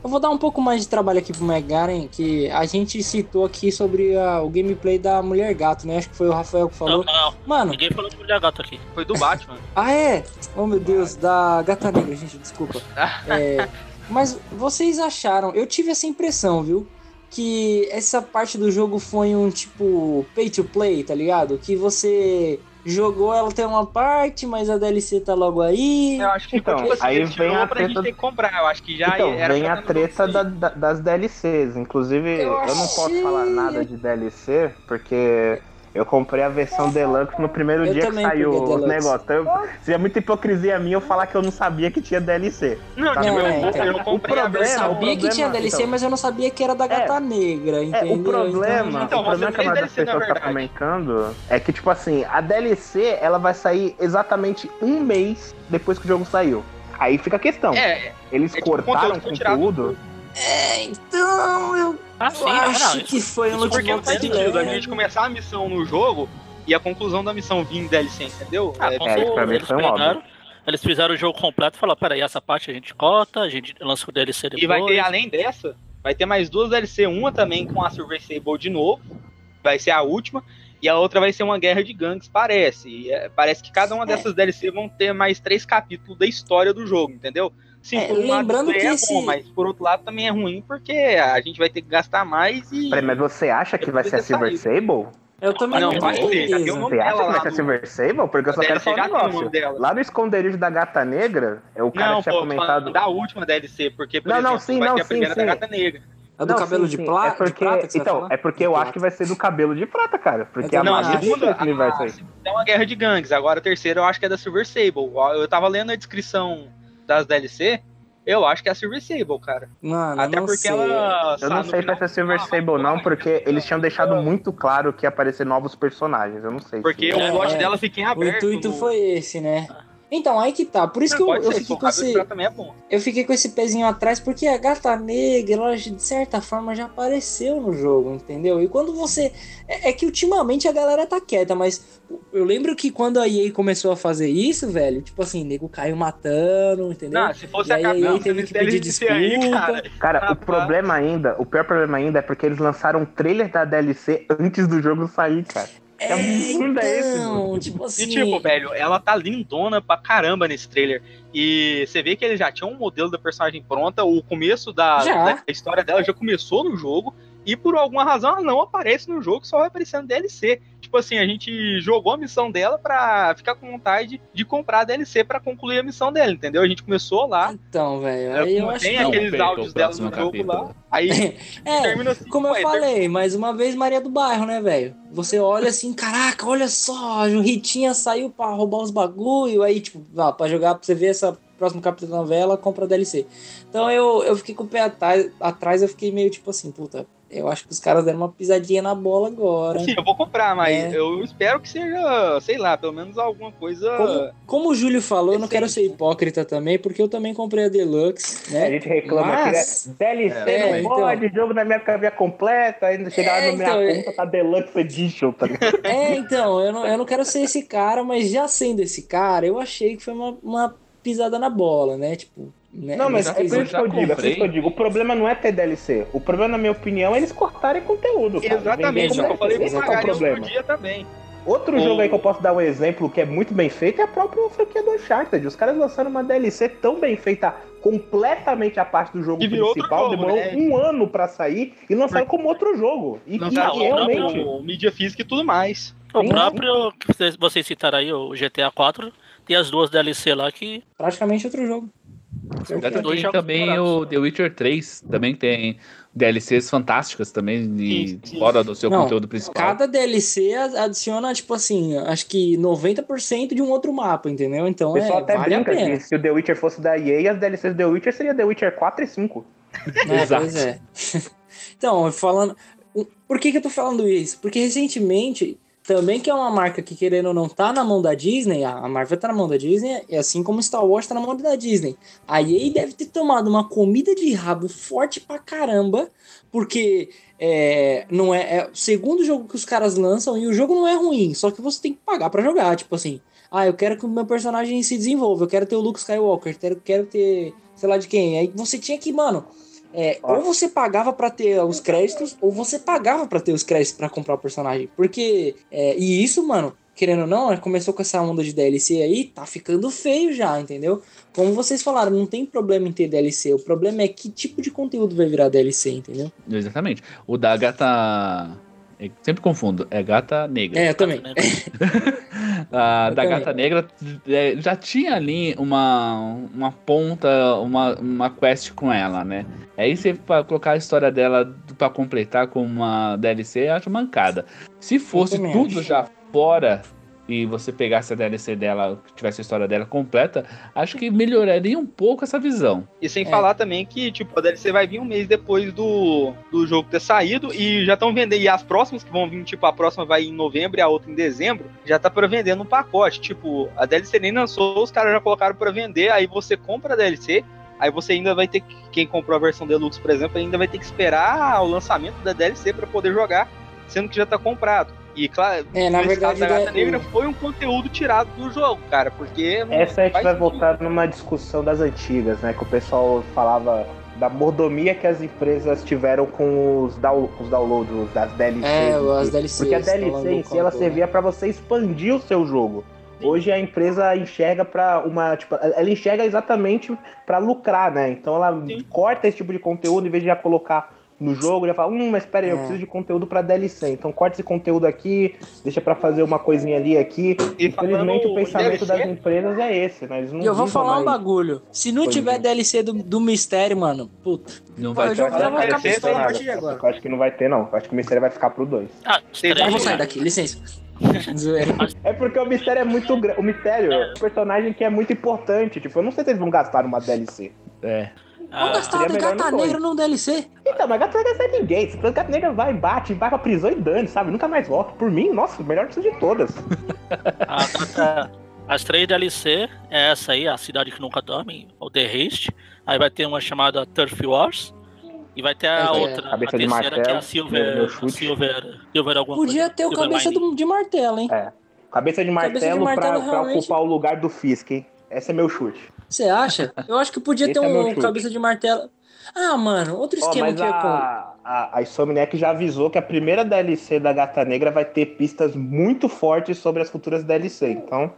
Eu vou dar um pouco mais de trabalho aqui pro Megaren, que a gente citou aqui sobre a- o gameplay da Mulher Gato, né? Acho que foi o Rafael que Não, falou. não, Mano, ninguém falou de mulher gato aqui. Foi do Batman. ah é? Oh meu Deus, da Gata Negra, gente, desculpa. É, mas vocês acharam, eu tive essa impressão, viu? Que essa parte do jogo foi um tipo pay to play, tá ligado? Que você jogou, ela tem uma parte, mas a DLC tá logo aí. Eu acho que Então, tipo assim, aí vem a pra treta- gente ter que comprar. Eu acho que já então, era vem a treta da- da- das DLCs. Inclusive, Eu eu, não posso falar nada de DLC, porque eu comprei a versão Deluxe no primeiro Eu dia que saiu Deluxe. negócios. Então, eu- seria muita hipocrisia minha eu falar que eu não sabia que tinha DLC. Não, Tá tipo, bom, eu, então. eu comprei a O Eu problema- versão. sabia que problema- tinha DLC, então. mas eu não sabia que era da Gata Negra, É, entendeu? o problema, Então, o problema você que a maioria das pessoas tá comentando é que, tipo assim, a DLC ela vai sair exatamente um mês depois que o jogo saiu. Aí fica a questão. É, Eles é tipo cortaram conteúdo que foi tirado conteúdo. É, então eu Ah, sim, eu acho não, que foi um isso porque não faz sentido a gente começar a missão no jogo e a conclusão da missão vir em DLC, entendeu? Ah, É, é, isso pra mim eles foi um óbvio. eles fizeram o jogo completo e falaram, peraí, essa parte a gente corta, a gente lança o DLC depois. E vai ter, além dessa, vai ter mais duas DLC. Uma também com a Silver Sable de novo. Vai ser a última. E a outra vai ser uma guerra de gangues, parece. E, é, parece que cada uma dessas DLC vão ter mais três capítulos da história do jogo, entendeu? Sim, É, por um lembrando lado que é esse- bom, mas por outro lado também é ruim porque a gente vai ter que gastar mais e. Peraí, mas você acha que vai ser a Silver Sable? Eu também Não, não, vai ter, nome Você acha que vai ser a Silver Sable? Porque eu só A quero falar um negócio. Lá no esconderijo da Gata Negra, é o cara Não, tinha pô, comentado. da última DLC, porque, por Não, não, exemplo, sim, vai não, ter a sim, primeira sim. da Gata Negra. A do Não, cabelo sim, de, sim. pla... é porque, de prata Então, é porque De eu prata. acho que vai ser do cabelo de prata, cara. Porque Não, a segunda desse universo aí. é uma guerra de gangues. Agora a terceira eu acho que é da Silver Sable. Eu tava lendo a descrição das DLC, eu acho que é a Silver Sable, cara. Mano, Até não porque sei. ela. Eu não sei se final- vai ser Silver Sable não, porque eles tinham deixado muito claro que ia aparecer novos personagens. Eu não sei. Porque se... o É, plot é. dela fica em O aberto. intuito no- foi esse, né? Então, aí que tá. Por isso que eu, eu fiquei o com esse. é. Eu fiquei com esse pezinho atrás porque a gata negra, ela de certa forma já apareceu no jogo, entendeu? E quando você. É, é que ultimamente a galera tá quieta, mas eu lembro que quando a EA começou a fazer isso, velho, tipo assim, nego caiu matando, entendeu? Não, se fosse E aí a EA teve que pedir DLC aí, desculpa. cara. Cara, o Rapaz. problema ainda, o pior problema ainda é porque eles lançaram um trailer da DLC antes do jogo sair, cara. Que absurdo é esse, então, mano? tipo assim. E tipo, velho, ela tá lindona pra caramba nesse trailer. E você vê que ele já tinha um modelo da personagem pronta. O começo da, da história dela já começou no jogo. E por alguma razão ela não aparece no jogo, só vai aparecer no DLC. Tipo assim, a gente jogou a missão dela pra ficar com vontade de comprar a DLC pra concluir a missão dela, entendeu? A gente começou lá. Então, velho, É, aí eu acho tem que. aqueles perca o áudios dela no próximo jogo capítulo. lá. Aí É, termina assim. como eu ué, falei, mais uma vez Maria do Bairro, né, velho? Você olha assim, caraca, olha só, a Ritinha saiu pra roubar os bagulho, aí, tipo, ah, pra jogar, pra você ver essa próximo capítulo da novela, compra DLC. Então eu, eu fiquei com o pé atrás, atrás, eu fiquei meio tipo assim, puta, eu acho que os caras deram uma pisadinha na bola agora. Sim, eu vou comprar, mas É. eu espero que seja, sei lá, pelo menos alguma coisa. Como, como o Júlio falou, eu não quero ser hipócrita também, porque eu também comprei a Deluxe, né? A gente reclama Mas- aqui, né? DLC É, não pode, jogo na minha cabeça completa, ainda chegar É, no minha então, é- conta, tá Deluxe Edition, tá ligado? É, então, eu não, eu não quero ser esse cara, mas já sendo esse cara, eu achei que foi uma, uma pisada na bola, né? Tipo, né? Não, mas é isso que eu digo, é isso que eu digo. O problema não é ter DLC. O problema, na minha opinião, é eles cortarem conteúdo. Cara. Exatamente, eu falei, esse é o pagar outro problema. dia também. Outro O- jogo aí que eu posso dar um exemplo que é muito bem feito é a própria franquia do Uncharted. Os caras lançaram uma DLC tão bem feita, completamente a parte do jogo Que outro principal, jogo, demorou né? um ano pra sair e lançaram como outro jogo. E, Não e tá realmente. o mídia física e tudo mais. O Sim, próprio, que vocês, vocês citaram aí, o GTA 4, tem as duas DLC lá que. Praticamente outro jogo. Ainda Dois tem também o The Witcher 3, também tem DLCs fantásticas também, de, fora do seu Não, conteúdo principal. Cada DLC adiciona, tipo assim, acho que 90% de um outro mapa, entendeu? Então O pessoal é, até vale a brinca pena. que se o The Witcher fosse da EA, as DLCs do The Witcher seria The Witcher 4 e 5. É, Exato. pois é. então, falando. Por que, que eu tô falando isso? Porque recentemente, também que é uma marca que, querendo ou não, tá na mão da Disney, a Marvel tá na mão da Disney, e assim como Star Wars tá na mão da Disney. A EA deve ter tomado uma comida de rabo forte pra caramba, porque é, não é, é o segundo jogo que os caras lançam e o jogo não é ruim, só que você tem que pagar pra jogar, tipo assim. Ah, eu quero que o meu personagem se desenvolva, eu quero ter o Luke Skywalker, quero, quero ter, sei lá de quem. Aí você tinha que, mano, é, ou você pagava pra ter os créditos, ou você pagava pra ter os créditos pra comprar o personagem. Porque, é, e isso, mano, querendo ou não, começou com essa onda de DLC aí, tá ficando feio já, entendeu? Como vocês falaram, não tem problema em ter DLC, o problema é que tipo de conteúdo vai virar DLC, entendeu? Exatamente. O da gata. Eu sempre confundo, é gata negra. É, eu também. A Eu da também. gata negra é, já tinha ali uma, uma ponta, uma, uma quest com ela, né? Aí você pra colocar a história dela pra completar com uma DLC, eu acho mancada. Se fosse tudo acho. já fora e você pegasse a DLC dela, que tivesse a história dela completa, acho que melhoraria um pouco essa visão. E sem É. falar também que, tipo, a DLC vai vir um mês depois do, do jogo ter saído e já estão vendendo. E as próximas que vão vir, tipo, a próxima vai em novembro e a outra em dezembro, já tá pra vender no pacote. Tipo, a DLC nem lançou, os caras já colocaram pra vender, aí você compra a DLC, aí você ainda vai ter que, quem comprou a versão Deluxe, por exemplo, ainda vai ter que esperar o lançamento da DLC pra poder jogar, sendo que já tá comprado. E claro, É, na verdade, caso da Gata o- Negra foi um conteúdo tirado do jogo, cara, porque Essa a gente vai voltar numa discussão das antigas, né? Que o pessoal falava da mordomia que as empresas tiveram com os, down, com os downloads das DLCs. É, em as si. DLCs, Porque a DLC em si, ela servia pra você expandir o seu jogo. Hoje a empresa enxerga pra uma, tipo, ela enxerga exatamente pra lucrar, né? Então ela corta esse tipo de conteúdo em vez de já colocar no jogo, já fala, hum, mas pera aí, eu É. preciso de conteúdo pra DLC. Então corta esse conteúdo aqui, deixa pra fazer uma coisinha ali aqui. E Infelizmente o pensamento das empresas é esse, né? Eles não E eu vou falar um bagulho. Se não tiver. DLC do, do mistério, mano, puta. Não Pô, vai eu já, ter. vou ficar DLC, pistola a nada. partir de agora. Eu acho que não vai ter, não. Eu acho que o mistério vai ficar pro 2. Ah, Vocês Eu vou sair daqui, licença. É porque o mistério é muito grande. O mistério é um personagem que é muito importante. Tipo, eu não sei se eles vão gastar numa DLC. É. Ah, Vamos gastar melhor Gata. Negra num DLC. Então, mas Gata Negra sai ninguém. Se Gata Negra vai, bate, vai pra prisão e dane, sabe? Nunca mais volta. Por mim, nossa, o melhor de todas. a Gata- as três DLC é essa aí, a Cidade que Nunca Dorme, o The Haste. Aí vai ter uma chamada Turf Wars. E vai ter a É, outra, a cabeça de terceira, que é martelo, a Silver. meu chute. Silver. Silver alguma Podia coisa. ter o Silver cabeça do- de martelo, hein? É. Cabeça de martelo, Cabeça de martelo, pra, pra realmente. ocupar o lugar do Fisk, hein? Esse é meu chute. Você acha? Eu acho que podia ter é um chute. cabeça de martelo. Ah, mano, outro esquema mas que eu ia com. a, a, a Insomniac já avisou que a primeira DLC da Gata Negra vai ter pistas muito fortes sobre as futuras DLC. Então,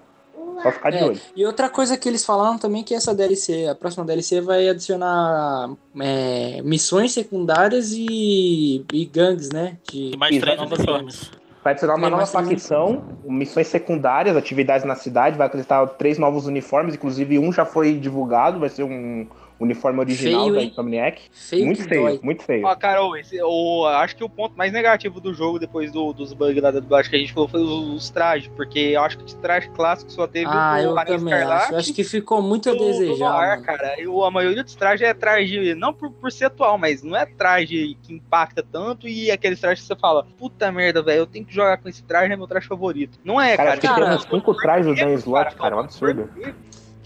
só ficar de É, olho. E outra coisa que eles falaram também é que essa DLC, a próxima DLC vai adicionar é, missões secundárias e, e gangues, né? De, E mais três uniformes. Vai adicionar uma Tem nova facção, missões secundárias, atividades na cidade, vai acrescentar três novos uniformes, inclusive um já foi divulgado, vai ser um uniforme original Feio, da? Insomniac. Feio muito feio, dói. muito feio. Ó, cara, ô, esse, o, acho que o ponto mais negativo do jogo, depois do- dos bugs lá da dublagem que a gente falou, foi os, os trajes, porque eu acho que de traje clássico só teve Ah, o eu Aranha também Escarlate acho. Eu acho que ficou muito a desejar. Noir, cara. E o- a maioria dos trajes é traje, não por, por ser atual, mas não é traje que impacta tanto e aqueles trajes que você fala, puta merda, velho, eu tenho que jogar com esse traje, é meu traje favorito. Não é, Cara, cara. acho que cara, tem uns cinco trajes do Dan Slot, cara, é um absurdo.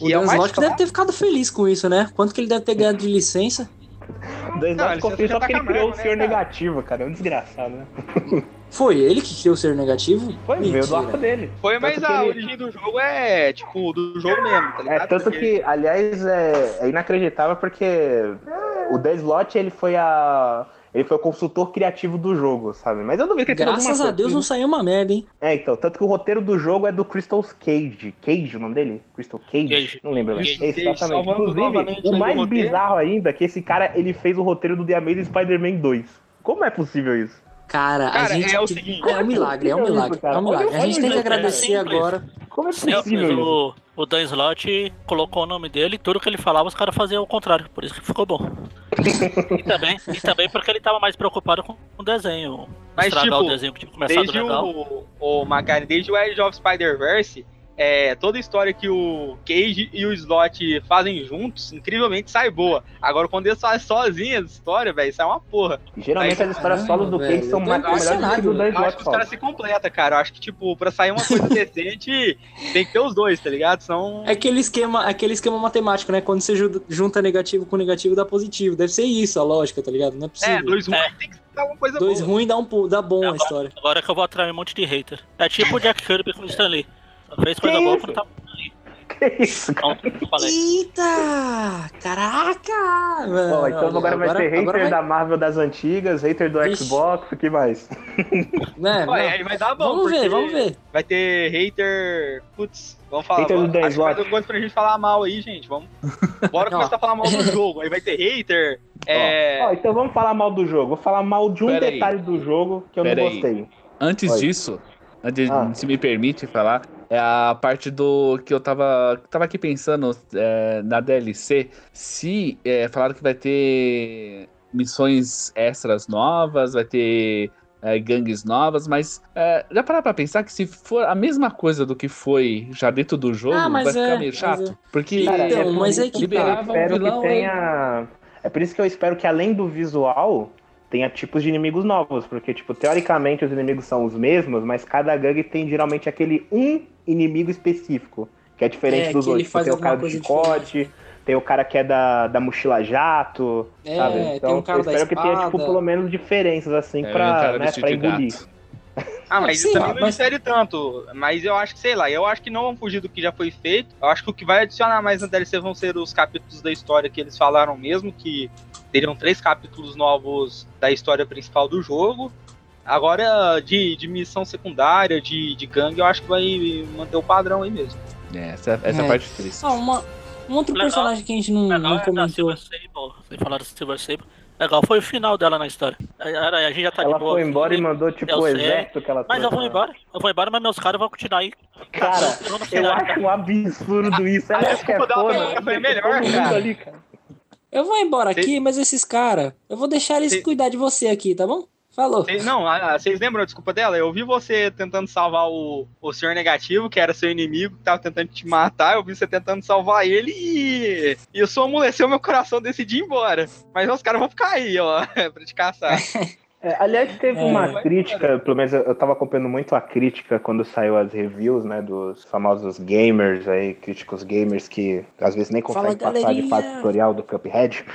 O Que é o Dan mais Slott deve ter ficado feliz com isso, né? Quanto que ele deve ter ganhado de licença? O Dan Não, Slot ele feliz só tá porque ele criou o Senhor né? Negativo, cara, é um desgraçado, né? Foi ele que criou o ser negativo? Foi, veio do Mentira. arco dele. Foi, mas Tanto que a ele- origem do jogo é, tipo, do jogo mesmo, tá ligado? É, tanto Porque- que, aliás, é, é inacreditável porque o Dan Slot, ele foi a... Ele foi o consultor criativo do jogo, sabe? Mas eu duvido que ele Graças a coisa. Deus não saiu uma merda, hein? É, então, tanto que o roteiro do jogo é do Crystal Cage. Cage, o nome dele? Crystal Cage? Cage. Não lembro. Cage, exatamente. Inclusive, o mais bizarro ainda é que esse cara, ele fez o roteiro do The Amazing Spider-Man 2. Como é possível isso? Cara, Cara, a gente. é o seguinte, é um milagre, é um milagre. É um milagre. Olha- A gente tem que agradecer agora. Como é Sim, possível o, o Dan Slott colocou o nome dele e tudo que ele falava os caras faziam o contrário, por isso que ficou bom. e, também, e também porque ele tava mais preocupado com o desenho. Mas, estragar tipo, o desenho que tinha começado desde legal. o, o Magari, desde o Edge of Spider-Verse, é, toda a história que o Cage e o Slot fazem juntos, incrivelmente sai boa. Agora, quando eles fazem sozinhos essa história, velho, sai uma porra. Geralmente as histórias solos do Cage são mais melhores do que do Dan Eu acho Slot que os caras se completam, cara. Eu acho que, tipo, pra sair uma coisa decente, tem que ter os dois, tá ligado? São. É aquele esquema, aquele esquema matemático, né? Quando você ju- junta negativo com negativo dá positivo. Deve ser isso a lógica, tá ligado? Não é É, possível. dois ruins É. tem que ser alguma coisa Dois boa. ruins dá, um, dá bom a história. Agora que eu vou atrair um monte de hater. É tipo o Jack Kirby com o Stanley. Só fez coisa Que boa isso? quando tava Que isso, cara? Então, eu falei. Eita! Caraca! mano. Ó, então agora vai ter hater agora vai- da Marvel das antigas, hater do Vixe. Xbox, o que mais? Né, não. aí vai dar bom. Vamos ver, vamos ver. Vai ter hater. Putz, vamos falar. Hater do acho que vai ter coisa pra gente falar mal aí, gente. Vamos. Bora começar a falar mal do jogo. Aí vai ter hater. É. Ó, então vamos falar mal do jogo. Vou falar mal de um Pera aí. detalhe do jogo que eu Pera não aí. gostei. Antes Oi. disso, antes, Ah. se me permite falar, é a parte do que eu tava, tava aqui pensando é, na DLC. Se é, falaram que vai ter missões extras novas, vai ter é, gangues novas, mas é, já parar pra pensar que se for a mesma coisa do que foi já dentro do jogo, Ah, mas vai ficar é, meio chato. é. Porque Cara, Então, é por mas é que liberava eu um espero vilão, que tenha. É por isso que eu espero que além do visual tenha tipos de inimigos novos, porque tipo teoricamente os inimigos são os mesmos, mas cada gangue tem geralmente aquele um inimigo específico, que é diferente É, dos outros. Tipo, tem o cara do chicote, tem o cara que é da, da mochila jato, É, sabe? tem Então um cara eu da espero que tenha tipo pelo menos diferenças assim É, pra, um né, pra engolir. gato. Ah, mas Sim, isso também não mas- difere tanto. Mas eu acho que, sei lá, eu acho que não vão fugir do que já foi feito. Eu acho que o que vai adicionar mais na DLC vão ser os capítulos da história que eles falaram mesmo, que teriam três capítulos novos da história principal do jogo. Agora, de, de missão secundária, de, de gangue, eu acho que vai manter o padrão aí mesmo. É, essa, essa É. parte é triste. Ah, uma, um outro Legal. personagem que a gente não, Legal não é da comentou. Silver Sable. Vocês falaram da Silver Sable. Legal foi o final dela na história. Era- A gente já tá Ela de boa. foi embora e mandou tipo eu o sei, exército que ela Mas eu vou embora. Eu vou embora, mas meus caras vão continuar aí. Cara, eu final. acho um absurdo isso. Ela A é desculpa foda. foi- foi Todo melhor, mundo cara. ali, cara. Eu vou embora aqui, mas esses caras, eu vou deixar eles cuidar de você aqui, tá bom? Falou. Cês- Não, vocês lembram a desculpa dela? Eu vi você tentando salvar o, o Senhor Negativo, que era seu inimigo, que tava tentando te matar. Eu vi você tentando salvar ele e. E isso amoleceu meu coração, decidi ir embora. Mas os caras vão ficar aí, ó, pra te caçar. É, aliás, teve É. uma crítica, pelo menos eu, tava acompanhando muito a crítica quando saiu as reviews, né, dos famosos gamers aí, críticos gamers que às vezes nem Fala, conseguem passar de fase tutorial do Cuphead.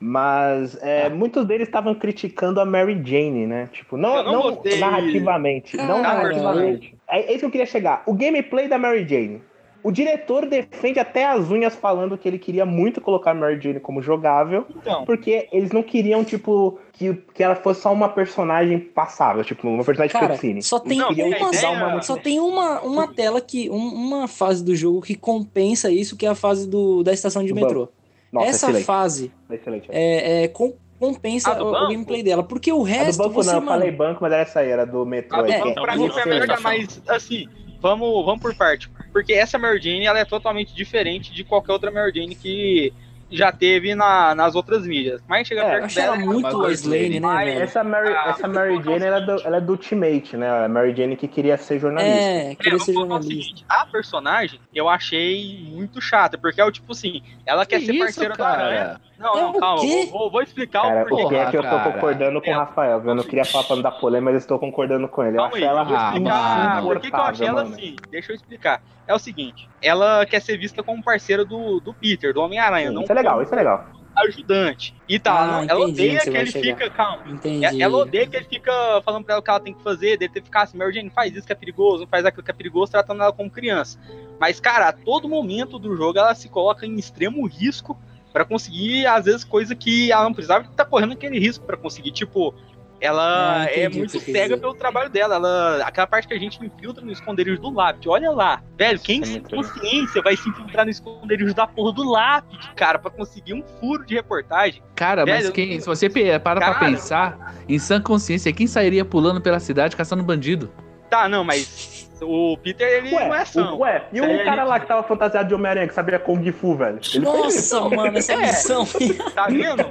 Mas é, muitos deles estavam criticando a Mary Jane, né? Tipo, não, não não narrativamente. Não Cara. narrativamente. É, é isso que eu queria chegar. O gameplay da Mary Jane. O diretor defende até as unhas falando que ele queria muito colocar a Mary Jane como jogável, Então. porque eles não queriam, tipo, que, que ela fosse só uma personagem passável, tipo, uma personagem Cara, cutscene. só tem queriam uma, dar uma- só tem uma, uma tela que um- uma fase do jogo que compensa isso, que é a fase do, da estação de metrô. Nossa, Essa excelente. fase Excelente. é, é, com- compensa o, o gameplay dela, porque o A do resto banco você, não, eu mano, falei banco, mas era essa aí, era do metrô. A do aí, banco que é pra mim foi a melhor, excelente. mas assim, vamos, vamos por parte. Porque essa Mary Jane, ela é totalmente diferente de qualquer outra Mary Jane que já teve na- nas outras mídias. Mas chega É, perto dela, muito é Lois Lane, né, velho? Essa Mary, Ah, essa Mary Jane ela é, do, ela é do Ultimate, né? A Mary Jane que queria ser jornalista. É, É, queria vamos ser jornalista. seguinte, a personagem eu achei muito chata, porque é o tipo assim, ela quer Que ser isso, parceira da cara? Aranha. Não, É não, calma, vou, vou- explicar Cara, o porquê. o que é que eu tô cara. concordando com o Rafael, eu não queria falar pra não dar polêmica, mas eu estou concordando com ele. Eu Calma acho aí, ela vou Ah, explicar mano. por que, que eu achei ela mano. assim. Deixa eu explicar. É o seguinte, ela quer ser vista como parceira do, do Peter, do Homem-Aranha, Isso é legal, isso é legal. ajudante. E tá, Ah, ela odeia que vai ele chegar. fica, calma. Entendi. Ela odeia que ele fica falando pra ela o que ela tem que fazer, dele ter que ficar assim, Mary Jane, faz isso que é perigoso, não faz aquilo que é perigoso, tratando ela como criança. Mas, cara, a todo momento do jogo ela se coloca em extremo risco pra conseguir, às vezes, coisa que ela não precisava estar correndo aquele risco pra conseguir. Tipo, ela Ah, é muito cega pelo trabalho dela. Ela, aquela parte que a gente infiltra no esconderijo do lápide, olha lá. Velho, quem sem consciência vai se infiltrar no esconderijo da porra do lápide, cara, pra conseguir um furo de reportagem? Cara, mas Velho, quem, se você para pra Cara. pensar, em sã consciência, quem sairia pulando pela cidade caçando bandido? Tá, não, mas o Peter, ele não é ação. o- ué, e o a cara gente- lá que tava fantasiado de Homem-Aranha, que sabia Kung Fu, velho? Ele. Nossa, mano, essa É. missão. Tá vendo?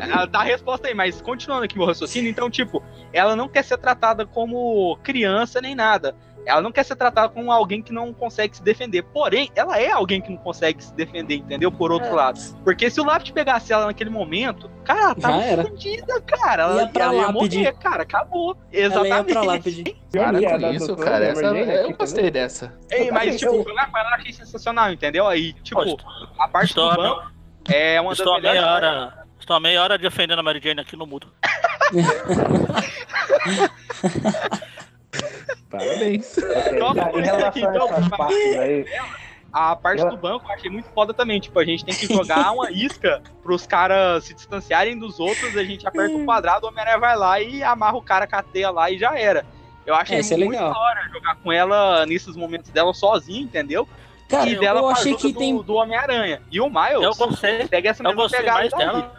Ela dá a resposta aí, mas continuando aqui meu raciocínio, então, tipo, ela não quer ser tratada como criança nem nada. Ela não quer ser tratada como alguém que não consegue se defender. Porém, ela é alguém que não consegue se defender, entendeu? Por outro É. lado. Porque se o Lápide pegasse ela naquele momento, cara, ela tava fodida, cara. Ela Ia pra ela ia morrer, cara. Acabou. Ela ia Exatamente. pra lá pedir. É com da isso, doutora cara. Essa, Jane, eu aqui, gostei dessa. Ei, mas, tipo, eu- eu achei sensacional, entendeu? Aí, tipo, a parte do estou, banco é uma das estou a melhores meia hora. Estou a meia hora defendendo a Mary Jane aqui no mudo. Parabéns. Cara, por isso aqui, a então, aí, A parte do banco eu achei muito foda também. Tipo, a gente tem que jogar uma isca pros caras se distanciarem dos outros, a gente aperta o quadrado, o Homem-Aranha vai lá e amarra o cara com a teia lá e já era. Eu achei É, é muito legal. da hora jogar com ela nesses momentos dela sozinha, entendeu? Cara, e dela eu achei que do, tem. do Homem-Aranha. E o Miles Eu gostei, pega essa eu mesma gostei pegada mais dela.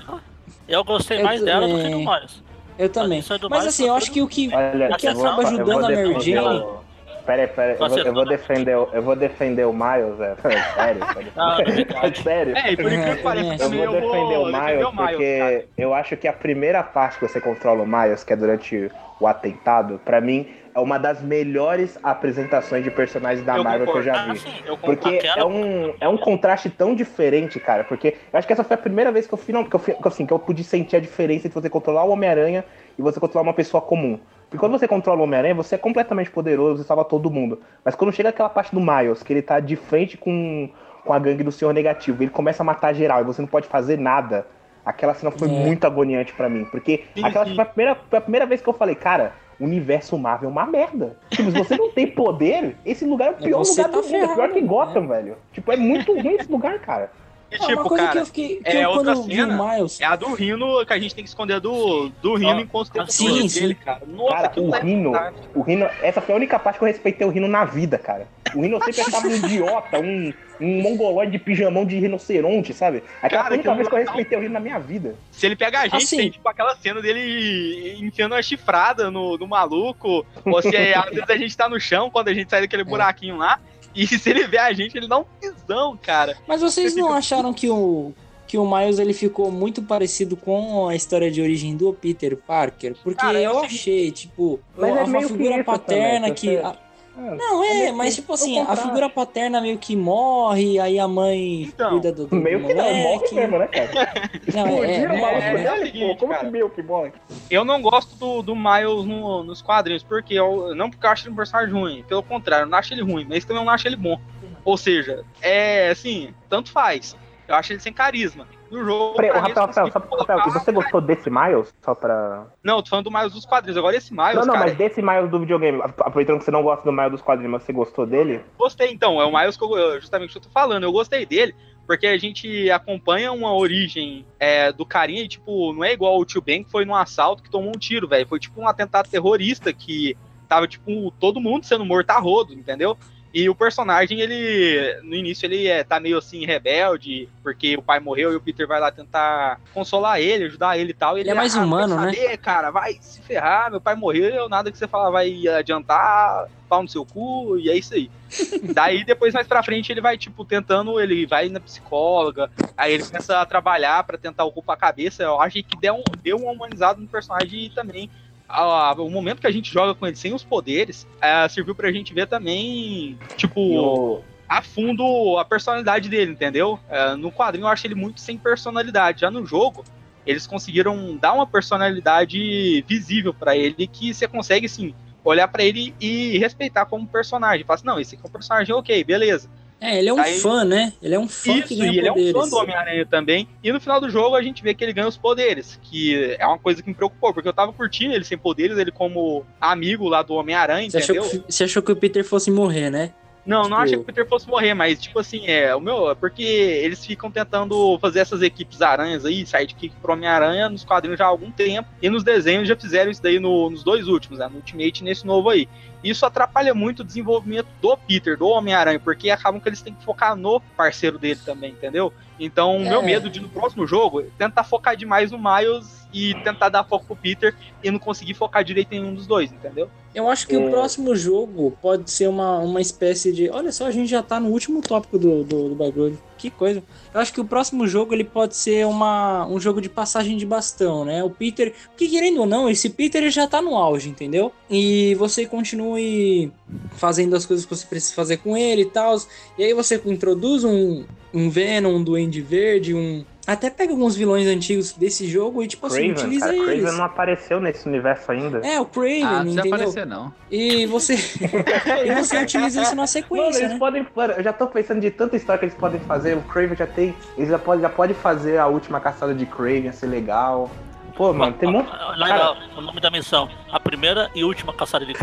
Eu gostei Eu mais dela do que do. Miles. Eu também. É Mas assim, eu acho que o que, olha, o que eu vou- acaba ajudando a Mary defender Jane. o- Pera aí, pera aí, eu vou, eu vou defender, o- eu vou defender o Miles, é, sério, Ah, sério. sério. É, e por incrível que pareça, Eu vou eu defender vou o defender Miles o Miles, cara. porque eu acho que a primeira parte que você controla o Miles, que é durante o atentado, pra mim é uma das melhores apresentações de personagens da Eu Marvel que eu concordo. já Ah, vi. sim, eu Porque concordo. é Aquela- um, é um contraste tão diferente, cara. Porque eu acho que essa foi a primeira vez que eu, final, que eu, assim, que eu pude sentir a diferença entre você controlar o Homem-Aranha e você controlar uma pessoa comum. Porque quando você controla o Homem-Aranha, você é completamente poderoso, você salva todo mundo. Mas quando chega aquela parte do Miles, que ele tá de frente com, com a gangue do Senhor Negativo, ele começa a matar geral e você não pode fazer nada. Aquela cena foi É. muito agoniante pra mim. Porque Sim, aquela sim. foi a, primeira, foi a primeira vez que eu falei, cara, universo Marvel é uma merda. Tipo, se você não tem poder, esse lugar é o pior Você lugar tá do mundo. É pior que né? Gotham, velho. Tipo, é muito ruim esse lugar, cara. E tipo, uma coisa cara, que eu fiquei. Que é eu, outra cena, Miles. é a do Rino que a gente tem que esconder do, do Rino Ah, enquanto tem o sim, sim. dele, cara. Nossa, Cara, o é Rino, o Rino, essa foi a única parte que eu respeitei o Rino na vida, cara. O Rino sempre achava um idiota, um, um mongoloide de pijamão de rinoceronte, sabe? Aquela Cara, única vez que eu lá- respeitei o Rino na minha vida. Se ele pega a gente, Assim. tem tipo aquela cena dele enfiando uma chifrada no, no maluco. Ou se é, às vezes a gente tá no chão quando a gente sai É. daquele buraquinho lá. E se ele vê a gente, ele dá um pisão, cara. Mas vocês não Fica- acharam que o que o Miles ele ficou muito parecido com a história de origem do Peter Parker? Porque Cara, é eu seguinte- achei, tipo, Mas é uma meio que figura paterna também, que. você- a- Ah, Não, é é, mas tipo assim, a figura paterna meio que morre, aí a mãe Então, cuida do, do Meio que não, morre moleque. mesmo, né, cara? Não, é, é, o mouse é, dele, é o pô, Como cara. que meio que morre? Eu não gosto do, do Miles no- nos quadrinhos, porque eu, não porque eu acho ele um personagem ruim, pelo contrário, eu não acho ele ruim, mas também eu não acho ele bom. Ou seja, é assim, tanto faz. Eu acho ele sem carisma. No jogo. Peraí, Rafael, eles Rafael, só, Rafael, e você gostou desse Miles? Só pra. Não, eu tô falando do Miles dos quadrinhos. Agora esse Miles, não, não, cara, mas desse Miles do videogame. Aproveitando que você não gosta do Miles dos quadrinhos, mas você gostou dele? Gostei, então. É o Miles que eu, eu- justamente o que eu tô falando. Eu gostei dele, porque a gente acompanha uma origem é, do carinha e, tipo, não é igual o Tio Ben que foi num assalto que tomou um tiro, velho. Foi tipo um atentado terrorista que tava, tipo, todo mundo sendo morto a rodo, entendeu? E o personagem, ele, no início, ele é, tá meio assim, rebelde, porque o pai morreu e o Peter vai lá tentar consolar ele, ajudar ele e tal. e Ele é mais "Ah, humano, né?" saber, cara, vai se ferrar, meu pai morreu, nada que você fala vai adiantar, pau no seu cu, e é isso aí. Daí, depois, mais pra frente, ele vai, tipo, tentando, ele vai na psicóloga, aí ele começa a trabalhar pra tentar ocupar a cabeça. Eu acho que deu, um, deu uma humanizada no personagem também. A- o momento que a gente joga com ele sem os poderes é, serviu pra gente ver também, tipo, a fundo a personalidade dele, entendeu? É, no quadrinho eu acho ele muito sem personalidade. Já no jogo, eles conseguiram dar uma personalidade visível pra ele que você consegue, assim, olhar pra ele e respeitar como personagem. Fala assim, não, esse aqui é um personagem ok, beleza. É, ele é um Aí- fã, né? Ele é um fã Isso, que ganha e ele é um fã poderes. do Homem-Aranha também. E no final do jogo a gente vê que ele ganha os poderes, que é uma coisa que me preocupou, porque eu tava curtindo ele sem poderes, ele como amigo lá do Homem-Aranha, Você achou, entendeu? que, você achou que o Peter fosse morrer, né? Não, não Tipo- achei que o Peter fosse morrer, mas, tipo assim, é, o meu, é porque eles ficam tentando fazer essas equipes aranhas aí, sidekick pro Homem-Aranha, nos quadrinhos já há algum tempo, e nos desenhos já fizeram isso daí no- nos dois últimos, né, no Ultimate e nesse novo aí. Isso atrapalha muito o desenvolvimento do Peter, do Homem-Aranha, porque acabam que eles têm que focar no parceiro dele também, entendeu? Então, o meu É. medo de no próximo jogo, é tentar focar demais no Miles e tentar dar foco pro Peter e não conseguir focar direito em um dos dois, entendeu? Eu acho que É. o próximo jogo pode ser uma, uma espécie de. Olha só, a gente já tá no último tópico do, do, do bagulho. Que coisa. Eu acho que o próximo jogo ele pode ser uma, um jogo de passagem de bastão, né? O Peter. Porque querendo ou não, esse Peter ele já tá no auge, entendeu? E você continue fazendo as coisas que você precisa fazer com ele e tal. E aí você introduz um, um Venom, um Duende Verde, um. Até pega alguns vilões antigos desse jogo e, tipo assim, Craven, utiliza cara, eles. Craven não apareceu nesse universo ainda. É, o Craven, Ah, não precisa entendeu? aparecer, não. E você, e você utiliza isso na Mano, sequência, eles né? podem. Mano, eu já tô pensando de tanta história que eles podem fazer. O Craven já tem. Eles já podem já pode fazer a última caçada de Craven, ia ser legal. Pô, mano, tem muito. Legal, o nome da missão. A primeira e última caçada de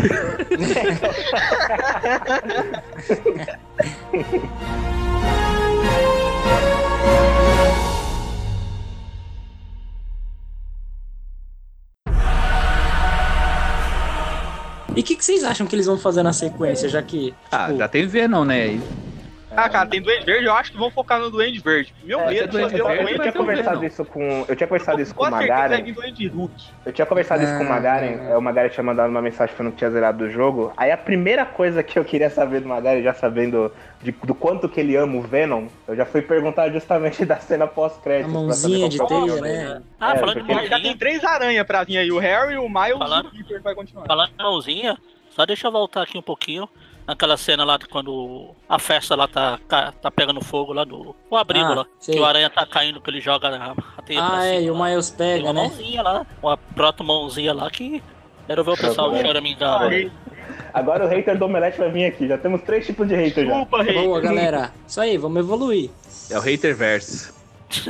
E o que, que vocês acham que eles vão fazer na sequência, já que. Ah, já tem Venom, né? Ah, cara, tem Duende Verde, eu acho que vão focar no Duende Verde. Meu É, medo de eu, fazer um eu Duende tinha conversado isso com. Eu tinha conversado isso com o vai Magaren. Duende. Eu tinha conversado isso com o Ah. Magaren. é, O Magaren tinha mandado uma mensagem falando que tinha zerado o jogo. Aí a primeira coisa que eu queria saber do Magaren, já sabendo de- do quanto que ele ama o Venom, eu já fui perguntar justamente da cena pós-crédito. A mãozinha de teia, né? Ah, É, falando porque- de Já tem mãozinha, três aranhas pra vir aí, o Harry, o Miles Falando- e o Peter vai continuar. falando de mãozinha, só deixa eu voltar aqui um pouquinho. Naquela cena lá de quando a festa lá tá, tá pegando fogo lá do o abrigo Ah, lá. sei. Que o aranha tá caindo, que ele joga a, a teia pra Ah, é, cima e o. Miles Tem pega, uma né? mãozinha lá, uma proto mãozinha lá que. Quero ver o pessoal choramingar. Agora o hater do Omelete vai vir aqui. Já temos três tipos de hater já. Chupa, rei. Boa, galera. Isso aí, vamos evoluir. É o Haterverse.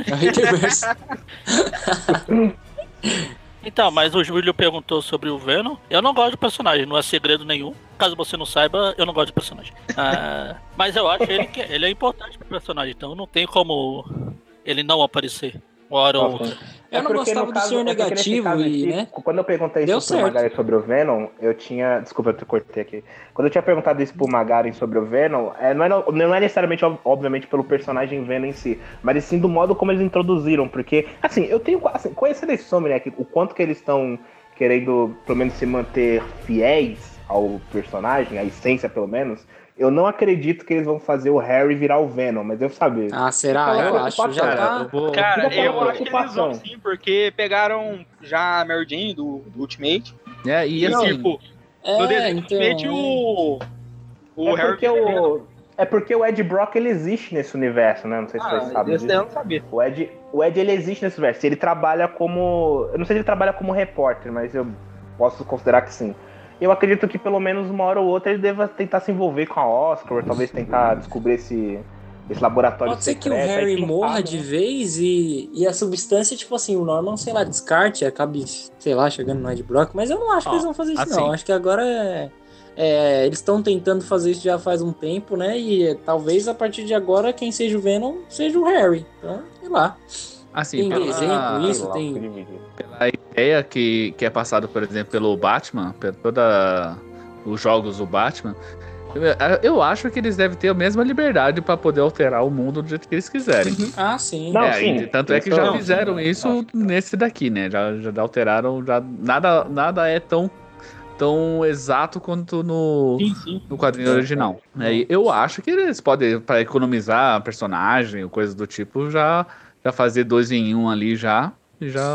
É o Haterverse. Então, mas o Júlio perguntou sobre o Venom. Eu não gosto do personagem, não é segredo nenhum. Caso você não saiba, eu não gosto do personagem. Ah, mas eu acho ele que ele é importante pro personagem, então não tem como ele não aparecer. Hora ou outra. Eu não porque, gostava do Senhor é Negativo caso e, aqui, né? Quando eu perguntei Deu isso pro certo. Magaren sobre o Venom, eu tinha. Desculpa, eu te cortei aqui. Quando eu tinha perguntado isso pro Magaren sobre o Venom, é, não, é, não é necessariamente, ob- obviamente, pelo personagem Venom em si, mas sim do modo como eles introduziram. Porque, assim, eu tenho. Assim, conhecendo esse Insomniac, o quanto que eles estão querendo, pelo menos, se manter fiéis ao personagem, à essência, pelo menos. Eu não acredito que eles vão fazer o Harry virar o Venom, mas eu sabia. Ah, será? Eu uma acho. Já tá. Eu vou... Cara, eu acho que eles vão sim, porque pegaram já a Mary Jane do, do Ultimate. É, e E, assim, tipo, no É, desenho então. Ultimate, o. O é Harry. porque o. É porque o Ed Brock ele existe nesse universo, né? Não sei se Ah, vocês sabem daí eu disso. não sabia. O Ed, o Ed ele existe nesse universo. Ele trabalha como. Eu não sei se ele trabalha como repórter, mas eu posso considerar que sim. Eu acredito que pelo menos uma hora ou outra ele deva tentar se envolver com a Oscar, ou talvez tentar descobrir esse, esse laboratório Pode ser que o Harry morra sabe, de né? vez e, e a substância, tipo assim, o Norman, sei lá, descarte, acabe, sei lá, chegando no Ed Brock, mas eu não acho que eles vão fazer isso, assim. não. Acho que agora é. é, eles estão tentando fazer isso já faz um tempo, né? E talvez a partir de agora quem seja o Venom seja o Harry. Então, sei lá. Assim, Tem pela, desenho, isso, Sei lá, tem- pela ideia que, que é passada, por exemplo, pelo Batman, por toda os jogos do Batman, eu, eu acho que eles devem ter a mesma liberdade para poder alterar o mundo do jeito que eles quiserem. Ah, sim. Não, É, sim, e tanto é que isso já não. fizeram isso nesse daqui, né? Já, já alteraram, já nada, nada é tão, tão exato quanto no, Sim, sim. no quadrinho original. É, e eu acho que eles podem, para economizar personagem ou coisa do tipo, já, já fazer dois em um ali já, já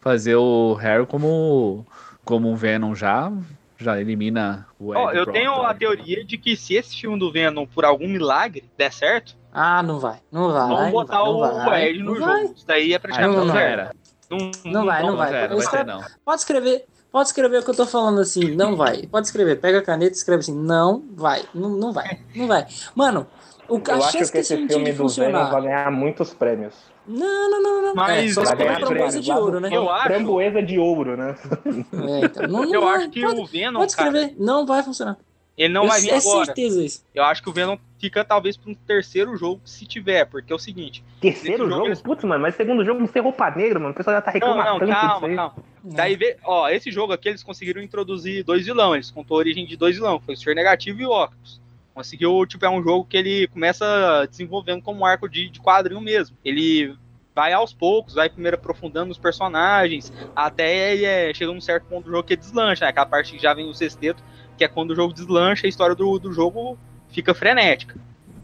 fazer o Harry como, como um Venom já, já elimina o Ed Ó, eu tenho a teoria de que se esse filme do Venom, por algum milagre, der certo, Ah, não vai. Não vai. vamos botar não o vai, Ed no não vai. jogo. Isso daí é praticamente então Não, era. Não, Não vai, não Não vai. não vai ter não. Pode escrever, pode escrever o que eu tô falando assim, não vai. Pode escrever, pega a caneta e escreve assim, não vai, não, não vai, não vai. Mano, o, Eu acho que esse filme do Venom vai ganhar muitos prêmios. Não, não, não, não. Mas é, vai ganhar framboesa prêmios de ouro, né? Eu acho, Framboesa de ouro, né? É, então, não, não eu vai. acho que pode, o Venom, pode cara, escrever, não vai funcionar. ele não Eu- vai vir é agora. certeza isso. Eu acho que o Venom fica talvez para um terceiro jogo, se tiver, porque é o seguinte. Terceiro jogo? jogo eles- Putz, mano, mas segundo jogo não tem roupa negra, mano. O pessoal já tá Não, reclamando não, tanto calma, disso aí. calma. Daí, vê- ó, esse jogo aqui eles conseguiram introduzir dois vilões. Eles contou a origem de dois vilões, foi o Senhor Negativo e o Octopus. Conseguiu, tipo, é um jogo que ele começa desenvolvendo como um arco de, de quadrinho mesmo. Ele vai aos poucos, vai primeiro aprofundando os personagens, até ele é, chega num certo ponto do jogo que deslancha, né? Aquela parte que já vem o sexteto, que é quando o jogo deslancha, a história do, do jogo fica frenética.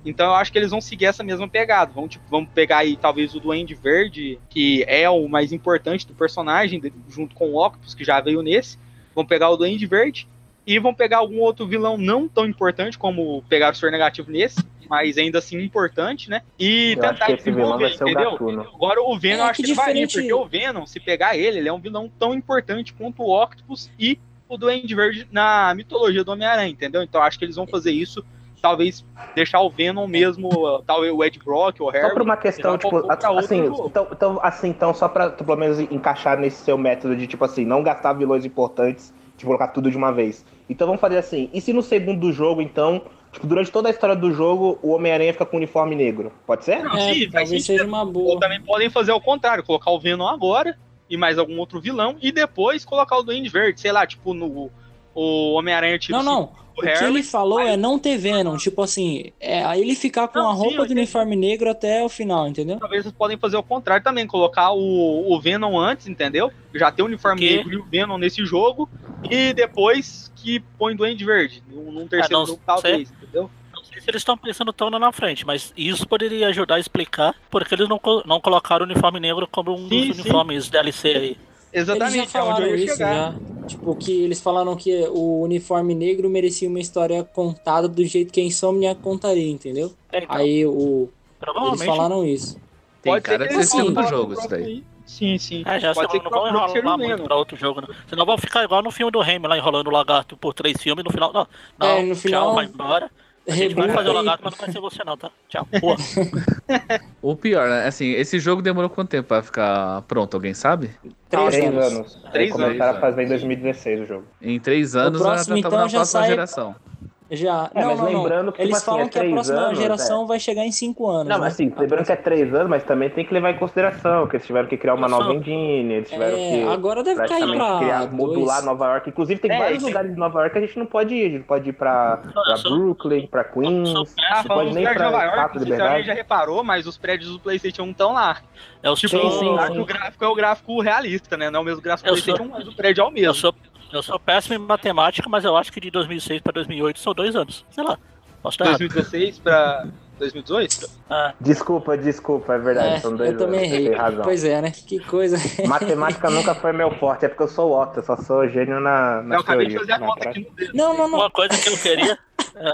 Então eu acho que eles vão seguir essa mesma pegada. Vão, tipo, vamos pegar aí talvez o Duende Verde, que é o mais importante do personagem, junto com o Octopus, que já veio nesse. Vão pegar o Duende Verde e vão pegar algum outro vilão não tão importante como pegar o Senhor Negativo nesse, mas ainda assim importante, né? E Eu tentar que esse vilão desenvolver, entendeu? Gatuno. Agora o Venom É, acho que que ele vai diferente- porque o Venom, se pegar ele, ele é um vilão tão importante quanto o Octopus e o Duende Verde na mitologia do Homem-Aranha, entendeu? Então acho que eles vão fazer isso, talvez deixar o Venom mesmo, talvez o Ed Brock, o Harry. Só por uma questão, tipo, assim, então, então, assim, então, só pra tu, pelo menos encaixar nesse seu método de, tipo assim, não gastar vilões importantes, de colocar tudo de uma vez. Então vamos fazer assim, e se no segundo jogo, então, tipo, durante toda a história do jogo, o Homem-Aranha fica com o uniforme negro? Pode ser? Não, É, sim, talvez seja uma Ou boa. também podem fazer o contrário, colocar o Venom agora e mais algum outro vilão e depois colocar o Duende Verde, sei lá, tipo no o Homem-Aranha tipo Não, não. O O que Harry, ele falou aí- é não ter Venom, tipo assim, é aí ele ficar com Não, a sim, roupa eu do uniforme negro até o final, entendeu? Talvez vocês podem fazer o contrário também, colocar o, o Venom antes, entendeu? Já ter o uniforme Que? negro e o Venom nesse jogo, e depois que põe Duende Verde, num, num terceiro não jogo, talvez, entendeu? Não sei se eles estão pensando tão lá na frente, mas isso poderia ajudar a explicar porque eles não, não colocaram o uniforme negro como um Sim, dos sim. uniformes DLC aí. Exatamente, eles já é onde falaram eu ia isso chegar. já. Tipo, que eles falaram que o uniforme negro merecia uma história contada do jeito que a Insomniac contaria, entendeu? É, então, Aí o eles provavelmente. falaram isso. Tem Pode cara de ser segundo jogo isso daí. aí. Sim, sim. É, já Pode senão ser que não vão enrolar muito pra outro jogo, não. Senão vão ficar igual no filme do Raimi lá, enrolando o lagarto por três filmes e no final. Não, não É, no final- tchau, vai embora. A gente vai fazer o lagarto, mas não vai ser você não, tá? Tchau. Pô, O pior, né? Assim, esse jogo demorou quanto tempo pra ficar pronto? Alguém sabe? Três Três anos. anos. Três começaram anos. a fazer em 2016 o jogo. Em três anos já próximo, já tava então, na já próxima sai- geração. Já. É, não, mas não, não. lembrando que, Eles tipo assim, falam é que a próxima anos, geração vai chegar em cinco anos. Não, né? mas assim, lembrando que é três anos, mas também tem que levar em consideração que eles tiveram que criar uma nova engine, eles tiveram É, que agora deve cair pra criar, modular. Nova York. Inclusive tem É, vários isso- lugares de Nova York que a gente não pode ir. A gente pode ir pra, pra só- Brooklyn, pra Queens, não peço- Ah, pode nem pra Nova York, não alguém já reparou, mas os prédios do Playstation 1 estão lá. é o Tipo, seu. sim, acho que o gráfico é o gráfico realista, né? Não é o mesmo gráfico do Playstation sou- 1, mas o prédio é o mesmo. Eu sou péssimo em matemática, mas eu acho que de 2006 pra 2008 são dois anos. Sei lá. Posso estar errado. 2016 pra 2018? Ah, Desculpa, desculpa, é verdade. É, são dois eu também anos, você errei. Razão. Pois é, né? Que coisa. Matemática nunca foi meu forte, é porque eu sou Otto, eu só sou gênio na, na eu acabei de teoria. fazer a conta aqui no dedo. Não, não, não. Uma coisa que eu queria. é,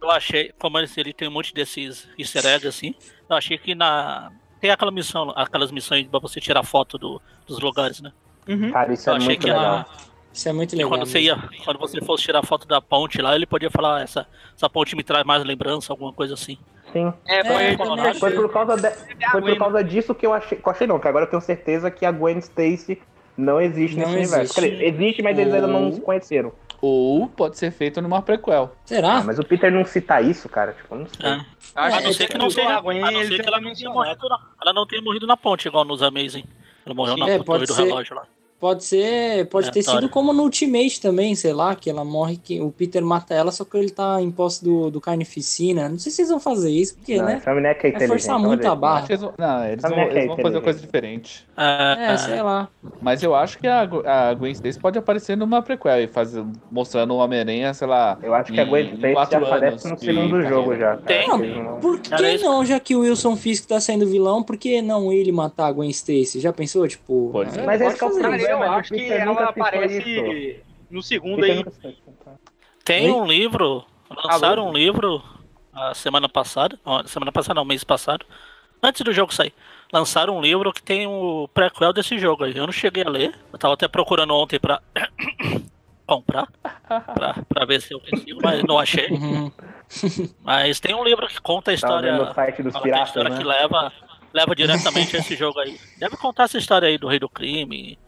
eu achei, como ele, ele tem um monte desses easter eggs assim, eu achei que na. Tem aquela missão, aquelas missões pra você tirar foto do, dos lugares, né? Uhum. Cara, isso Eu é achei muito que legal. na, Isso é muito legal. quando você ia, quando você fosse tirar foto da ponte lá, ele podia falar essa, essa ponte me traz mais lembrança, alguma coisa assim. Sim. É, É, foi, também foi, por causa, de- foi por causa disso que eu achei. Que eu achei não, que agora eu tenho certeza que a Gwen Stacy não existe Não nesse universo. existe. Quer dizer, existe, mas eles ainda não se conheceram. Ou pode ser feito numa prequel. Será? Ah, mas o Peter não cita isso, cara. Tipo, eu não sei. É. Acho A não ser que não seja. a A Gwen, não eles ser que ela não tenha morrido na, ela não tenha morrido na ponte, igual nos Amazing. Ela morreu na É, pode do ser. relógio lá. Pode ser, pode É, ter sido como no Ultimate também, sei lá, que ela morre, que o Peter mata ela, só que ele tá em posse do, do carnificina. Não sei se vocês vão fazer isso, porque, Não, né? essa mulher que é inteligente. forçar muito a barra. Eles vão, não, eles vão, é eles vão fazer uma coisa diferente. É, É, sei lá. Mas eu acho que a, a Gwen Stacy pode aparecer numa prequel e fazer, mostrando o Homem-Aranha, sei lá. Eu acho que a Gwen Stacy já quatro aparece anos no segundo jogo já. Tem. Cara, não- Por que isso. não, já que o Wilson Fisk tá sendo vilão, por que não ele matar a Gwen Stacy? Já pensou, tipo... Pois é. Mas pode esse que é o Cara, problema. Eu mas acho que ela aparece no segundo Peter aí. isso. Tem um livro, lançaram um livro a semana passada, semana passada não, mês passado, antes do jogo sair. Lançaram um livro que tem o prequel desse jogo aí. Eu não cheguei a ler, eu tava até procurando ontem pra comprar, pra, pra ver se eu consigo, mas não achei. Uhum. Mas tem um livro que conta a história, vendo no site dos piratas, história né? que leva, leva diretamente a esse jogo aí. Deve contar essa história aí do Rei do Crime,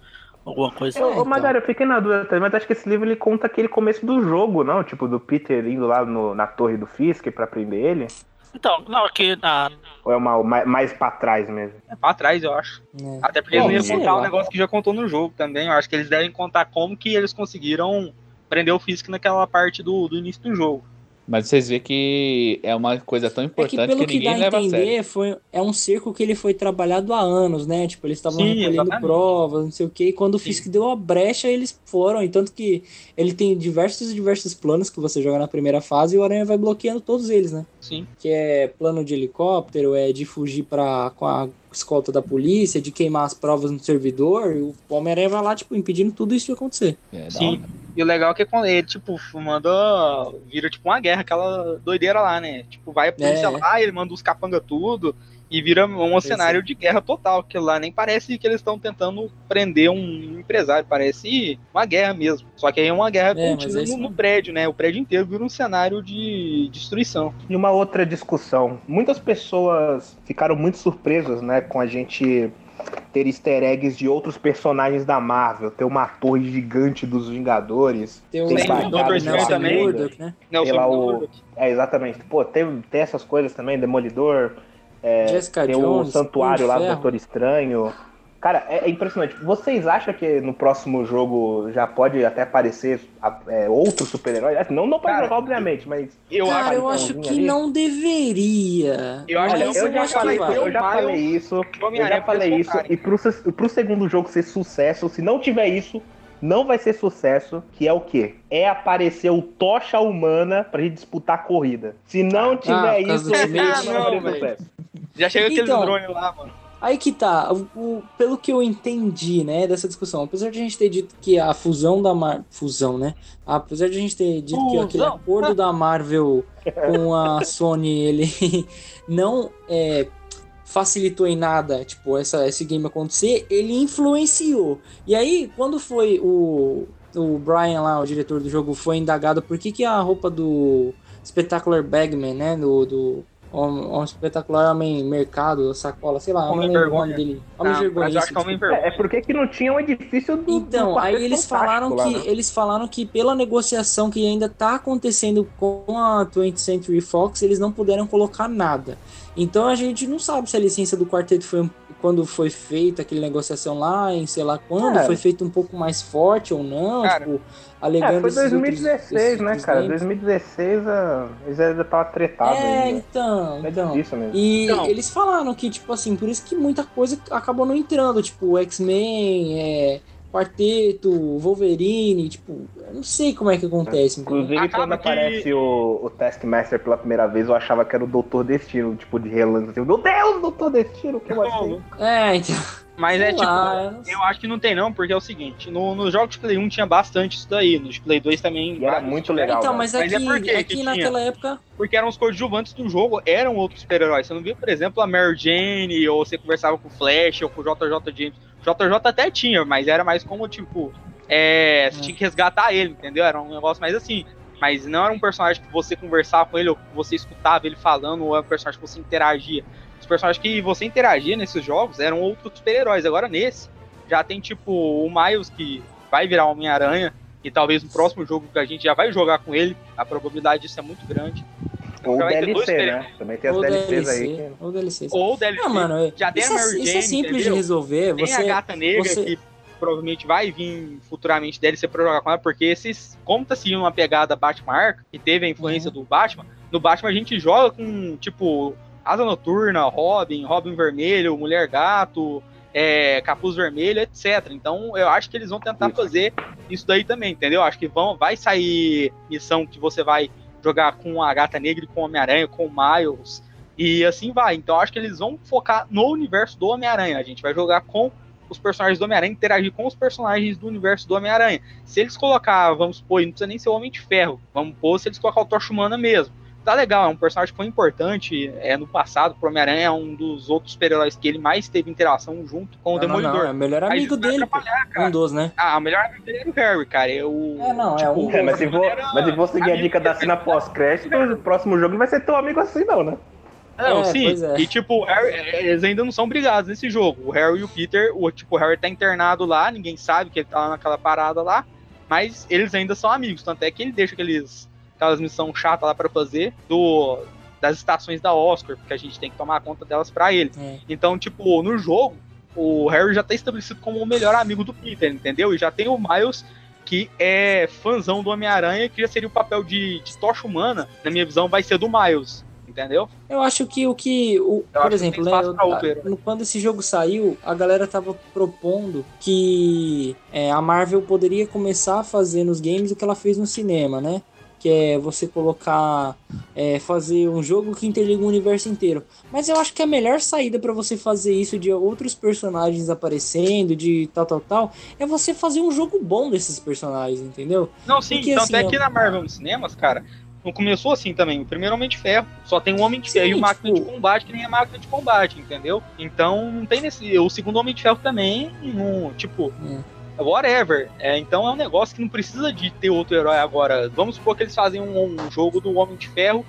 alguma coisa. Ô, então. ô, Magari, eu fiquei na dúvida também, mas acho que esse livro ele conta aquele começo do jogo, não? Tipo, do Peter indo lá no- na torre do Fisk pra prender ele? Então, não, aqui na, Ou é uma, mais, mais pra trás mesmo? É pra trás, eu acho. É. Até porque eles não iam contar um negócio que já contou no jogo também. Eu acho que eles devem contar como que eles conseguiram prender o Fisk naquela parte do, do início do jogo. Mas vocês vêem que é uma coisa tão É importante que pelo que, que, dá ninguém a leva a sério. entender, foi, é um cerco que ele foi trabalhado há anos, né? Tipo, eles estavam recolhendo exatamente. provas, não sei o quê, e quando o Sim. Fisk deu a brecha, eles foram, e tanto que ele tem diversos e diversos planos que você joga na primeira fase e o Aranha vai bloqueando todos eles, né? Sim. Que é plano de helicóptero, é de fugir pra, com a escolta da polícia, de queimar as provas no servidor, e o Homem-Aranha vai lá, tipo, impedindo tudo isso de acontecer. É, Sim. hora. E o legal é que quando ele, tipo, manda. Vira tipo uma guerra, aquela doideira lá, né? Tipo, vai a polícia É. lá, ele manda os capanga tudo. E vira um cenário de guerra total. Que lá nem parece que eles estão tentando prender um empresário. Parece uma guerra mesmo. Só que aí é uma guerra É, contínua é no, prédio, né? O prédio inteiro vira um cenário de destruição. E uma outra discussão. Muitas pessoas ficaram muito surpresas, né, com a gente ter easter eggs de outros personagens da Marvel. Ter uma torre gigante dos Vingadores. Doutor Estranho Nelson também. Murdock, né? Lá, o-. É, exatamente. Pô, tem, tem essas coisas também, Demolidor. É, Jessica tem Jones, o santuário lá do. Doutor Estranho. Cara, é, é impressionante. Vocês acham que no próximo jogo já pode até aparecer é, outro super-herói? Não, não Cara, jogar, obviamente, mas. Eu Cara, acho eu acho que ali. não deveria. Eu acho eu já acho que falei, vai. eu já falei isso. Eu já falei isso. E pro, pro segundo jogo ser sucesso, se não tiver isso, não vai ser sucesso. Que é o quê? É aparecer o Tocha Humana pra gente disputar a corrida. Se não tiver por causa isso, jogo não vai Não, ter sucesso. Já chega aqueles Então, drones lá, mano. Aí que tá, o, o- pelo que eu entendi, né, dessa discussão, apesar de a gente ter dito que a fusão da Mar... Fusão, né? Apesar de a gente ter dito que aquele Fusão. acordo da Marvel com a Sony, ele não é, facilitou em nada, tipo, essa, esse game acontecer, ele influenciou. E aí, quando foi o, o Brian lá, o diretor do jogo, foi indagado por que, que a roupa do Spectacular Bagman, né, do... do um, um espetacular homem mercado, sacola, sei lá, Homem vergonha. dele. Homem Não, vergonha. acho isso, é Homem vergonha. É porque que não tinha um edifício do. do Então, Quarteto aí eles falaram lá, que né? eles falaram que pela negociação que ainda tá acontecendo com a 20th Century Fox, eles não puderam colocar nada. Então a gente não sabe se a licença do quarteto foi um- quando foi feita aquela negociação lá, em sei lá quando, É. foi feito um pouco mais forte ou não, Cara, tipo, alegando É, foi esses outros- 2016, esses né, outros cara? games. 2016 ah, eles ainda estavam tretados É, ainda. então, É então. mesmo. E Então. eles falaram que, tipo assim, por isso que muita coisa acabou não entrando, tipo, X-Men, é, Quarteto, Wolverine, tipo, eu não sei como é que acontece. Inclusive, Acaba quando que- aparece o, o Taskmaster pela primeira vez, eu achava que era o Doutor Destino, tipo, de relance. Assim, Meu Deus, Doutor Destino, como assim? É, então. Mas é sei tipo, lá, sei. eu acho que não tem não, porque é o seguinte, no, nos jogos de Play 1 tinha bastante isso daí, nos Play 2 também. E era muito legal. Então, né? mas Mas é aqui, por quê que aqui tinha? naquela época. Porque eram os coadjuvantes do jogo, eram outros super-heróis. Você não via, por exemplo, a Mary Jane, ou você conversava com o Flash, ou com o JJ James. JJ até tinha, mas era mais como, tipo, é, você tinha que resgatar ele, entendeu? Era um negócio mais assim. Mas não era um personagem que você conversava com ele, ou que você escutava ele falando, ou era um personagem que você interagia. Os personagens que você interagia nesses jogos eram outros super-heróis. Agora nesse, já tem tipo o Miles que vai virar Homem-Aranha, e talvez no próximo jogo que a gente já vai jogar com ele, a probabilidade disso é muito grande. Então Ou já vai ter dois DLC, né? Também tem as Ou DLCs aí. DLC, que- ou DLC. Ou DLC. Não, mano, é- já tem isso, a é, Mary isso é Jane, simples de entendeu? resolver. Tem Você, a Gata Negra você- que provavelmente vai vir futuramente DLC pra jogar com ela, porque esses, como tá seguindo uma pegada Batman Arca, que teve a influência Uhum. do Batman, no Batman a gente joga com, tipo, Asa Noturna, Robin, Robin Vermelho, Mulher Gato, é, Capuz Vermelho, etc. Então eu acho que eles vão tentar fazer isso daí também, entendeu? Acho que vão, vai sair missão que você vai jogar com a Gata Negra com o Homem-Aranha, com o Miles, e assim vai. Então acho que eles vão focar no universo do Homem-Aranha. A gente vai jogar com os personagens do Homem-Aranha, interagir com os personagens do universo do Homem-Aranha. Se eles colocar, vamos supor, e não precisa nem ser o Homem de Ferro, vamos pôr se eles colocar o Tocha Humana mesmo. Tá legal, é um personagem que foi importante é, no passado pro Homem-Aranha, é um dos outros super-heróis que ele mais teve interação junto com o Não, não, Demolidor. não, é o melhor amigo dele. Um dos, né? Ah, o melhor amigo dele era o Harry, cara. Eu, É, não, é tipo, um É, mas se for, mas se for seguir a dica da cena pós-crédito, o próximo jogo não vai ser tão amigo assim, não, né? Não, É, sim. é. E tipo, o Harry- eles ainda não são brigados nesse jogo. O Harry e o Peter, o tipo, o Harry tá internado lá, ninguém sabe que ele tá lá naquela parada lá, mas eles ainda são amigos, tanto é que ele deixa aqueles aquelas missões chatas lá pra fazer do das estações da Oscar, porque a gente tem que tomar conta delas pra ele. É. Então, tipo, no jogo, o Harry já tá estabelecido como o melhor amigo do Peter, entendeu? E já tem o Miles que é fãzão do Homem-Aranha, que já seria o papel de, de tocha humana, na minha visão, vai ser do Miles, entendeu? Eu acho que o que. O, Eu por exemplo, né, eu- quando esse jogo saiu, a galera tava propondo que é, a Marvel poderia começar a fazer nos games o que ela fez no cinema, né? Que é você colocar. é, fazer um jogo que interliga o universo inteiro. Mas eu acho que a melhor saída pra você fazer isso de outros personagens aparecendo, de tal, tal, tal, é você fazer um jogo bom desses personagens, entendeu? Não, sim, Porque, tanto assim, é eu- que na Marvel nos cinemas, cara, não começou assim também. O primeiro Homem de Ferro só tem um Homem de Sim, Ferro e uma máquina tipo- de combate que nem é máquina de combate, entendeu? Então não tem nesse. O segundo Homem de Ferro também, não, tipo. Whatever. É, então é um negócio que não precisa de ter outro herói agora. Vamos supor que eles fazem um, um jogo do Homem de Ferro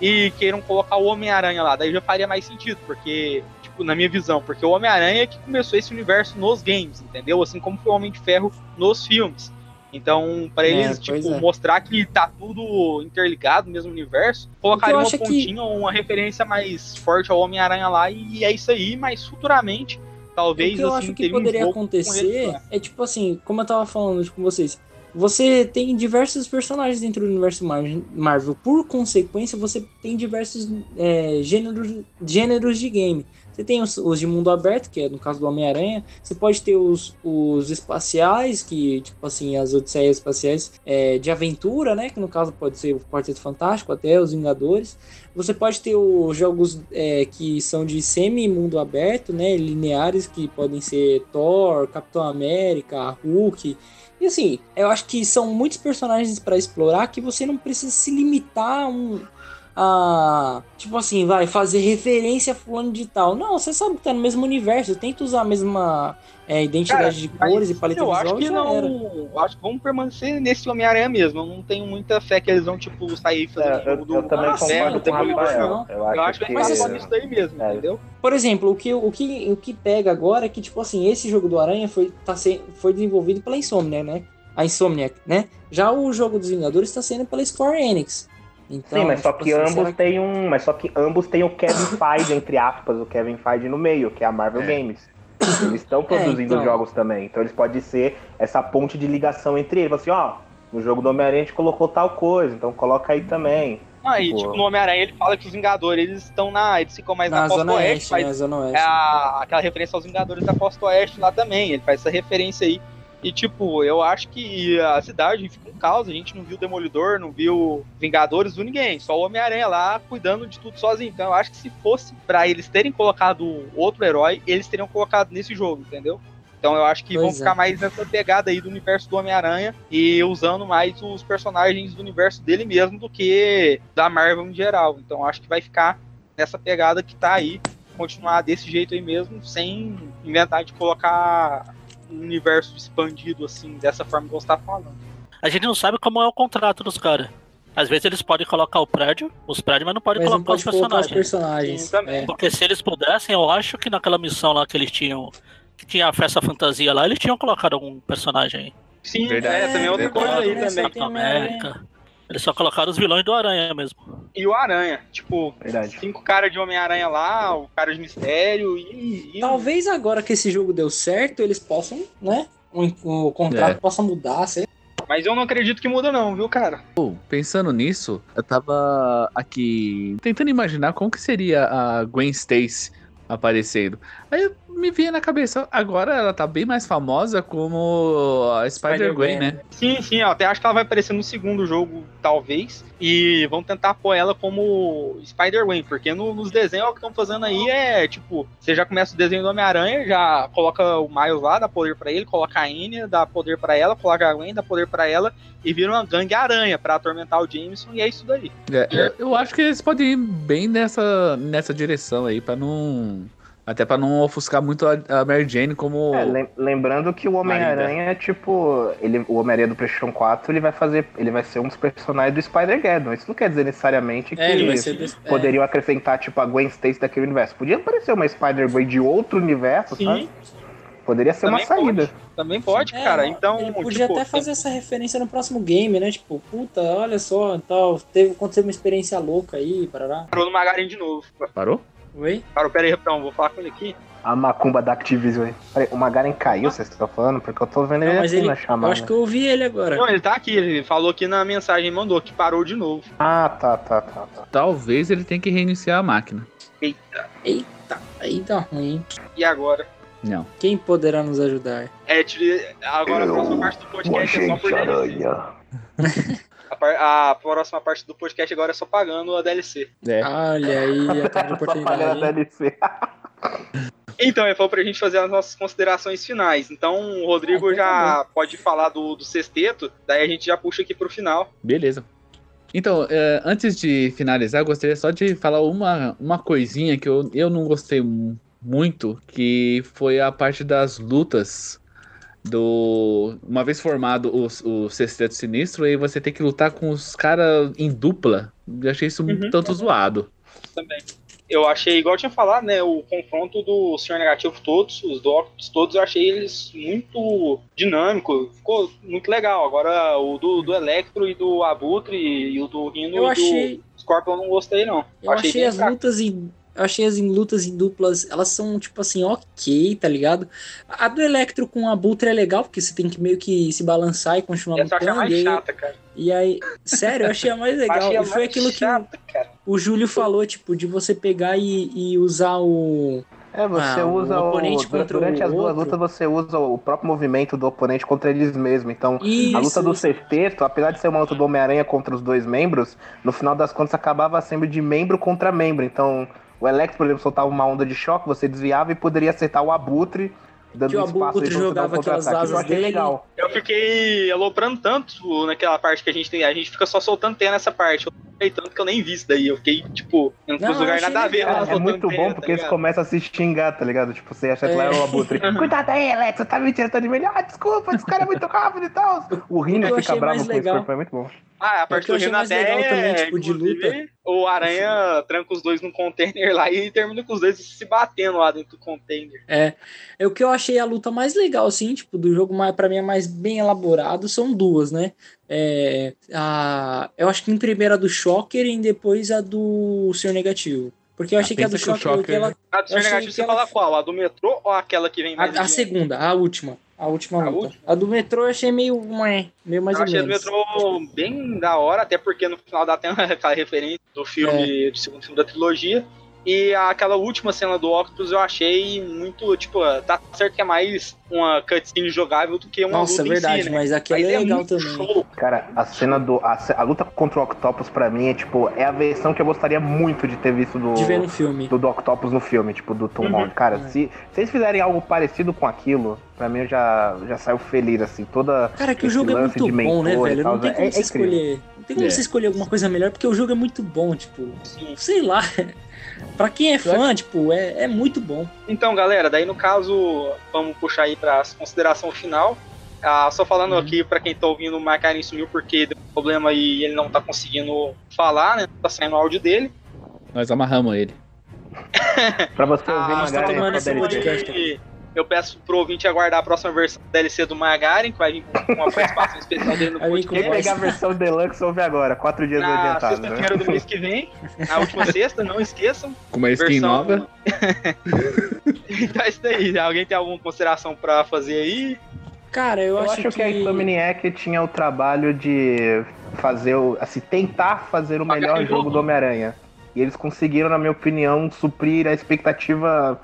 e queiram colocar o Homem-Aranha lá. Daí já faria mais sentido, porque, tipo, na minha visão, porque o Homem-Aranha é que começou esse universo nos games, entendeu? Assim como foi o Homem de Ferro nos filmes. Então, pra É, eles, pois tipo, é. mostrar que tá tudo interligado no mesmo universo, colocaria uma é que- pontinha ou uma referência mais forte ao Homem-Aranha lá, e é isso aí, mas futuramente, talvez, o que eu assim, acho que um poderia eles acontecer é tipo assim, como eu tava falando com vocês. Você tem diversos personagens dentro do universo Mar- Marvel. Por consequência, você tem diversos é, gêneros, gêneros de game. Você tem os, os de mundo aberto, que é no caso do Homem-Aranha. Você pode ter os, os espaciais, que, tipo assim, as odisseias espaciais é, de aventura, né? Que no caso pode ser o Quarteto Fantástico, até os Vingadores. Você pode ter os jogos é, que são de semi-mundo aberto, né? Lineares, que podem ser Thor, Capitão América, Hulk. E assim, eu acho que são muitos personagens para explorar que você não precisa se limitar a um. A, tipo assim, vai fazer referência a fulano de tal. Não, você sabe que tá no mesmo universo. Tenta usar a mesma é, identidade de Mas cores e paleta eu visual. acho que não. era. eu Acho que vamos permanecer nesse Homem-Aranha mesmo. Eu não tenho muita fé que eles vão, tipo, sair fazendo É, eu- do eu também de Ferro, concordo do com o Rafael. não. Eu Eu acho acho que que- vai ser só é. nisso daí mesmo, É. entendeu? Por exemplo, o que, o, que, o que pega agora é que, tipo assim, esse jogo do Aranha foi, tá se, foi desenvolvido pela Insomniac, né? A Insomniac, né? Já o jogo dos Vingadores está sendo pela Square Enix. Então, Sim, mas só tipo que assim, ambos será têm um. Mas só que ambos têm o Kevin Feige, entre aspas, o Kevin Feige no meio, que é a Marvel Games. Eles estão produzindo então. jogos também. Então eles podem ser essa ponte de ligação entre eles. Assim, ó, no jogo do Homem-Aranha a gente colocou tal coisa, então coloca aí também. Ah, e Pô. tipo, no Homem-Aranha ele fala que os Vingadores eles estão na. Eles ficam mais na, Na costa Zona oeste, Oeste, mas né? Zona Oeste. é a- aquela referência aos Vingadores da costa oeste lá também. Ele faz essa referência aí. E tipo, eu acho que a cidade fica um caos. A gente não viu Demolidor, não viu Vingadores, viu ninguém. Só o Homem-Aranha lá cuidando de tudo sozinho. Então eu acho que se fosse pra eles terem colocado outro herói, eles teriam colocado nesse jogo, entendeu? Então eu acho que vão Pois é. ficar mais nessa pegada aí do universo do Homem-Aranha e usando mais os personagens do universo dele mesmo do que da Marvel em geral. Então eu acho que vai ficar nessa pegada que tá aí, continuar desse jeito aí mesmo, sem inventar de colocar um universo expandido assim, dessa forma que você tá falando. A gente não sabe como é o contrato dos caras. Às vezes eles podem colocar o prédio, os prédios, mas não podem Mas não colocar pode os colocar os personagens. personagens. É. Porque se eles pudessem, eu acho que naquela missão lá que eles tinham. Que tinha a festa fantasia lá, eles tinham colocado algum personagem aí. Sim, Verdade. é, também é outra coisa aí também. América. Eles só colocaram os vilões do Aranha mesmo. E o Aranha, tipo, Verdade. cinco caras de Homem-Aranha lá, o cara de mistério e. e- Talvez agora que esse jogo deu certo, eles possam, né? O, o contrato É. possa mudar, sei. Mas eu não acredito que muda, não, viu, cara? Pô, pensando nisso, eu tava aqui tentando imaginar como que seria a Gwen Stacy aparecendo. Aí me vinha na cabeça, agora ela tá bem mais famosa como a Spider-Gwen, né? Sim, sim, eu até acho que ela vai aparecer no segundo jogo, talvez. E vão tentar pôr ela como Spider-Gwen, porque no- nos desenhos o que estão fazendo aí é tipo: você já começa o desenho do Homem-Aranha, já coloca o Miles lá, dá poder pra ele, coloca a Anya, dá poder pra ela, coloca a Gwen, dá poder pra ela, e vira uma gangue aranha pra atormentar o Jameson, e é isso daí. É, eu- eu acho que eles podem ir bem nessa, nessa direção aí, pra não. Até pra não ofuscar muito a, Mary Jane como. É, lem- lembrando que o Homem-Aranha é tipo. Ele, o Homem-Aranha do PlayStation 4 ele vai fazer. Ele vai ser um dos personagens do Spider-Geddon. Isso não quer dizer necessariamente que É, ele vai ser desse- é. poderiam acrescentar, tipo, a Gwen Stacy daquele universo. Podia aparecer uma Spider-Gwen de outro universo, Sim. sabe? Poderia ser uma Também saída. Também pode, É, cara. Então, Ele podia tipo, até fazer essa referência no próximo game, né? Tipo, puta, olha só, tal, teve, aconteceu uma experiência louca aí, parará. parou no Magarin de novo. Parou? Oi? Parou, pera aí, Reptão, vou falar com ele aqui. A macumba da Activision. Peraí, o Magaren caiu, vocês estão falando? Porque eu tô vendo ele Não, aqui ele, na eu chamada. acho que eu ouvi ele agora. Não, ele tá aqui, ele falou aqui na mensagem, mandou que parou de novo. Ah, tá, tá, tá, tá. Talvez ele tenha que reiniciar a máquina. Eita. Eita, aí tá ruim. E agora? Não. Quem poderá nos ajudar? É, agora a próxima parte do podcast é só por aranha. A, par- a próxima parte do podcast agora é só pagando a DLC. É. Olha aí, a cara de Só a oportunidade. DLC. Então, ele falou pra gente fazer as nossas considerações finais. Então, o Rodrigo Ah, então tá já pode falar do, do sexteto, daí a gente já puxa aqui pro final. Beleza. Então, é, antes de finalizar, eu gostaria só de falar uma, uma coisinha que eu, eu não gostei mu- muito, que foi a parte das lutas do... Uma vez formado o, o Sexteto Sinistro, aí você tem que lutar com os caras em dupla. Eu achei isso um Uhum. tanto zoado. Também. Eu achei, igual eu tinha falado, né? O confronto do Senhor Negativo todos, os Doctors todos, eu achei eles muito dinâmico. Ficou muito legal. Agora, o do, do Electro e do Abutre e o do Rhino Eu e achei- do Scorpion eu não gostei, não. Eu achei bem as fraco. lutas em. Eu achei as em lutas em duplas, elas são, tipo assim, ok, tá ligado? A do Electro com a Butra é legal, porque você tem que meio que se balançar e continuar Essa eu achei lutando. mais E aí, chata, cara. e aí, sério, eu achei a mais legal. E foi aquilo que o, chata, cara. o Júlio falou, tipo, de você pegar e, e usar o. É, você Ah, o usa o. oponente durante contra o as duas outro. lutas, você usa o próprio movimento do oponente contra eles mesmos. Então, Isso, a luta do sexteto, apesar de ser uma luta do Homem-Aranha contra os dois membros, no final das contas acabava sendo de membro contra membro. Então, o Electro, por exemplo, soltava uma onda de choque, você desviava e poderia acertar o Abutre, dando Que o espaço Abutre você dar um jogava aquelas asas dele. legal. Eu fiquei aloprando tanto naquela parte que a gente tem. A gente fica só soltando teia nessa parte. Eu fiquei tanto que eu nem vi isso daí. Eu fiquei, tipo, Não, pros lugares nada a ver. É, é muito bom tá porque eles ligado? começam a se xingar, tá ligado? Tipo, você acha que lá é o Abutre. Cuidado aí, Alex, você tá me tirando de mim. Ah, desculpa, esse cara é muito rápido e tal. O Rino eu fica bravo com esse legal- corpo, é muito bom. Ah, a parte que eu do até, legal também, tipo, de inclusive, O Aranha tranca os dois num container lá e termina com os dois se batendo lá dentro do container. É, é o que eu achei a luta mais legal, assim, tipo, do jogo, mais, pra mim é mais bem elaborado, são duas, né? É, a, eu acho que em primeira a do Shocker e depois a do Senhor Negativo. Porque eu Ah, achei que a do Shocker, Shocker- ela, A do Eu Senhor achei Negativo que você ela- fala qual? A do metrô ou aquela que vem a, a segunda, a última. A última A luta. última? A do metrô eu achei meio, meio mais eu ou achei do menos. metrô bem da hora, até porque no final dá até aquela referência do filme, É. do segundo filme da trilogia. E aquela última cena do Octopus eu achei muito, tipo, tá certo que é mais uma cutscene jogável do que uma Nossa, luta verdade, em si, né? mas aquela é legal muito também. show. Cara, a cena do. A, a luta contra o Octopus pra mim é tipo. É a versão que eu gostaria muito de ter visto do. De ver no filme. do, do Octopus no filme, tipo, do Tom Uhum. Holland. Cara, É. se, se eles fizerem algo parecido com aquilo, pra mim eu já, já saio feliz, assim. Toda. Cara, que o jogo é lance muito de bom, né, velho? Não tem é- como é você incrível. escolher. Não tem como É. você escolher alguma coisa melhor, porque o jogo é muito bom, tipo. Sei lá. Pra quem é fã, tipo, é, é muito bom. Então, galera, daí no caso, vamos puxar aí para consideração final. Ah, só falando Uhum. aqui pra quem tá ouvindo, o Macarin sumiu porque deu problema e ele não tá conseguindo falar, né? Tá saindo o áudio dele. Nós amarramos ele. Pra você ouvir Ah, Magaren, então, é só DLC. Eu peço pro ouvinte aguardar a próxima versão da DLC do Magaren, que vai vir com uma participação especial dele no Quem podcast. pegar a versão Deluxe ouve agora, quatro dias Na adiantado. né? sexta-feira do mês que vem, na última sexta, não esqueçam. Com uma skin Versão- nova. Então é isso daí. Alguém tem alguma consideração pra fazer aí? Cara, eu, Eu acho, acho que a Insomniac tinha o trabalho de fazer, o, assim, tentar fazer o melhor jogo. do Homem-Aranha. E eles conseguiram, na minha opinião, suprir a expectativa,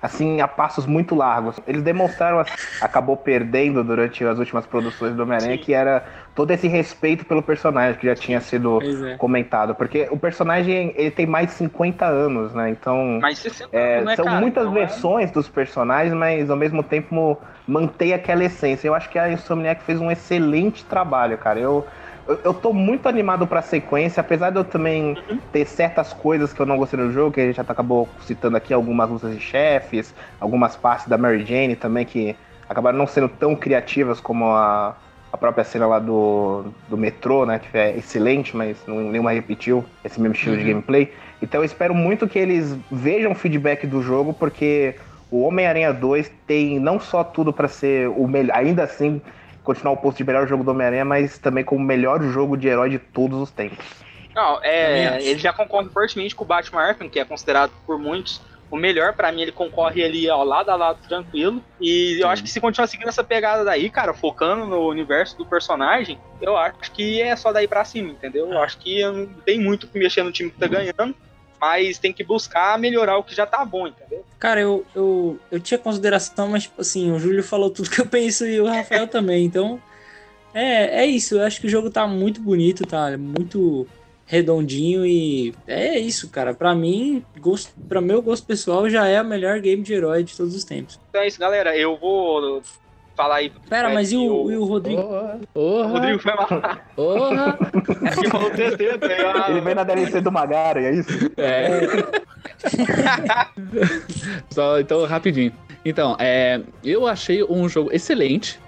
assim, a passos muito largos. Eles demonstraram, assim, acabou perdendo durante as últimas produções do Homem-Aranha, que era todo esse respeito pelo personagem que já tinha sido é. comentado. Porque o personagem, ele tem mais de 50 anos, né? Então... Mais 60 É, anos, né, são cara? muitas Então é- versões dos personagens, mas ao mesmo tempo mantém aquela essência. Eu acho que a Insomniac fez um excelente trabalho, cara. Eu, eu, eu tô muito animado pra sequência, apesar de eu também Uhum. ter certas coisas que eu não gostei no jogo, que a gente já acabou citando aqui, algumas lutas de chefes, algumas partes da Mary Jane também que acabaram não sendo tão criativas como a, a própria cena lá do, do metrô, né? Que é excelente, mas não, nenhuma repetiu esse mesmo estilo de Uhum. gameplay. Então eu espero muito que eles vejam o feedback do jogo, porque o Homem-Aranha 2 tem não só tudo pra ser o melhor, ainda assim continuar o posto de melhor jogo do Homem-Aranha, mas também como o melhor jogo de herói de todos os tempos. Não, é, ele já concorre fortemente com o Batman Arkham, que é considerado por muitos o melhor. Pra mim, ele concorre ali ao lado a lado tranquilo. E eu acho que se continuar seguindo essa pegada daí, cara, focando no universo do personagem, eu acho que é só daí pra cima, entendeu? Eu acho que não tem muito o que mexer no time que tá ganhando, mas tem que buscar melhorar o que já tá bom, entendeu? Cara, eu, eu, eu tinha consideração, mas, tipo assim, o Júlio falou tudo que eu penso e o Rafael também. Então, é, é isso. Eu acho que o jogo tá muito bonito, tá muito redondinho e é isso, cara. Pra mim, gosto, pra meu gosto pessoal, já é o melhor game de herói de todos os tempos. Então é isso, galera. Eu vou falar aí. Pera, mas e o, o, e o Rodrigo? o Rodrigo foi mal. Porra! É que falou aí, ó. Ele veio na DLC do Magaren, é isso? É. Só, então, rapidinho. Então, é, eu achei um jogo excelente.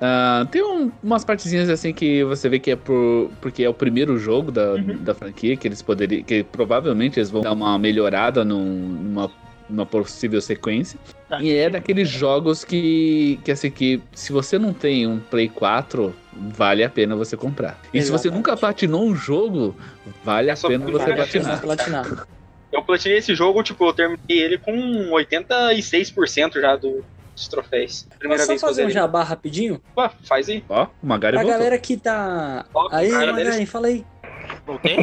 Ah, tem um- umas partezinhas assim que você vê que é por, porque é o primeiro jogo da, da franquia, que eles poderiam. que provavelmente eles vão dar uma melhorada num- numa, numa possível sequência. E é daqueles jogos que, que assim, que se você não tem um Play 4, vale a pena você comprar. E se você Exatamente. nunca platinou um jogo, vale a só pena você vale a platinar. Platinar. Eu platinei esse jogo, tipo, eu terminei ele com 86% já do- dos troféus. Primeira Posso só fazer um jabá rapidinho? Pô, faz aí. Ó, o Magari A voltou. galera que tá. Ó, Aí, cara, Magaren, fala aí. Voltei?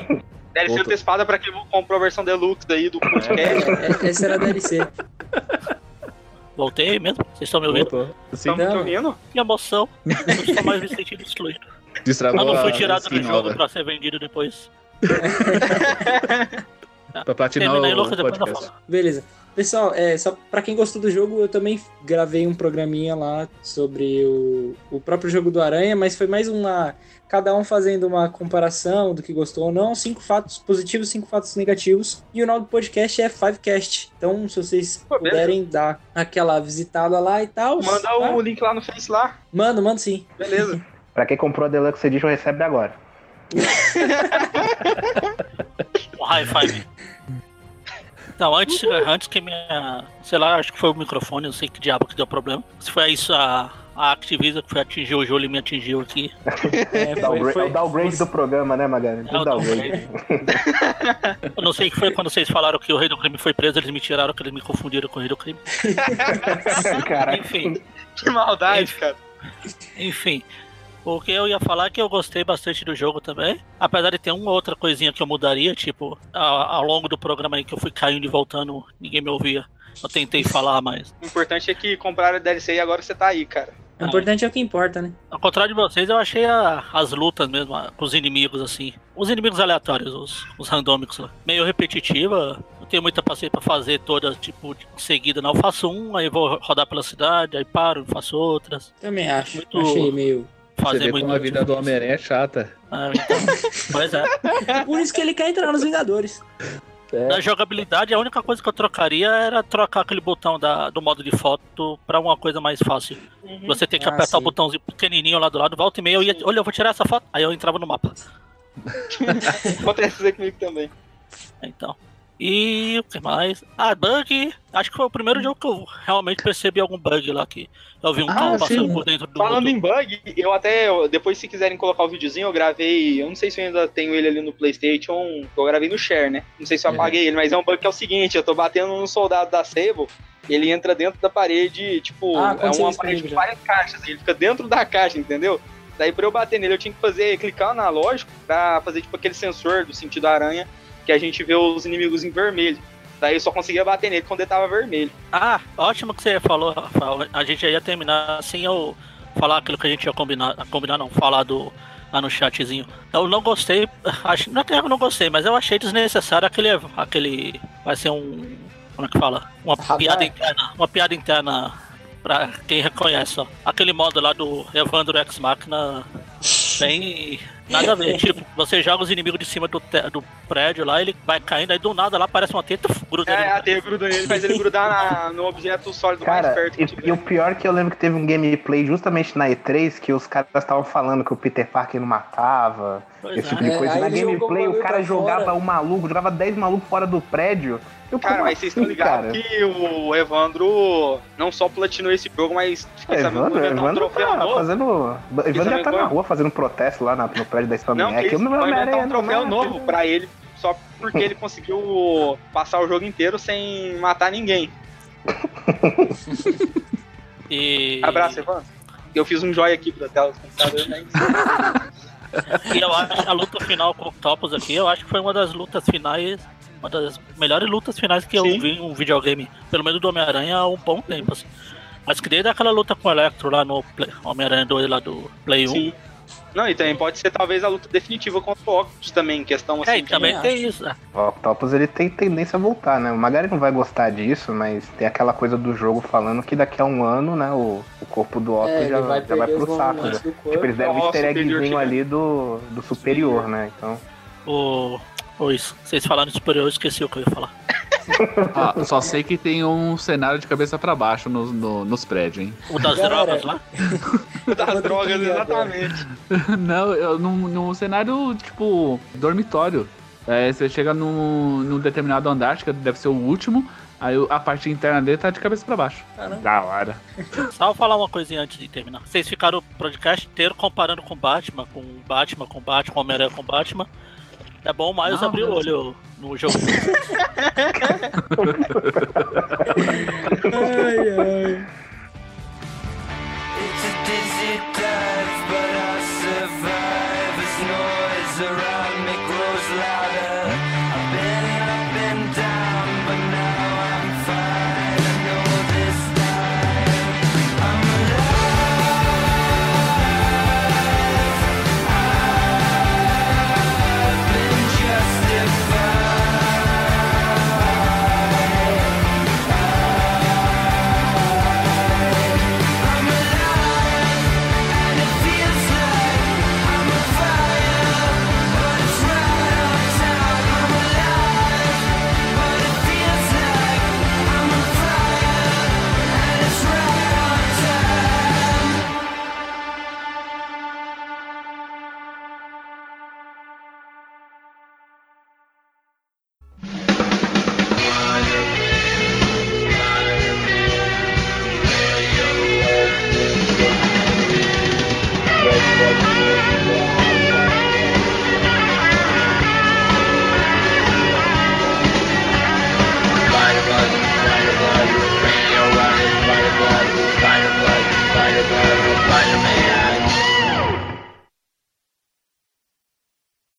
DLC Voltou. antecipada pra quem comprou a versão deluxe daí do podcast. É, essa era a DLC. Voltei mesmo? Vocês estão me ouvindo? Te Não. ouvindo? Que emoção. Eu estou mais me sentindo excluído. destravou Eu não fui a tirado do jogo pra ser vendido depois. Pra platinar Terminei, o eu podcast. Beleza. Pessoal, é, só pra quem gostou do jogo, eu também gravei um programinha lá sobre o, o próprio jogo do Aranha, mas foi mais uma. Cada um fazendo uma comparação do que gostou ou não. Cinco fatos positivos, cinco fatos negativos. E o nome do podcast é Fivecast. Então, se vocês Pô, beleza. puderem dar aquela visitada lá e tal. Manda tá? o link lá no Face lá. Manda, manda sim. Beleza. Pra quem comprou a Deluxe Edition, recebe agora. Um high five. Não, antes, antes que minha. Sei lá, acho que foi o microfone, não sei que diabo que deu problema. Se foi isso a, a Activision que foi atingir o jogo e me atingiu aqui. É, foi, Downgrade- é foi, o downgrade do programa, né, Magari? É o downgrade. Eu não sei que foi quando vocês falaram que o rei do crime foi preso, eles me tiraram, que eles me confundiram com o rei do crime. Caraca. Enfim, Que maldade, cara. enfim. O que eu ia falar é que eu gostei bastante do jogo também. Apesar de ter uma outra coisinha que eu mudaria, tipo, ao longo do programa aí que eu fui caindo e voltando, ninguém me ouvia. Eu tentei falar, mas. O importante é que compraram a DLC e agora você tá aí, cara. O importante é o que importa, né? Ao contrário de vocês, eu achei a- as lutas mesmo, a- com os inimigos, assim. Os inimigos aleatórios, os, os randômicos lá. Meio repetitiva. Não tenho muita paciência pra fazer todas, tipo, seguida, não. Eu faço um, aí vou rodar pela cidade, aí paro, faço outras. Também acho. Muito- Achei meio. Você Fazer vê muito. como a vida do Homem-Aranha é chata. Ah, então, pois é. Por isso que ele quer entrar nos Vingadores. Na jogabilidade, a única coisa que eu trocaria era trocar aquele botão da, do modo de foto pra uma coisa mais fácil. Você tem que Ah, apertar o sim. botãozinho pequenininho lá do lado, volta e meia, eu ia, olha, eu vou tirar essa foto, aí eu entrava no mapa. Acontece isso comigo também. Então. E o que mais? Ah, bug. Acho que foi o primeiro jogo que eu realmente percebi algum bug lá que eu vi um Ah, carro passando sim. por dentro do Falando em bug, eu até, depois se quiserem colocar o videozinho, eu gravei, eu não sei se eu ainda tenho ele ali no Playstation, eu gravei no Share, né? Não sei se eu apaguei ele, mas é um bug que é o seguinte, eu tô batendo num soldado da Sable, ele entra dentro da parede, tipo, Ah, é uma parede com várias caixas, ele fica dentro da caixa, entendeu? Daí pra eu bater nele, eu tinha que fazer, clicar no analógico pra fazer tipo aquele sensor do sentido aranha, que a gente vê os inimigos em vermelho. Daí eu só conseguia bater nele quando ele tava vermelho. Ah, ótimo que você falou, Rafael. A gente ia terminar sem eu falar aquilo que a gente ia combinar. Combinar não, falar do, lá no chatzinho. Eu não gostei, acho, não é que eu não gostei, mas eu achei desnecessário aquele. aquele vai ser um. Como é que fala? Uma piada interna. Uma piada interna pra quem reconhece, ó. Aquele modo lá do Evandro X Machina. Bem. Nada a ver. tipo, você joga os inimigos de cima do, te- do prédio lá, ele vai caindo, aí do nada lá aparece uma teta, gruda É, a teia gruda nele, faz ele grudar na- no objeto sólido mais Cara, perto. e, e o pior é que eu lembro que teve um gameplay justamente na E3 que os caras estavam falando que o Peter Parker não matava, Pois esse é. tipo de É, coisa. aí na ele gameplay o cara jogava fora. um maluco, jogava 10 malucos fora do prédio. Eu, Cara, mas vocês estão ligados que o Evandro não só platinou esse jogo, mas fiquei É, sabendo Evandro, um Evandro troféu tá novo. fazendo. Evandro já sabendo tá na rua fazendo protesto lá no prédio da Não, Eu isso, não vai inventar um não, troféu né? novo pra ele, só porque ele conseguiu passar o jogo inteiro sem matar ninguém. E... Abraço, Evandro. Eu fiz um joia aqui pra tela do computador, né? E eu acho que a luta final com o Octopus aqui, eu acho que foi uma das lutas finais, uma das melhores lutas finais que eu vi em um videogame, pelo menos do Homem-Aranha há um bom tempo, assim. Mas que desde aquela luta com o Electro lá no Homem-Aranha 2 lá do Play 1. Sim. Não, e também pode ser talvez a luta definitiva contra o Octopus também, em questão assim. É, e também que- tem isso, né? O Octopus ele tem tendência a voltar, né? O Magari não vai gostar disso, mas tem aquela coisa do jogo falando que daqui a um ano, né, o, o corpo do Octopus É, já, vai já vai pro saco. né? Tipo, eles deram um Nossa, easter superior eggzinho que- ali do, do superior, né? Então. O. Oi, vocês falaram de superior, eu esqueci o que eu ia falar. Ah, só sei que tem um cenário de cabeça pra baixo no- no- nos prédios, hein? O das Galera, drogas lá? Das drogas, exatamente. Não, eu, num, num cenário, tipo, dormitório. É, você chega num, num determinado andar, acho que deve ser o último, aí o- a parte interna dele tá de cabeça pra baixo. Caramba. Da hora. Só vou falar uma coisinha antes de terminar. Vocês ficaram o podcast inteiro comparando com Batman, com Batman, com Batman, com Homem-Aranha com Batman. É bom mas eu abri o olho no jogo. ai, ai. It's a dizzy dive, but I survive. It's noise around